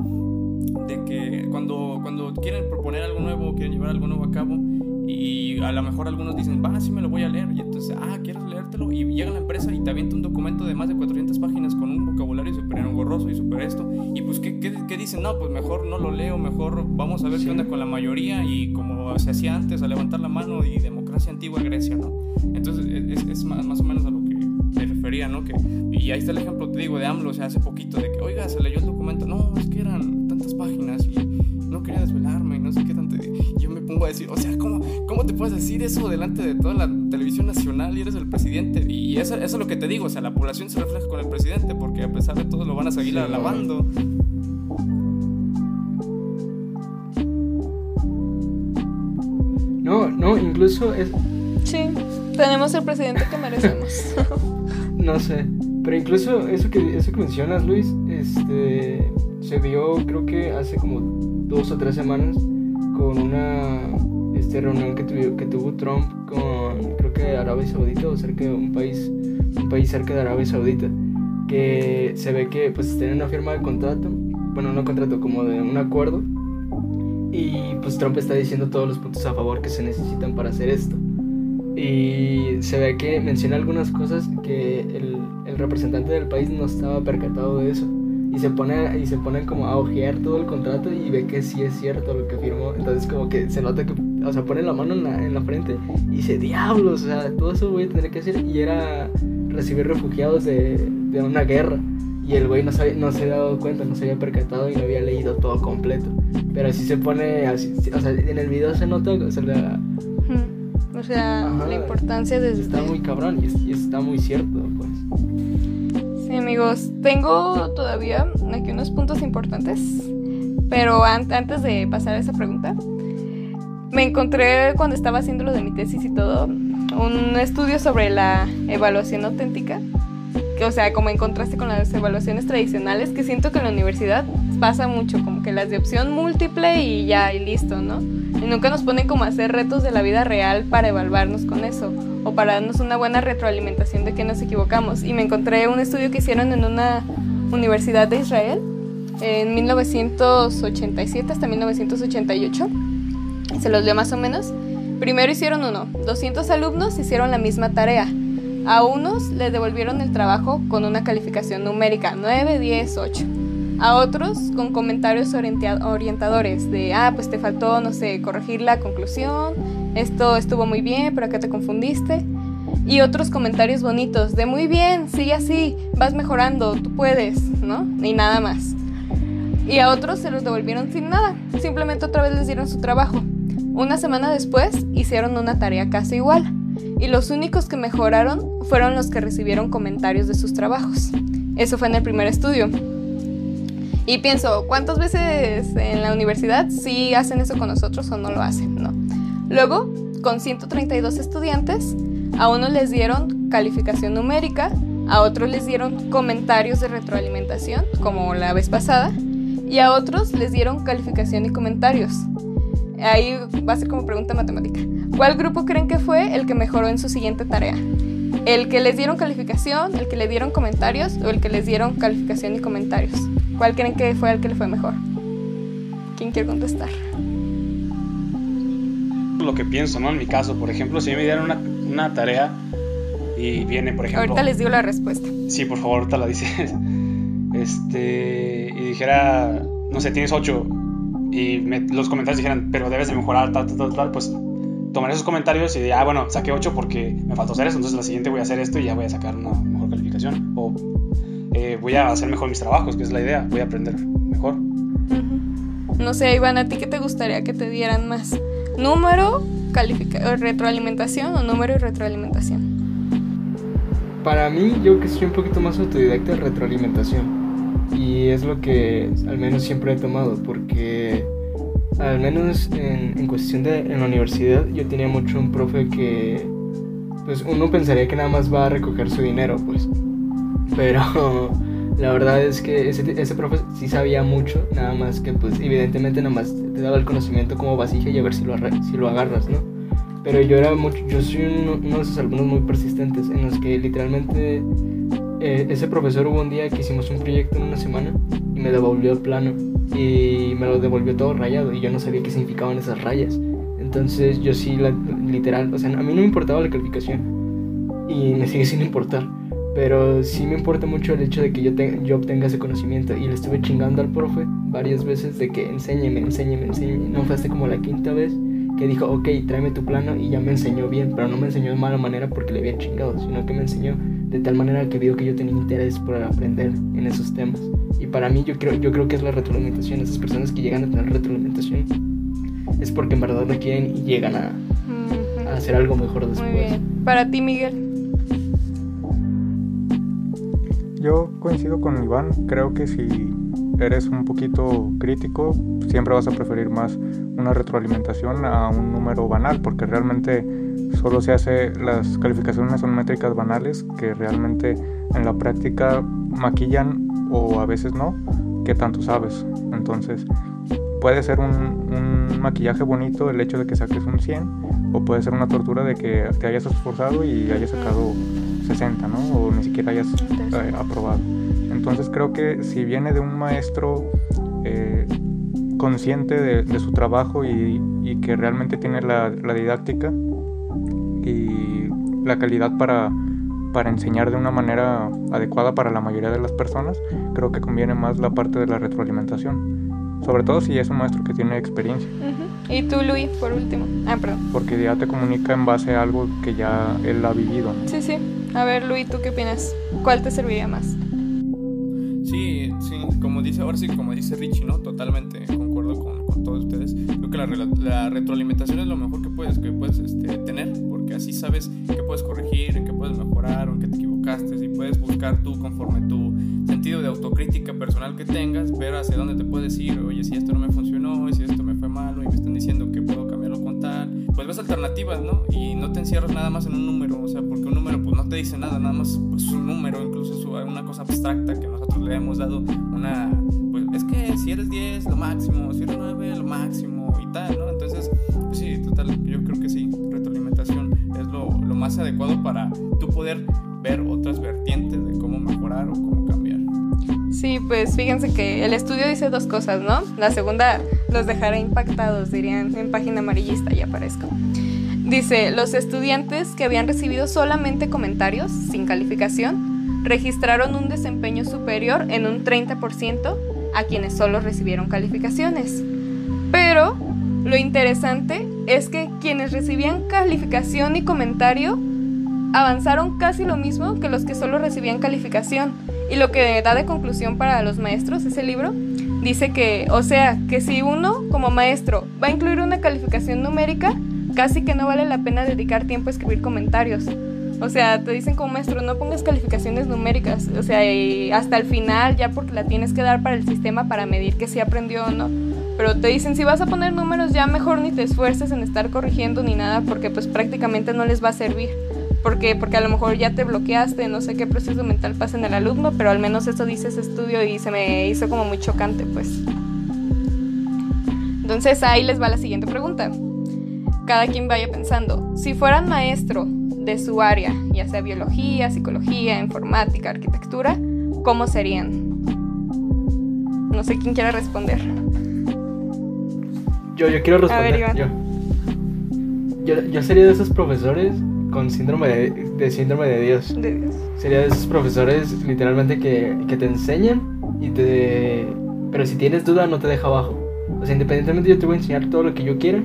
de que cuando, cuando quieren proponer algo nuevo, quieren llevar algo nuevo a cabo y a lo mejor algunos dicen, va, sí me lo voy a leer y entonces, ah, ¿quieres leértelo y llega la empresa y te avienta un documento de más de 400 páginas con un vocabulario súper engorroso y súper esto. Y pues, ¿qué, qué, qué dicen? No, pues mejor no lo leo, mejor vamos a ver qué onda con la mayoría y como se hacía antes, a levantar la mano y democracia antigua Grecia, ¿no? Entonces, es, es más, más o menos a lo que me refería, ¿no? Que, y ahí está el ejemplo, te digo, de AMLO, o sea, hace poquito, de que, oiga, se leyó el documento. No, es que eran páginas y no quería desvelarme y no sé qué tanto. Y yo me pongo a decir, o sea, ¿cómo, ¿cómo te puedes decir eso delante de toda la televisión nacional y eres el presidente? Y eso, eso es lo que te digo, o sea, la población se refleja con el presidente porque a pesar de todo lo van a seguir Sí, alabando. No, no, incluso es, Sí, tenemos el presidente que merecemos. [LAUGHS] no sé, pero incluso eso que, eso que mencionas, Luis, este, se dio creo que hace como dos o tres semanas con una este, reunión que, tuvo, que tuvo Trump con, creo que Arabia Saudita o cerca de un país, un país cerca de Arabia Saudita, que se ve que pues tienen una firma de contrato, bueno, no contrato, como de un acuerdo, y pues Trump está diciendo todos los puntos a favor que se necesitan para hacer esto. Y se ve que menciona algunas cosas que el, el representante del país no estaba percatado de eso. Y se pone y se ponen como a ojear todo el contrato y ve que sí es cierto lo que firmó. Entonces como que se nota que, o sea, pone la mano en la, en la frente y dice, diablos, o sea, todo eso voy a tener que hacer. Y era recibir refugiados de, de una guerra. Y el güey no, se no se había dado cuenta, no se había percatado y no había leído todo completo. Pero así se pone, así, o sea, en el video se nota, o sea, la. O sea, Ajá, la importancia de... está muy cabrón y, es- y está muy cierto, pues. Amigos, tengo todavía aquí unos puntos importantes, pero an- antes de pasar a esa pregunta, me encontré cuando estaba haciendo lo de mi tesis y todo, un estudio sobre la evaluación auténtica, que, o sea, como en contraste con las evaluaciones tradicionales, que siento que en la universidad pasa mucho, como que las de opción múltiple y ya, y listo, ¿no? Y nunca nos ponen como a hacer retos de la vida real para evaluarnos con eso o para darnos una buena retroalimentación de que nos equivocamos. Y me encontré un estudio que hicieron en una universidad de Israel en 1987 hasta 1988. Se los leo más o menos. Primero hicieron uno, 200 alumnos hicieron la misma tarea. A unos les devolvieron el trabajo con una calificación numérica 9, 10, 8. A otros con comentarios orientadores de, ah, pues te faltó, no sé, corregir la conclusión, esto estuvo muy bien, pero acá te confundiste. Y otros comentarios bonitos de, muy bien, sigue así, vas mejorando, tú puedes, ¿no? Y nada más. Y a otros se los devolvieron sin nada, simplemente otra vez les dieron su trabajo. Una semana después hicieron una tarea casi igual. Y los únicos que mejoraron fueron los que recibieron comentarios de sus trabajos. Eso fue en el primer estudio. Y pienso, ¿cuántas veces en la universidad sí hacen eso con nosotros o no lo hacen? No. Luego, con 132 estudiantes, a unos les dieron calificación numérica, a otros les dieron comentarios de retroalimentación, como la vez pasada, y a otros les dieron calificación y comentarios. Ahí va a ser como pregunta matemática. ¿Cuál grupo creen que fue el que mejoró en su siguiente tarea? ¿El que les dieron calificación, el que le dieron comentarios o el que les dieron calificación y comentarios? ¿Cuál creen que fue el que le fue mejor? ¿Quién quiere contestar? Lo que pienso, ¿no? En mi caso, por ejemplo, si me dieran una, una tarea y viene, por ejemplo... Ahorita les digo la respuesta. Sí, por favor, ahorita la dices. [LAUGHS] Este, y dijera, no sé, tienes 8 y me- los comentarios dijeran, pero debes de mejorar, tal, tal, tal, tal, pues tomaré esos comentarios y diría, ah, bueno, saqué 8 porque me faltó hacer eso, entonces la siguiente voy a hacer esto y ya voy a sacar una mejor calificación. O eh, voy a hacer mejor mis trabajos, que es la idea, voy a aprender mejor. Ujú. No sé, Iván, ¿a ti qué te gustaría que te dieran más? ¿Número, retroalimentación o número y retroalimentación? Para mí, yo que soy un poquito más autodidacta, retroalimentación. Y es lo que al menos siempre he tomado, porque al menos en, en cuestión de en la universidad, yo tenía mucho un profe que, pues uno pensaría que nada más va a recoger su dinero, pues. Pero [LAUGHS] la verdad es que ese, ese profe sí sabía mucho, nada más que, pues evidentemente nada más te daba el conocimiento como vasija y a ver si lo, si lo agarras, ¿no? Pero yo era mucho, yo soy uno, uno de esos alumnos muy persistentes en los que literalmente eh, ese profesor hubo un día que hicimos un proyecto en una semana y me devolvió el plano y me lo devolvió todo rayado y yo no sabía qué significaban esas rayas. Entonces yo sí, la- literal, o sea, a mí no me importaba la calificación. y me sigue sin importar. Pero sí me importa mucho el hecho de que yo, te- yo obtenga ese conocimiento y le estuve chingando al profe varias veces de que enséñeme, enséñeme, enséñeme. No fue hasta como la quinta vez que dijo, ok, tráeme tu plano y ya me enseñó bien, pero no me enseñó de mala manera porque le había chingado, sino que me enseñó de tal manera que vio que yo tenía interés por aprender en esos temas. Y para mí yo creo, yo creo que es la retroalimentación, esas personas que llegan a tener retroalimentación es porque en verdad lo quieren y llegan a, a hacer algo mejor después. Muy bien. Para ti, Miguel. Yo coincido con Iván, creo que si eres un poquito crítico, siempre vas a preferir más una retroalimentación a un número banal, porque realmente solo se hace, las calificaciones son métricas banales que realmente en la práctica maquillan o a veces no, que tanto sabes. Entonces, puede ser un, un maquillaje bonito el hecho de que saques un 100, o puede ser una tortura de que te hayas esforzado y hayas sacado 60, ¿no? O ni siquiera hayas eh, aprobado. Entonces creo que si viene de un maestro eh, consciente de, de su trabajo y, y que realmente tiene la, la didáctica y la calidad para, para enseñar de una manera adecuada para la mayoría de las personas, creo que conviene más la parte de la retroalimentación. Sobre todo si es un maestro que tiene experiencia, Ujú. Y tú, Luis, por último. Ah, perdón. porque ya te comunica en base a algo que ya él ha vivido. ¿no? Sí, sí. A ver, Luis, ¿tú qué opinas? ¿Cuál te serviría más? Sí, sí, como dice, ahora sí, como dice Richie, ¿no? Totalmente concuerdo con, con todos ustedes. Creo que la, la retroalimentación es lo mejor que puedes, que puedes este, tener, porque así sabes qué puedes corregir, qué puedes mejorar o qué te equivocaste, y puedes buscar tú conforme tu sentido de autocrítica personal que tengas, ver hacia dónde te puedes ir, oye, si esto no me funcionó, si esto me fue malo y me están diciendo que ves alternativas, ¿no? Y no te encierras nada más en un número, o sea, porque un número pues no te dice nada, nada más pues es un número, incluso es una cosa abstracta que nosotros le hemos dado una, pues es que si eres 10 lo máximo, si eres 9 lo máximo y tal, ¿no? Entonces, pues sí, total, yo creo que sí, retroalimentación es lo, lo más adecuado para tú poder ver otras vertientes de cómo mejorar o cómo cambiar. Sí, pues fíjense que el estudio dice dos cosas, ¿no? La segunda los dejará impactados, dirían en página amarillista, ya aparezco. Dice, los estudiantes que habían recibido solamente comentarios, sin calificación, registraron un desempeño superior en un 30% a quienes solo recibieron calificaciones. Pero lo interesante es que quienes recibían calificación y comentario avanzaron casi lo mismo que los que solo recibían calificación. Y lo que da de conclusión para los maestros ese libro dice que, o sea, que si uno como maestro va a incluir una calificación numérica, casi que no vale la pena dedicar tiempo a escribir comentarios. O sea, te dicen como maestro, no pongas calificaciones numéricas, o sea, y hasta el final, ya porque la tienes que dar para el sistema para medir que sí aprendió o no. Pero te dicen, si vas a poner números, ya mejor ni te esfuerces en estar corrigiendo ni nada, porque pues prácticamente no les va a servir. Porque, porque a lo mejor ya te bloqueaste, no sé qué proceso mental pasa en el alumno, pero al menos eso dice ese estudio y se me hizo como muy chocante, pues. Entonces ahí les va la siguiente pregunta. Cada quien vaya pensando, si fueran maestro de su área, ya sea biología, psicología, informática, arquitectura, ¿cómo serían? No sé quién quiera responder. Yo, yo quiero ver, responder. Yo, yo sería de esos profesores con síndrome de, de síndrome de Dios. De- Sería de esos profesores literalmente que, que te enseñan y te... Pero si tienes duda no te deja abajo. O sea, independientemente yo te voy a enseñar todo lo que yo quiera.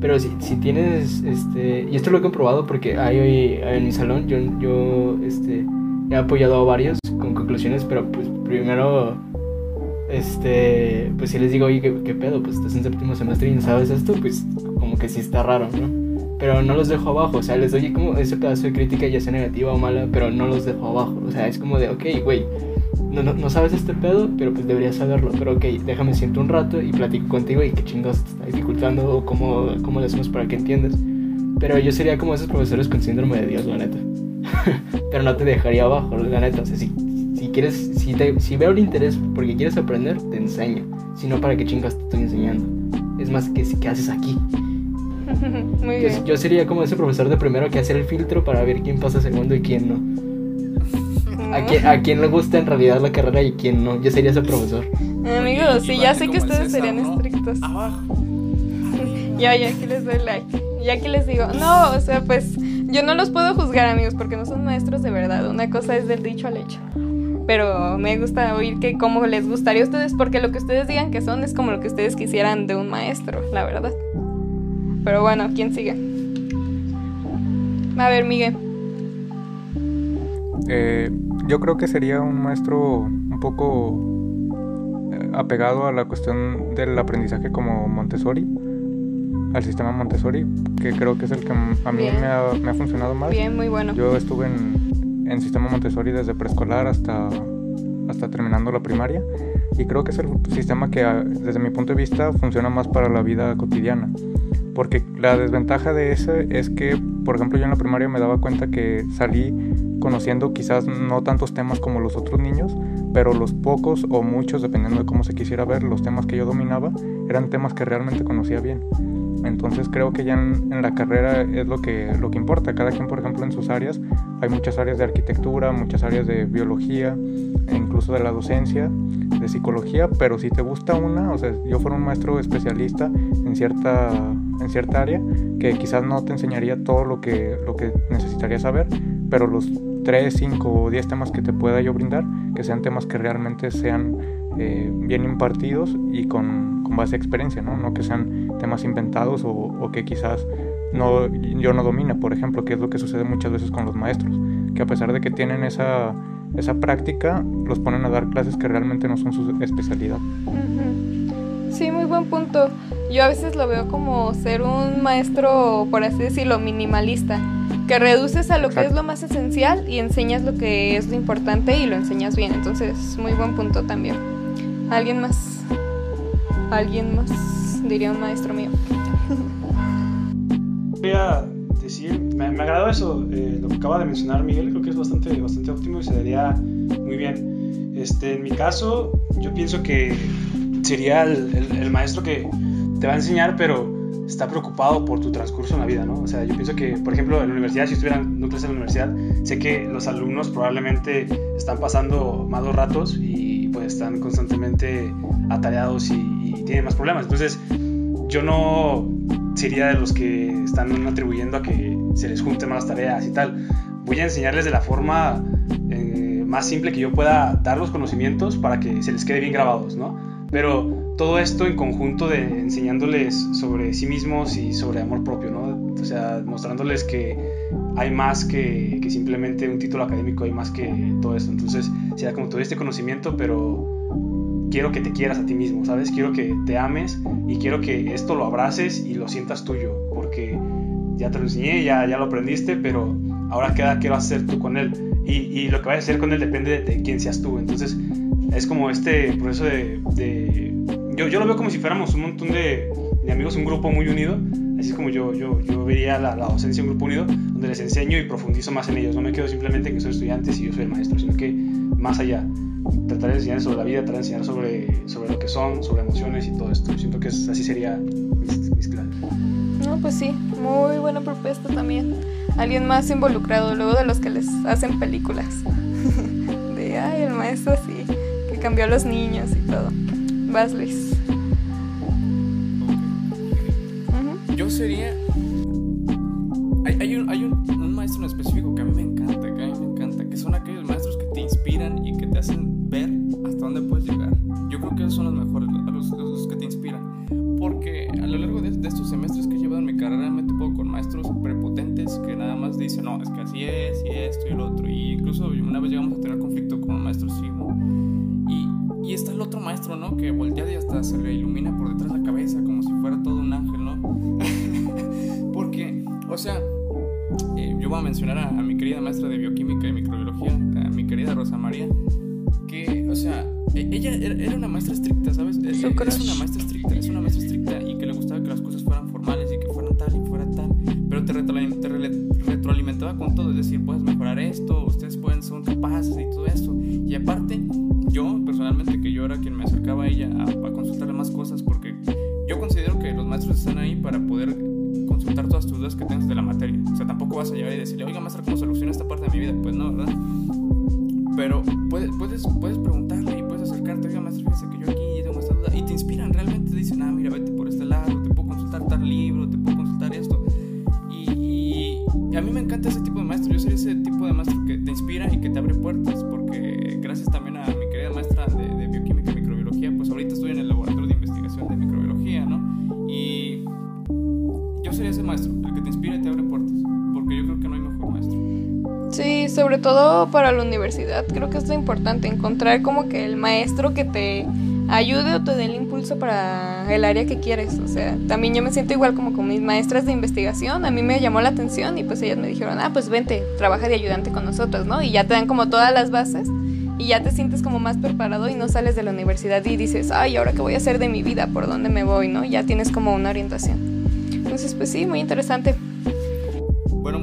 Pero si, si tienes, este... Y esto lo he comprobado porque hay, en mi salón yo, yo este, he apoyado a varios con conclusiones, pero pues primero... Este, pues si les digo, oye, ¿qué, qué pedo? Pues estás en séptimo semestre y no sabes esto, pues como que sí está raro, ¿no? Pero no los dejo abajo, o sea, les doy como ese pedazo de crítica, ya sea negativa o mala, pero no los dejo abajo, o sea, es como de, ok, güey, no, no, no sabes este pedo, pero pues deberías saberlo, pero ok, déjame siento un rato y platico contigo y qué chingados te está dificultando o cómo, cómo le hacemos para que entiendas. Pero yo sería como esos profesores con síndrome de Dios, la neta. [LAUGHS] pero no te dejaría abajo, la neta, o sea, si, si quieres, si, te, si veo el interés porque quieres aprender, te enseño, si no, para qué chingas te estoy enseñando. Es más, que ¿qué haces aquí? [LAUGHS] Muy Yo, bien. yo sería como ese profesor de primero que hacer el filtro para ver quién pasa segundo y quién no. A quién, a quién le gusta en realidad la carrera y quién no. Yo sería ese profesor. Amigos, sí, ya sé que ustedes César, serían ¿no? estrictos. Abajo. [LAUGHS] Ya, ya aquí les doy like. Y aquí les digo, no, o sea, pues Yo no los puedo juzgar, amigos, porque no son maestros de verdad. Una cosa es del dicho al hecho. Pero me gusta oír que cómo les gustaría a ustedes, porque lo que ustedes digan que son es como lo que ustedes quisieran de un maestro, la verdad. Pero bueno, ¿quién sigue? A ver, Miguel. Eh, yo creo que sería un maestro un poco eh, apegado a la cuestión del aprendizaje como Montessori, al sistema Montessori, que creo que es el que a mí me ha, me ha funcionado más. Bien, muy bueno. Yo estuve en, en sistema Montessori desde preescolar hasta, hasta terminando la primaria y creo que es el sistema que desde mi punto de vista funciona más para la vida cotidiana. Porque la desventaja de ese es que, por ejemplo, yo en la primaria me daba cuenta que salí conociendo quizás no tantos temas como los otros niños, pero los pocos o muchos, dependiendo de cómo se quisiera ver, los temas que yo dominaba eran temas que realmente conocía bien. Entonces creo que ya en, en, la carrera es lo que, lo que importa. Cada quien, por ejemplo, en sus áreas, hay muchas áreas de arquitectura, muchas áreas de biología, e incluso de la docencia, de psicología, pero si te gusta una, o sea, yo fuera un maestro especialista en cierta, en cierta área, que quizás no te enseñaría todo lo que, lo que necesitarías saber, pero los 3, 5 o 10 temas que te pueda yo brindar, que sean temas que realmente sean eh, bien impartidos y con, con, base a experiencia, ¿no? no que sean temas inventados o, o, que quizás no, yo no domine, por ejemplo, que es lo que sucede muchas veces con los maestros, que a pesar de que tienen esa, esa práctica, los ponen a dar clases que realmente no son su especialidad. Sí, muy buen punto. Yo a veces lo veo como ser un maestro, por así decirlo, minimalista que reduces a lo que es lo más esencial y enseñas lo que es lo importante y lo enseñas bien. Entonces, muy buen punto también. ¿Alguien más? ¿Alguien más? Diría un maestro mío. Voy a decir, me, me eso, eh, lo que acaba de mencionar Miguel, creo que es bastante, bastante óptimo y se daría muy bien. Este, en mi caso, yo pienso que sería el, maestro que te va a enseñar, pero está preocupado por tu transcurso en la vida, ¿no? O sea, yo pienso que, por ejemplo, en la universidad, si estuviera en clase en la universidad, sé que los alumnos probablemente están pasando malos ratos y pues están constantemente atareados y, y tienen más problemas. Entonces, yo no sería de los que están atribuyendo a que se les junten más tareas y tal. Voy a enseñarles de la forma eh, más simple que yo pueda dar los conocimientos para que se les quede bien grabados, ¿no? Pero todo esto en conjunto de enseñándoles sobre sí mismos y sobre amor propio, ¿no? O sea, mostrándoles que hay más que, que simplemente un título académico, hay más que todo esto. Entonces, sea como todo este conocimiento, pero quiero que te quieras a ti mismo, ¿sabes? Quiero que te ames y quiero que esto lo abraces y lo sientas tuyo, porque ya te lo enseñé, ya, ya lo aprendiste, pero ahora queda qué vas a hacer tú con él. Y, y lo que vayas a hacer con él depende de, de quién seas tú. Entonces, es como este proceso de... de yo, yo, lo veo como si fuéramos un montón de, de, amigos, un grupo muy unido. Así es como yo, yo, yo vería la, la, docencia un grupo unido, donde les enseño y profundizo más en ellos. No me quedo simplemente en que soy estudiantes y yo soy el maestro, sino que más allá. Tratar de enseñar sobre la vida, tratar de enseñar sobre, sobre lo que son, sobre emociones y todo esto. Siento que es, así sería mis, mis clases. No, pues sí, muy buena propuesta también. Alguien más involucrado, luego de los que les hacen películas. [LAUGHS] de, ay, el maestro así, que cambió a los niños y todo. Vas, Luis. Uh -huh. Yo sería. Hay, hay, un, hay un, un, maestro en específico que a mí me encanta, que a mí me encanta, que son aquellos ver hasta dónde puedes llegar. Yo creo que esos son los mejores, los, los que te inspiran. Porque a lo largo de, de, estos semestres que he llevado en mi carrera me topo con maestros prepotentes que nada más dicen, no, es que así es, y esto y el otro. Y incluso una vez llegamos a tener conflicto con un maestro Simo. Y, y está el otro maestro, ¿no? Que voltea y hasta se le ilumina por detrás la cabeza como si fuera todo un ángel, ¿no? [LAUGHS] Porque, o sea, eh, yo voy a mencionar a, a, mi querida maestra de bioquímica y microbiología, a mi querida Rosa María, que, o sea, e, ella era una maestra estricta, ¿sabes? Es, es una maestra estricta, es una maestra estricta y que le gustaba que las cosas fueran formales y que fueran tal y fueran tal, pero te, retroalimentaba con todo, es decir, puedes mejorar esto, ustedes pueden, son capaces y todo esto. Y aparte, yo personalmente, que yo era quien me acercaba a ella a, a consultarle más cosas, porque yo considero que los maestros están ahí para poder consultar todas tus dudas que tengas de la materia. O sea, tampoco vas a llegar y decirle, oiga, maestra, ¿cómo soluciona esta parte de mi vida? Pues no, ¿verdad? Pero puedes, puedes, puedes preguntarle y puedes acercarte, oiga, maestra, fíjese que yo aquí tengo esta duda. Y te inspiran, realmente te dicen, ah, mira, vete por este lado, te puedo consultar tal libro, te puedo consultar esto. Y, y a mí me encanta ese tipo de maestro. Yo soy ese tipo de maestro que te inspira y que te abre puertas. Porque gracias también a mi querida maestra de, de bioquímica y microbiología, pues ahorita estoy en el laboratorio de investigación de microbiología, ¿no? Y yo sería ese maestro, el que te inspira y te abre puertas. Sí, sobre todo para la universidad, creo que es lo importante, encontrar como que el maestro que te ayude o te dé el impulso para el área que quieres. O sea, también yo me siento igual como con mis maestras de investigación, a mí me llamó la atención y pues ellas me dijeron, ah, pues vente, trabaja de ayudante con nosotros, ¿no? Y ya te dan como todas las bases y ya te sientes como más preparado y no sales de la universidad y dices, ay, ¿ahora qué voy a hacer de mi vida? ¿Por dónde me voy? ¿No? Ya tienes como una orientación. Entonces, pues sí, muy interesante.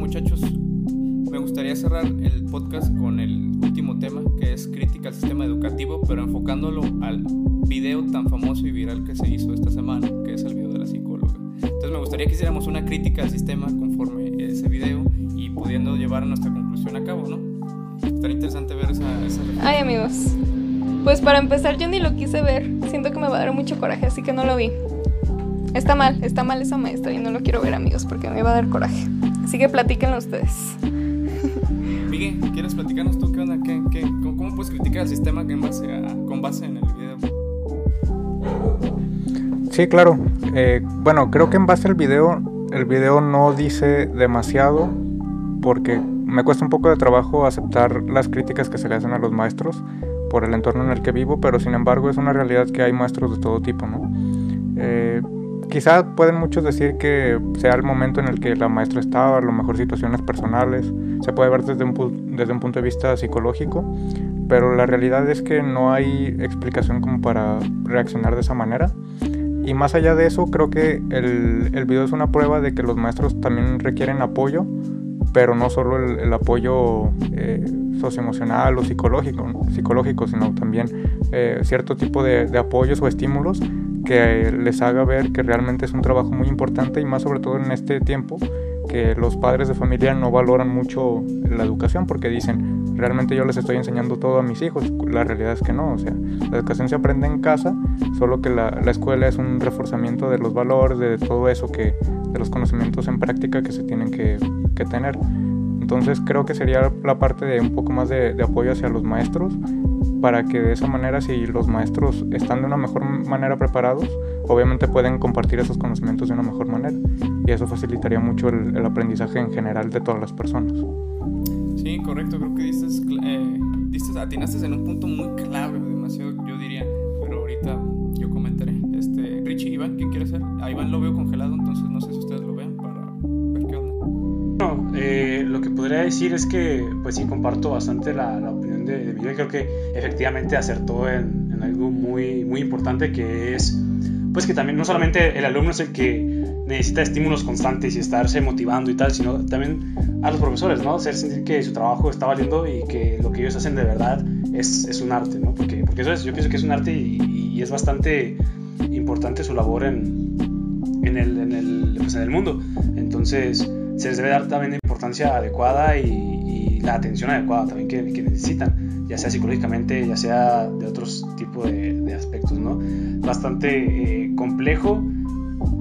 Muchachos, me gustaría cerrar el podcast con el último tema, que es crítica al sistema educativo, pero enfocándolo al video tan famoso y viral que se hizo esta semana, que es el video de la psicóloga. Entonces me gustaría que hiciéramos una crítica al sistema conforme ese video y pudiendo llevar nuestra conclusión a cabo, ¿no? Estaría interesante ver esa... esa Ay, amigos. Pues para empezar, yo ni lo quise ver. Siento que me va a dar mucho coraje, así que no lo vi. Está mal, está mal esa maestra y no lo quiero ver, amigos, porque me va a dar coraje. Así que platíquenlo ustedes. Miguel, ¿quieres platicarnos tú qué onda? ¿Qué, qué, cómo, cómo puedes criticar al sistema en base a, con base en el video? Sí, claro. Eh, bueno, creo que en base al video, el video no dice demasiado porque me cuesta un poco de trabajo aceptar las críticas que se le hacen a los maestros por el entorno en el que vivo, pero sin embargo es una realidad que hay maestros de todo tipo, ¿no? Eh, quizá pueden muchos decir que sea el momento en el que la maestra estaba, a lo mejor situaciones personales, se puede ver desde un, desde un punto de vista psicológico, pero la realidad es que no hay explicación como para reaccionar de esa manera. Y más allá de eso, creo que el, el video es una prueba de que los maestros también requieren apoyo, pero no solo el, el apoyo eh, socioemocional o psicológico, psicológico sino también eh, cierto tipo de, apoyos o estímulos que les haga ver que realmente es un trabajo muy importante y más sobre todo en este tiempo que los padres de familia no valoran mucho la educación porque dicen, realmente yo les estoy enseñando todo a mis hijos. La realidad es que no, o sea, la educación se aprende en casa, solo que la, la escuela es un reforzamiento de los valores, de todo eso que, de los conocimientos en práctica que se tienen que tener. Entonces creo que sería la parte de un poco más de, de apoyo hacia los maestros para que de esa manera si los maestros están de una mejor manera preparados, obviamente pueden compartir esos conocimientos de una mejor manera y eso facilitaría mucho el, el aprendizaje en general de todas las personas. Sí, correcto, creo que dices, eh, dices, atinaste en un punto muy clave, demasiado, yo diría, pero ahorita yo comentaré. Este, Richie, Iván, ¿quién quiere ser? A Iván lo veo congelado, entonces Bueno, eh, lo que podría decir es que, pues sí, comparto bastante la, la opinión de, de Miguel. Creo que efectivamente acertó en, en algo muy, muy importante que es, pues que también no solamente el alumno es el que necesita estímulos constantes y estarse motivando y tal, sino también a los profesores, ¿no? Hacer sentir que su trabajo está valiendo y que lo que ellos hacen de verdad es, es un arte, ¿no? Porque, porque eso es, yo pienso que es un arte y, y es bastante importante su labor en, en, el, en, el, pues en el mundo. Entonces, se les debe dar también la importancia adecuada y, y la atención adecuada también que, que, necesitan, ya sea psicológicamente, ya sea de otros tipos de, de aspectos, ¿no? Bastante eh, complejo,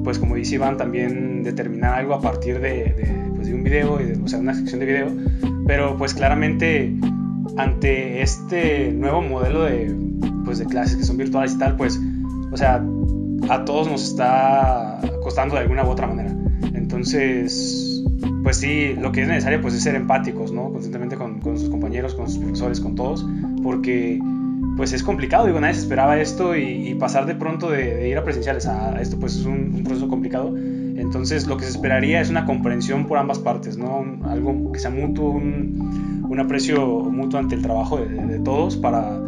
pues como dice Iván, también determinar algo a partir de, de, pues de un video, y de, o sea, una sección de video, pero pues claramente ante este nuevo modelo de, pues de clases que son virtuales y tal, pues, o sea, a todos nos está costando de alguna u otra manera. Entonces, pues sí, lo que es necesario pues es ser empáticos, ¿no? Constantemente con, con sus compañeros, con sus profesores, con todos, porque pues es complicado, digo, nadie se esperaba esto y, y pasar de pronto de, de, ir a presenciales a esto pues es un, un, proceso complicado. Entonces lo que se esperaría es una comprensión por ambas partes, ¿no? Un, algo que sea mutuo, un, un, aprecio mutuo ante el trabajo de, de todos para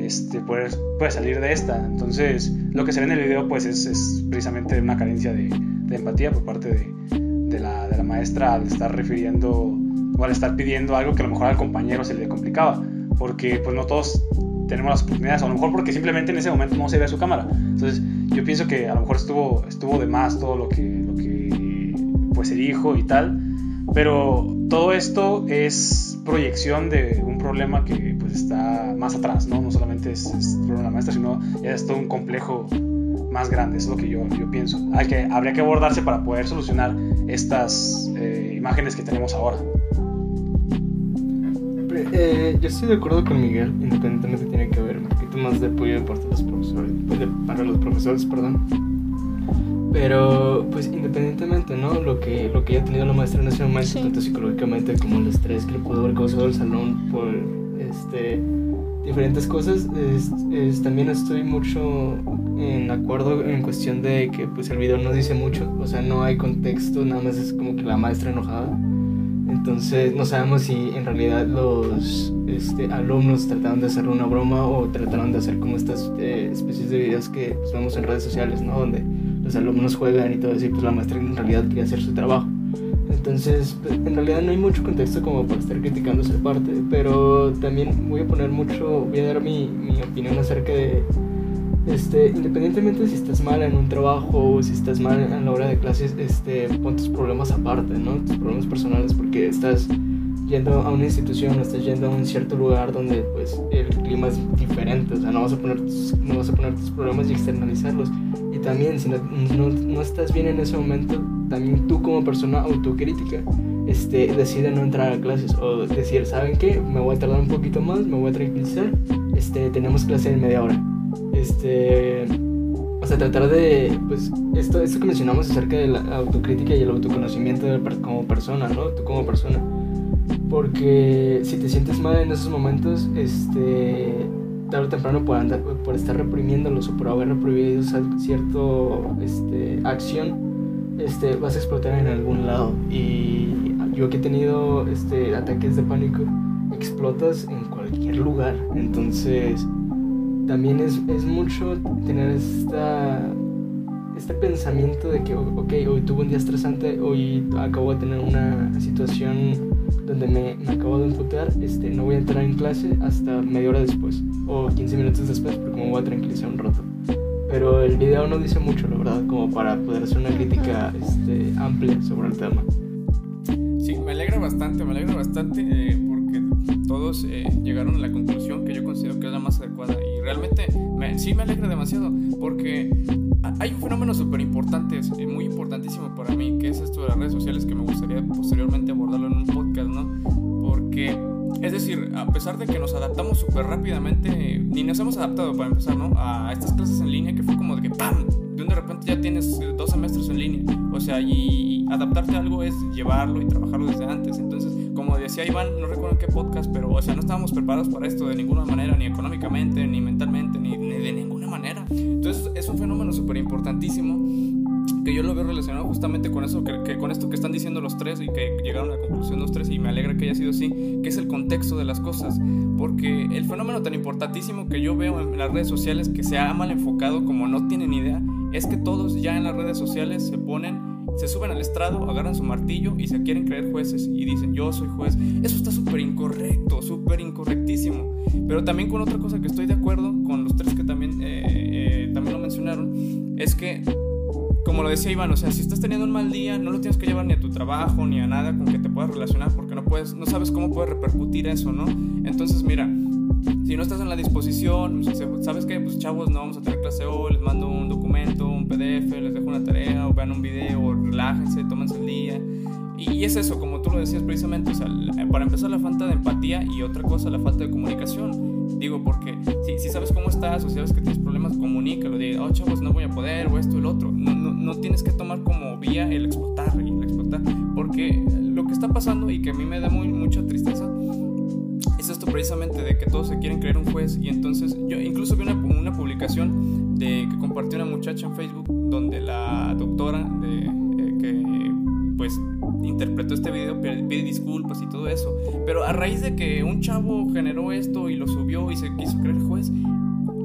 este, poder, poder, salir de esta. Entonces lo que se ve en el video pues es, es precisamente una carencia de, de empatía por parte de, de, la, de la maestra al estar refiriendo o al estar pidiendo algo que a lo mejor al compañero se le complicaba, porque pues no todos tenemos las oportunidades, o a lo mejor porque simplemente en ese momento no se ve su cámara. Entonces, yo pienso que a lo mejor estuvo, estuvo de más todo lo que, lo que pues se dijo y tal, pero todo esto es proyección de un problema que pues está más atrás, ¿no? No solamente es, es problema de la maestra, sino ya es todo un complejo más grande, es lo que yo, yo pienso. Hay que, habría que abordarse para poder solucionar estas eh, imágenes que tenemos ahora. Eh, yo estoy de acuerdo con Miguel, independientemente tiene que haber un poquito más de apoyo de parte de los profesores, pues, para los profesores, perdón. Pero, pues independientemente, ¿no? Lo que, lo que haya tenido la maestra en ese momento, tanto psicológicamente como el estrés que le pudo haber causado el salón por este, diferentes cosas, es, también estoy mucho en acuerdo en cuestión de que pues el video no dice mucho, o sea, no hay contexto, nada más es como que la maestra enojada. Entonces no sabemos si en realidad los este, alumnos trataron de hacer una broma o trataron de hacer como estas eh, especies de videos que pues, vemos en redes sociales, ¿no? Donde los alumnos juegan y todo eso y pues la maestra en realidad quería hacer su trabajo. Entonces, pues, en realidad no hay mucho contexto como para estar criticando esa parte, pero también voy a poner mucho, voy a dar mi, mi opinión acerca de, este, independientemente si estás mal en un trabajo o si estás mal en la hora de clases, este, pon tus problemas aparte, ¿no? Tus problemas personales, porque estás yendo a una institución o estás yendo a un cierto lugar donde pues el clima es diferente, o sea, no vas a poner tus, no vas a poner tus problemas y externalizarlos. Y también si no, estás bien en ese momento, también tú como persona autocrítica este, decide no entrar a clases o decir, ¿saben qué? Me voy a tardar un poquito más, me voy a tranquilizar, este, tenemos clase en media hora. Este, o sea, tratar de, pues, esto, esto que mencionamos acerca de la autocrítica y el autoconocimiento como persona, ¿no? Tú como persona. Porque si te sientes mal en esos momentos, este, tarde o temprano por, estar reprimiéndolos o por haber reprimido cierta este, acción, este, vas a explotar en algún lado. Y yo que he tenido este, ataques de pánico, explotas en cualquier lugar. Entonces, también es, es mucho tener esta, este pensamiento de que, ok, hoy tuve un día estresante, hoy acabo de tener una situación donde me, me, acabo de emputar, este, no voy a entrar en clase hasta media hora después o 15 minutos después porque me voy a tranquilizar un rato. Pero el video no dice mucho, la verdad, como para poder hacer una crítica este, amplia sobre el tema. Sí, me alegra bastante, me alegra bastante eh, todos eh, llegaron a la conclusión que yo considero que es la más adecuada y realmente me, sí me alegra demasiado porque hay un fenómeno súper importante, muy importantísimo para mí, que es esto de las redes sociales que me gustaría posteriormente abordarlo en un podcast, ¿no? Porque es decir, a pesar de que nos adaptamos súper rápidamente, ni nos hemos adaptado para empezar, ¿no? A estas clases en línea que fue como de que ¡pam! De un de repente ya tienes dos semestres en línea. O sea, y adaptarte a algo es llevarlo y trabajarlo desde antes. Entonces, como decía Iván, no recuerdo en qué podcast, pero, o sea, no estábamos preparados para esto de ninguna manera, ni económicamente, ni mentalmente, ni, ni de ninguna manera. Entonces, es un fenómeno súper importantísimo que yo lo veo relacionado justamente con eso, que, con esto que están diciendo los tres y que llegaron a la conclusión los tres y me alegra que haya sido así, que es el contexto de las cosas, porque el fenómeno tan importantísimo que yo veo en las redes sociales que se ha mal enfocado como no tienen idea, es que todos ya en las redes sociales se ponen se suben al estrado, agarran su martillo y se quieren creer jueces y dicen yo soy juez. Eso está súper incorrecto, súper incorrectísimo. Pero también con otra cosa que estoy de acuerdo con los tres que también, eh, eh, también lo mencionaron, es que como lo decía Iván, o sea, si estás teniendo un mal día, no lo tienes que llevar ni a tu trabajo ni a nada con que te puedas relacionar porque no puedes, no sabes cómo puede repercutir eso, ¿no? Entonces, mira, si no estás en la disposición, sabes que, pues chavos, no vamos a tener clase hoy, les mando un documento, un PDF, les dejo una tarea o vean un video, o relájense, tómense el día. Y es eso, como tú lo decías precisamente, o sea, para empezar la falta de empatía y otra cosa, la falta de comunicación. Digo, porque si, si sabes cómo estás o sabes que tienes problemas, comunícalo, diga, oh chavos, no voy a poder, o esto, el otro. No, no, no tienes que tomar como vía el explotar y el explotar, porque lo que está pasando y que a mí me da muy, mucha tristeza es esto precisamente de que todos se quieren creer un juez y entonces yo incluso vi una, una publicación de que compartió una muchacha en Facebook donde la doctora de, eh, que pues interpretó este video, pide disculpas y todo eso. Pero a raíz de que un chavo generó esto y lo subió y se quiso creer juez,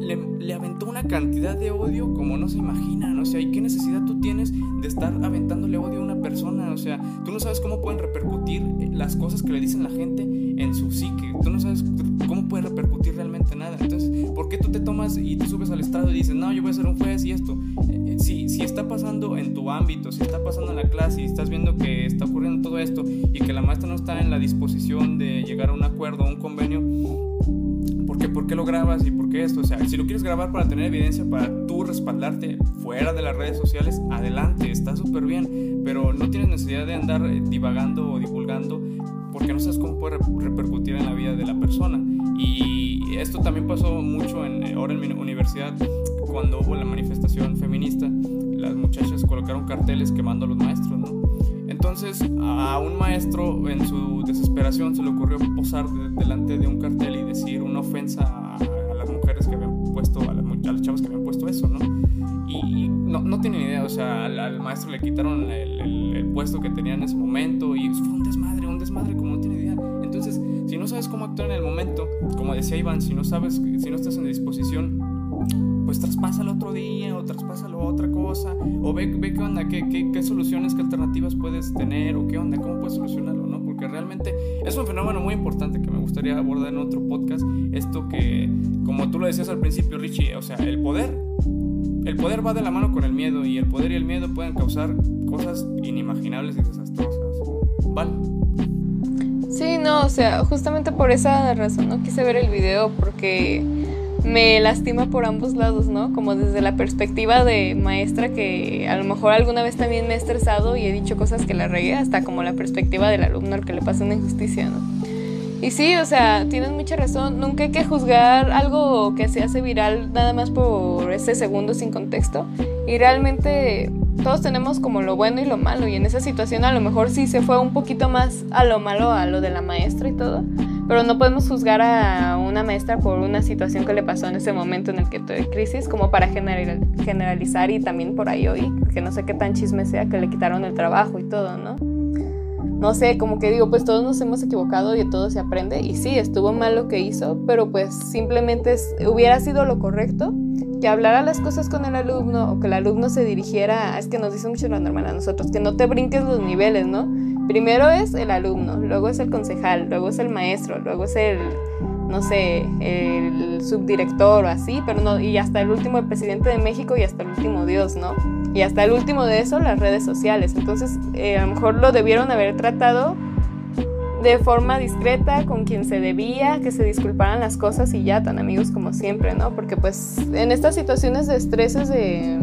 le, aventó una cantidad de odio como no se imaginan. O sea, ¿y qué necesidad tú tienes de estar aventándole odio a una persona? O sea, tú no sabes cómo pueden repercutir las cosas que le dicen la gente en su psique. Tú no sabes cómo puede repercutir realmente nada. Entonces, ¿por qué tú te tomas y te subes al estrado y dices, no, yo voy a ser un juez y esto? Eh, si, si está pasando en tu ámbito, si está pasando en la clase y estás viendo que está ocurriendo todo esto y que la maestra no está en la disposición de llegar a un acuerdo, a un convenio, ¿por qué, ¿por qué lo grabas y por qué esto? O sea, si lo quieres grabar para tener evidencia para tú respaldarte fuera de las redes sociales, adelante, está súper bien, pero no tienes necesidad de andar eh, divagando o divulgando porque no sabes cómo puede repercutir en la vida de la persona. Y esto también pasó mucho en, eh, ahora en mi universidad, cuando hubo la manifestación feminista, las muchachas colocaron carteles quemando a los maestros, ¿no? Entonces a un maestro en su desesperación se le ocurrió posar delante de un cartel y decir una ofensa a, las mujeres que habían puesto, a las, a las, chavas que habían puesto eso, ¿no? Y no, no tienen idea, o sea, al, maestro le quitaron el, el, puesto que tenía en ese momento y fue un desmadre, un desmadre como no tiene idea. Entonces, si no sabes cómo actuar en el momento, como decía Iván, si no sabes, si no estás en disposición, pues traspásalo otro día o traspásalo a otra cosa o ve, ve qué onda, qué, qué, qué, soluciones, qué alternativas puedes tener o qué onda, cómo puedes solucionarlo, ¿no? Porque realmente es un fenómeno muy importante que me gustaría abordar en otro podcast, esto que, como tú lo decías al principio, Richie, o sea, el poder, el poder va de la mano con el miedo y el poder y el miedo pueden causar cosas inimaginables y desastrosas, ¿vale? Sí, no, o sea, justamente por esa razón no quise ver el video porque me lastima por ambos lados, ¿no? Como desde la perspectiva de maestra que a lo mejor alguna vez también me he estresado y he dicho cosas que la regué, hasta como la perspectiva del alumno al que le pasa una injusticia, ¿no? Y sí, o sea, tienes mucha razón, nunca hay que juzgar algo que se hace viral nada más por ese segundo sin contexto. Y realmente todos tenemos como lo bueno y lo malo y en esa situación a lo mejor sí se fue un poquito más a lo malo, a lo de la maestra y todo, pero no podemos juzgar a una maestra por una situación que le pasó en ese momento en el que tuve crisis como para generalizar y también por ahí oí, que no sé qué tan chisme sea que le quitaron el trabajo y todo, ¿no? No sé, como que digo, pues todos nos hemos equivocado y todo se aprende y sí, estuvo mal lo que hizo, pero pues simplemente hubiera sido lo correcto que hablara las cosas con el alumno o que el alumno se dirigiera, es que nos dice mucho la normal a nosotros, que no te brinques los niveles, ¿no? Primero es el alumno, luego es el concejal, luego es el maestro, luego es el, no sé, el subdirector o así, pero no, y hasta el último el presidente de México y hasta el último Dios, ¿no? Y hasta el último de eso, las redes sociales. Entonces, eh, a lo mejor lo debieron haber tratado de forma discreta, con quien se debía, que se disculparan las cosas y ya, tan amigos como siempre, ¿no? Porque pues en estas situaciones de estreses de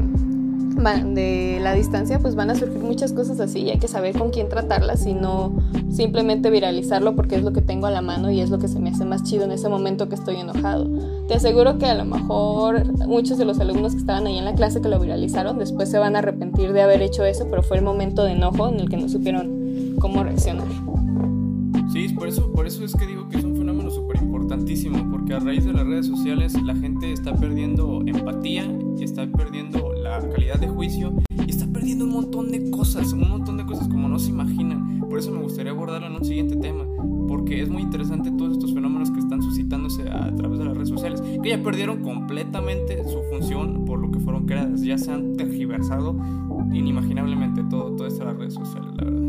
de la distancia pues van a surgir muchas cosas así y hay que saber con quién tratarlas y no simplemente viralizarlo porque es lo que tengo a la mano y es lo que se me hace más chido en ese momento que estoy enojado. Te aseguro que a lo mejor muchos de los alumnos que estaban ahí en la clase que lo viralizaron después se van a arrepentir de haber hecho eso, pero fue el momento de enojo en el que no supieron cómo reaccionar. Por eso, por eso es que digo que es un fenómeno súper importantísimo, porque a raíz de las redes sociales la gente está perdiendo empatía, está perdiendo la calidad de juicio y está perdiendo un montón de cosas, un montón de cosas como no se imaginan. Por eso me gustaría abordarlo en un siguiente tema, porque es muy interesante todos estos fenómenos que están suscitándose a través de las redes sociales, que ya perdieron completamente su función por lo que fueron creadas, ya se han tergiversado inimaginablemente todo, de las redes sociales, la verdad.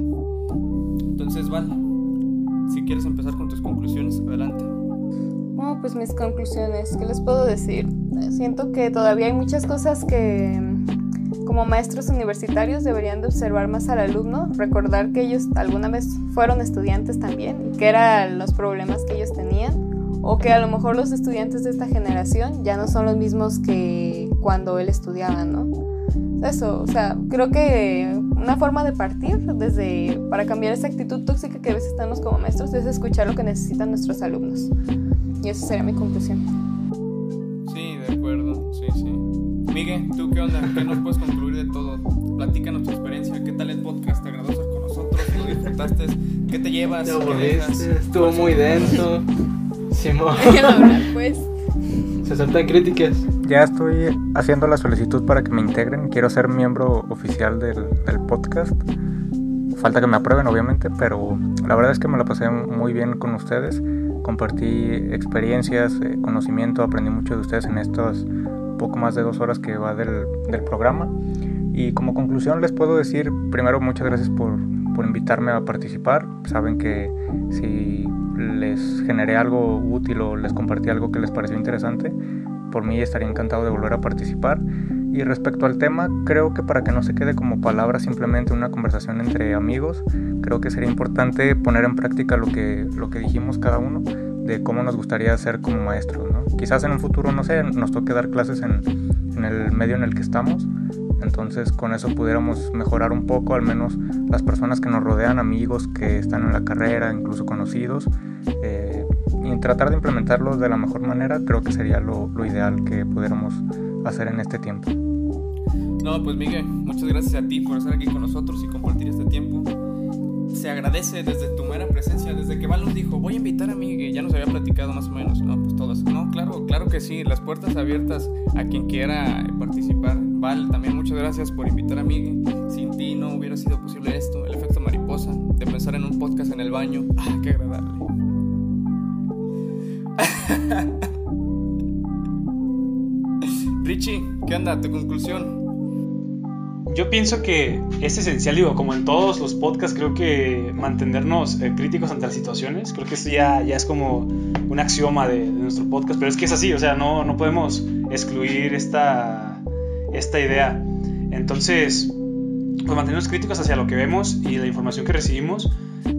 Entonces, vale si quieres empezar con tus conclusiones, adelante. Bueno, pues mis conclusiones, ¿qué les puedo decir? Siento que todavía hay muchas cosas que como maestros universitarios deberían de observar más al alumno, recordar que ellos alguna vez fueron estudiantes también que eran los problemas que ellos tenían o que a lo mejor los estudiantes de esta generación ya no son los mismos que cuando él estudiaba, ¿no? Eso, o sea, creo que una forma de partir desde para cambiar esa actitud tóxica que a veces tenemos como maestros es escuchar lo que necesitan nuestros alumnos. Y esa sería mi conclusión. Sí, de acuerdo, sí, sí. Miguel, ¿tú qué onda? ¿Qué nos puedes concluir de todo? Platícanos tu experiencia, ¿qué tal el podcast? ¿Te agradó estar con nosotros? ¿Lo disfrutaste? ¿Qué te llevas? ¿Qué Estuvo muy denso. [LAUGHS] Simón. [LAUGHS] pues. Se saltan críticas. Ya estoy haciendo la solicitud para que me integren. Quiero ser miembro oficial del, podcast. Falta que me aprueben, obviamente, pero la verdad es que me la pasé muy bien con ustedes. Compartí experiencias, eh, conocimiento, aprendí mucho de ustedes en estas poco más de dos horas que va del, del programa. Y como conclusión les puedo decir, primero, muchas gracias por, por invitarme a participar. Saben que si les generé algo útil o les compartí algo que les pareció interesante, por mí estaría encantado de volver a participar. Y respecto al tema, creo que para que no se quede como palabra simplemente una conversación entre amigos, creo que sería importante poner en práctica lo que, lo que dijimos cada uno de cómo nos gustaría ser como maestros. Quizás en un futuro, no sé, nos toque dar clases en, en el medio en el que estamos. Entonces con eso pudiéramos mejorar un poco, al menos las personas que nos rodean, amigos que están en la carrera, incluso conocidos, eh, tratar de implementarlos de la mejor manera, creo que sería lo, lo ideal que pudiéramos hacer en este tiempo. No, pues Miguel, muchas gracias a ti por estar aquí con nosotros y compartir este tiempo. Se agradece desde tu mera presencia, desde que Val nos dijo, voy a invitar a Miguel, ya nos había platicado más o menos, no, pues todas. No, claro, claro que sí, las puertas abiertas a quien quiera participar. Val, también muchas gracias por invitar a Miguel. Sin ti no hubiera sido posible esto, el efecto mariposa, de pensar en un podcast en el baño. Ah, qué agradable. [LAUGHS] Richie, ¿qué onda? ¿Tu conclusión? Yo pienso que es esencial, digo, como en todos los podcasts, creo que mantenernos eh, críticos ante las situaciones, creo que esto ya, ya es como un axioma de, de, nuestro podcast, pero es que es así, o sea, no, no podemos excluir esta, esta idea. Entonces, pues mantenernos críticos hacia lo que vemos y la información que recibimos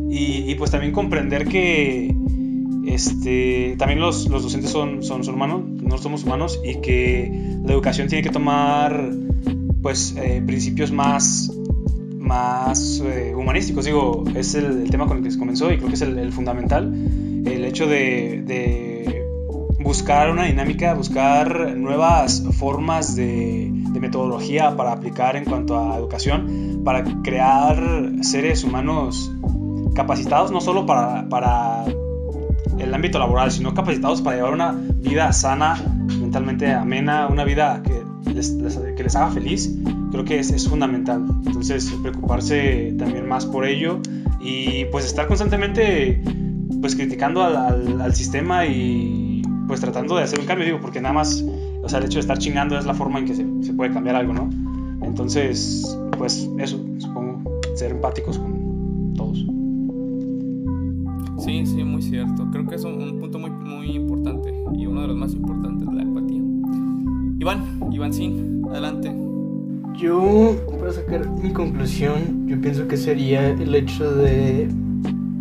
y, y pues también comprender que este, también los, los docentes son, son, son, humanos, no somos humanos y que la educación tiene que tomar pues eh, principios más, más eh, humanísticos. Digo, es el, el, tema con el que se comenzó y creo que es el, el fundamental. El hecho de, de, buscar una dinámica, buscar nuevas formas de, de metodología para aplicar en cuanto a educación, para crear seres humanos capacitados no solo para, para el ámbito laboral, sino capacitados para llevar una vida sana, mentalmente amena, una vida que les, les, que les haga feliz, creo que es, es, fundamental. Entonces, preocuparse también más por ello y pues estar constantemente pues criticando al, al, al, sistema y pues tratando de hacer un cambio, digo, porque nada más, o sea, el hecho de estar chingando es la forma en que se, se puede cambiar algo, ¿no? Entonces, pues eso, supongo, ser empáticos con todos. Sí, sí, muy cierto. Creo que es un, un, punto muy, muy importante y uno de los más importantes, la empatía. Iván, Iván Sin, adelante. Yo, para sacar mi conclusión, yo pienso que sería el hecho de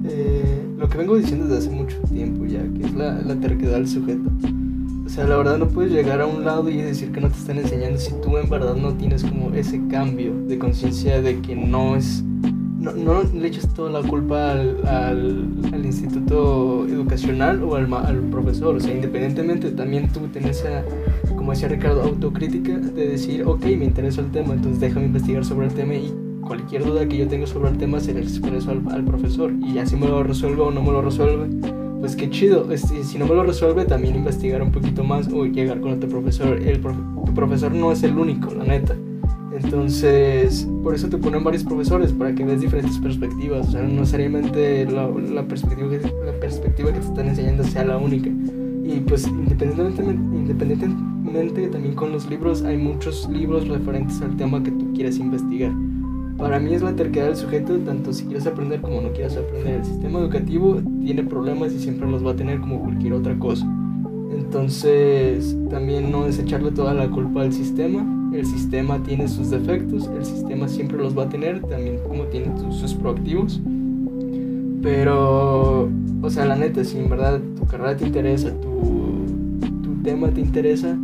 eh, lo que vengo diciendo desde hace mucho tiempo ya, que es la, la terquedad del sujeto. O sea, la verdad no puedes llegar a un lado y decir que no te están enseñando si tú en verdad no tienes como ese cambio de conciencia de que no es no, no, le echas toda la culpa al, al, al instituto educacional o al, al, profesor. O sea, independientemente, también tú tienes esa, como decía Ricardo, autocrítica de decir, ok, me interesa el tema, entonces déjame investigar sobre el tema y cualquier duda que yo tenga sobre el tema se le expreso al, al profesor. Y ya si me lo resuelve o no me lo resuelve, pues qué chido. Si no me lo resuelve, también investigar un poquito más o llegar con otro profesor. El profe tu profesor no es el único, la neta. Entonces, por eso te ponen varios profesores, para que veas diferentes perspectivas. O sea, no necesariamente la, la, perspectiva, que, la perspectiva que te están enseñando sea la única. Y pues, independientemente, independientemente también con los libros, hay muchos libros referentes al tema que tú quieres investigar. Para mí es la terquedad del sujeto, tanto si quieres aprender como no quieres aprender. El sistema educativo tiene problemas y siempre los va a tener como cualquier otra cosa. Entonces, también no es echarle toda la culpa al sistema, el sistema tiene sus defectos, el sistema siempre los va a tener, también como tiene sus proactivos. Pero, o sea, la neta, si en verdad tu carrera te interesa, tu, tu tema te interesa,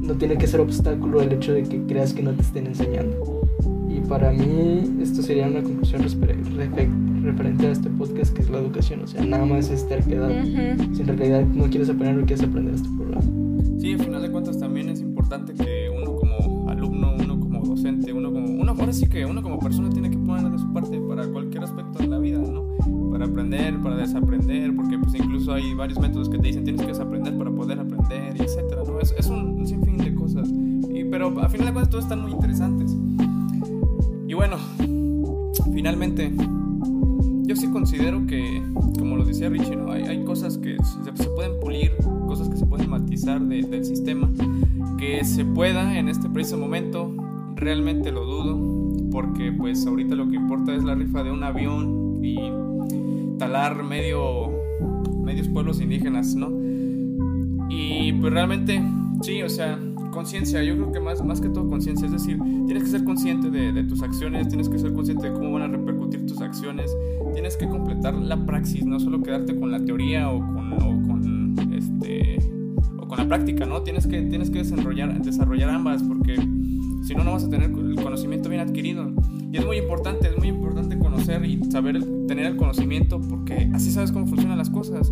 no tiene que ser obstáculo el hecho de que creas que no te estén enseñando. Y para mí, esto sería una conclusión referente a este podcast, que es la educación. O sea, nada más es terquedad. Uh -huh. Si en realidad no quieres aprender, no quieres aprender este programa. Sí, al final de cuentas también es importante que ahora sí que uno como persona tiene que poner de su parte para cualquier aspecto de la vida, ¿no? Para aprender, para desaprender, porque pues incluso hay varios métodos que te dicen tienes que desaprender para poder aprender, y etcétera, ¿no? Es, es un, un, sinfín de cosas. Y, pero a final de cuentas todos están muy interesantes. Y bueno, finalmente, yo sí considero que, como lo decía Richie, ¿no? hay, hay cosas que se, se, pueden pulir, cosas que se pueden matizar de, del sistema, que se pueda en este preciso momento, realmente lo dudo, porque pues ahorita lo que importa es la rifa de un avión y talar medio, medios pueblos indígenas, ¿no? Y pues realmente, sí, o sea, conciencia, yo creo que más, más que todo conciencia, es decir, tienes que ser consciente de, de, tus acciones, tienes que ser consciente de cómo van a repercutir tus acciones, tienes que completar la praxis, no solo quedarte con la teoría o con, o con este o con la práctica, ¿no? Tienes que, tienes que desarrollar, desarrollar ambas porque si no, no vas a tener el conocimiento bien adquirido. Y es muy importante, es muy importante conocer y saber tener el conocimiento porque así sabes cómo funcionan las cosas.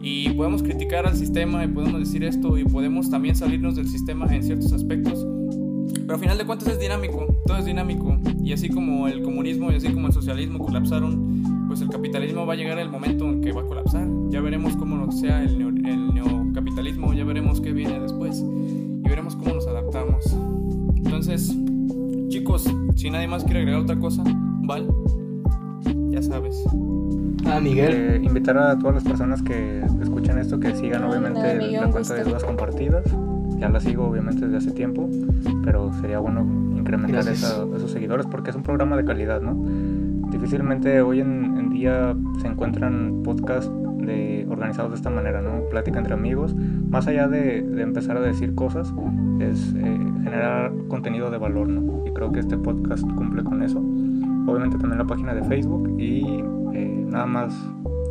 Y podemos criticar al sistema y podemos decir esto y podemos también salirnos del sistema en ciertos aspectos. Pero al final de cuentas es dinámico, todo es dinámico. Y así como el comunismo y así como el socialismo colapsaron, pues el capitalismo va a llegar el momento en que va a colapsar. Ya veremos cómo sea el, el neocapitalismo, ya veremos qué viene después y veremos cómo. Entonces, chicos, si nadie más quiere agregar otra cosa, Val, ya sabes. Ah, Miguel. Eh, invitar a todas las personas que escuchan esto que sigan Ah, obviamente nada, Miguel, la cuenta de dudas compartidas. Ya la sigo obviamente desde hace tiempo, pero sería bueno incrementar esa- esos seguidores porque es un programa de calidad, ¿no? Difícilmente hoy en, en día se encuentran podcasts de, organizados de esta manera, ¿no? Plática entre amigos. Más allá de, de empezar a decir cosas, es eh, generar contenido de valor, ¿no? Y creo que este podcast cumple con eso. Obviamente también la página de Facebook y eh, nada más,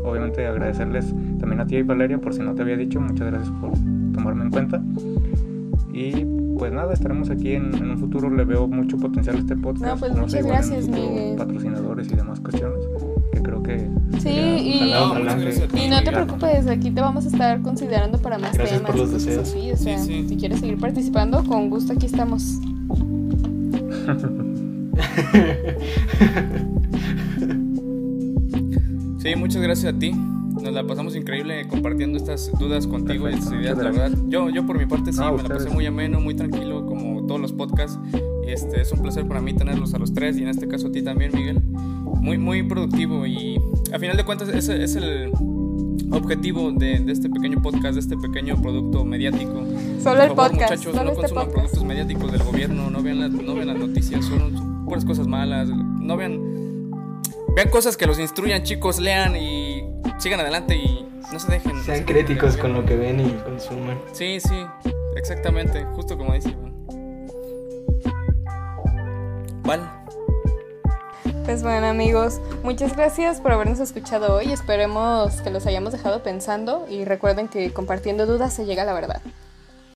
obviamente agradecerles también a ti y Valeria por si no te había dicho, muchas gracias por tomarme en cuenta. Y pues nada, estaremos aquí en, en un futuro, le veo mucho potencial a este podcast. No, pues sé, muchas un gracias, Miguel. patrocinadores y demás cuestiones, que creo que... Sí, y- ojalá, ojalá. Y no te preocupes, aquí te vamos a estar considerando para más Gracias temas. por los cosas deseos. así, o sea, Sí, sí. si quieres seguir participando, con gusto aquí estamos. [LAUGHS] Sí, muchas gracias a ti. Nos la pasamos increíble compartiendo estas dudas contigo y estas Perfecto, ideas, la verdad. Yo, yo por mi parte sí, No, me la pasé ustedes. muy ameno, muy tranquilo, como todos los podcasts. Este, es un placer para mí tenerlos a los tres y en este caso a ti también, Miguel. Muy, muy productivo y a final de cuentas ese es el objetivo de, de este pequeño podcast, de este pequeño producto mediático. Solo el Por favor, podcast, muchachos, solo no este consuman podcast. productos mediáticos del gobierno, no vean las, no vean las noticias, son puras cosas malas, no vean vean cosas que los instruyan, chicos, lean y sigan adelante y no se dejen. no se Sean dejen críticos con lo que ven y consumen. Sí, sí, exactamente, justo como dice Iván. ¿Cuál? Pues bueno amigos, muchas gracias por habernos escuchado hoy. Esperemos que los hayamos dejado pensando y recuerden que compartiendo dudas se llega a la verdad.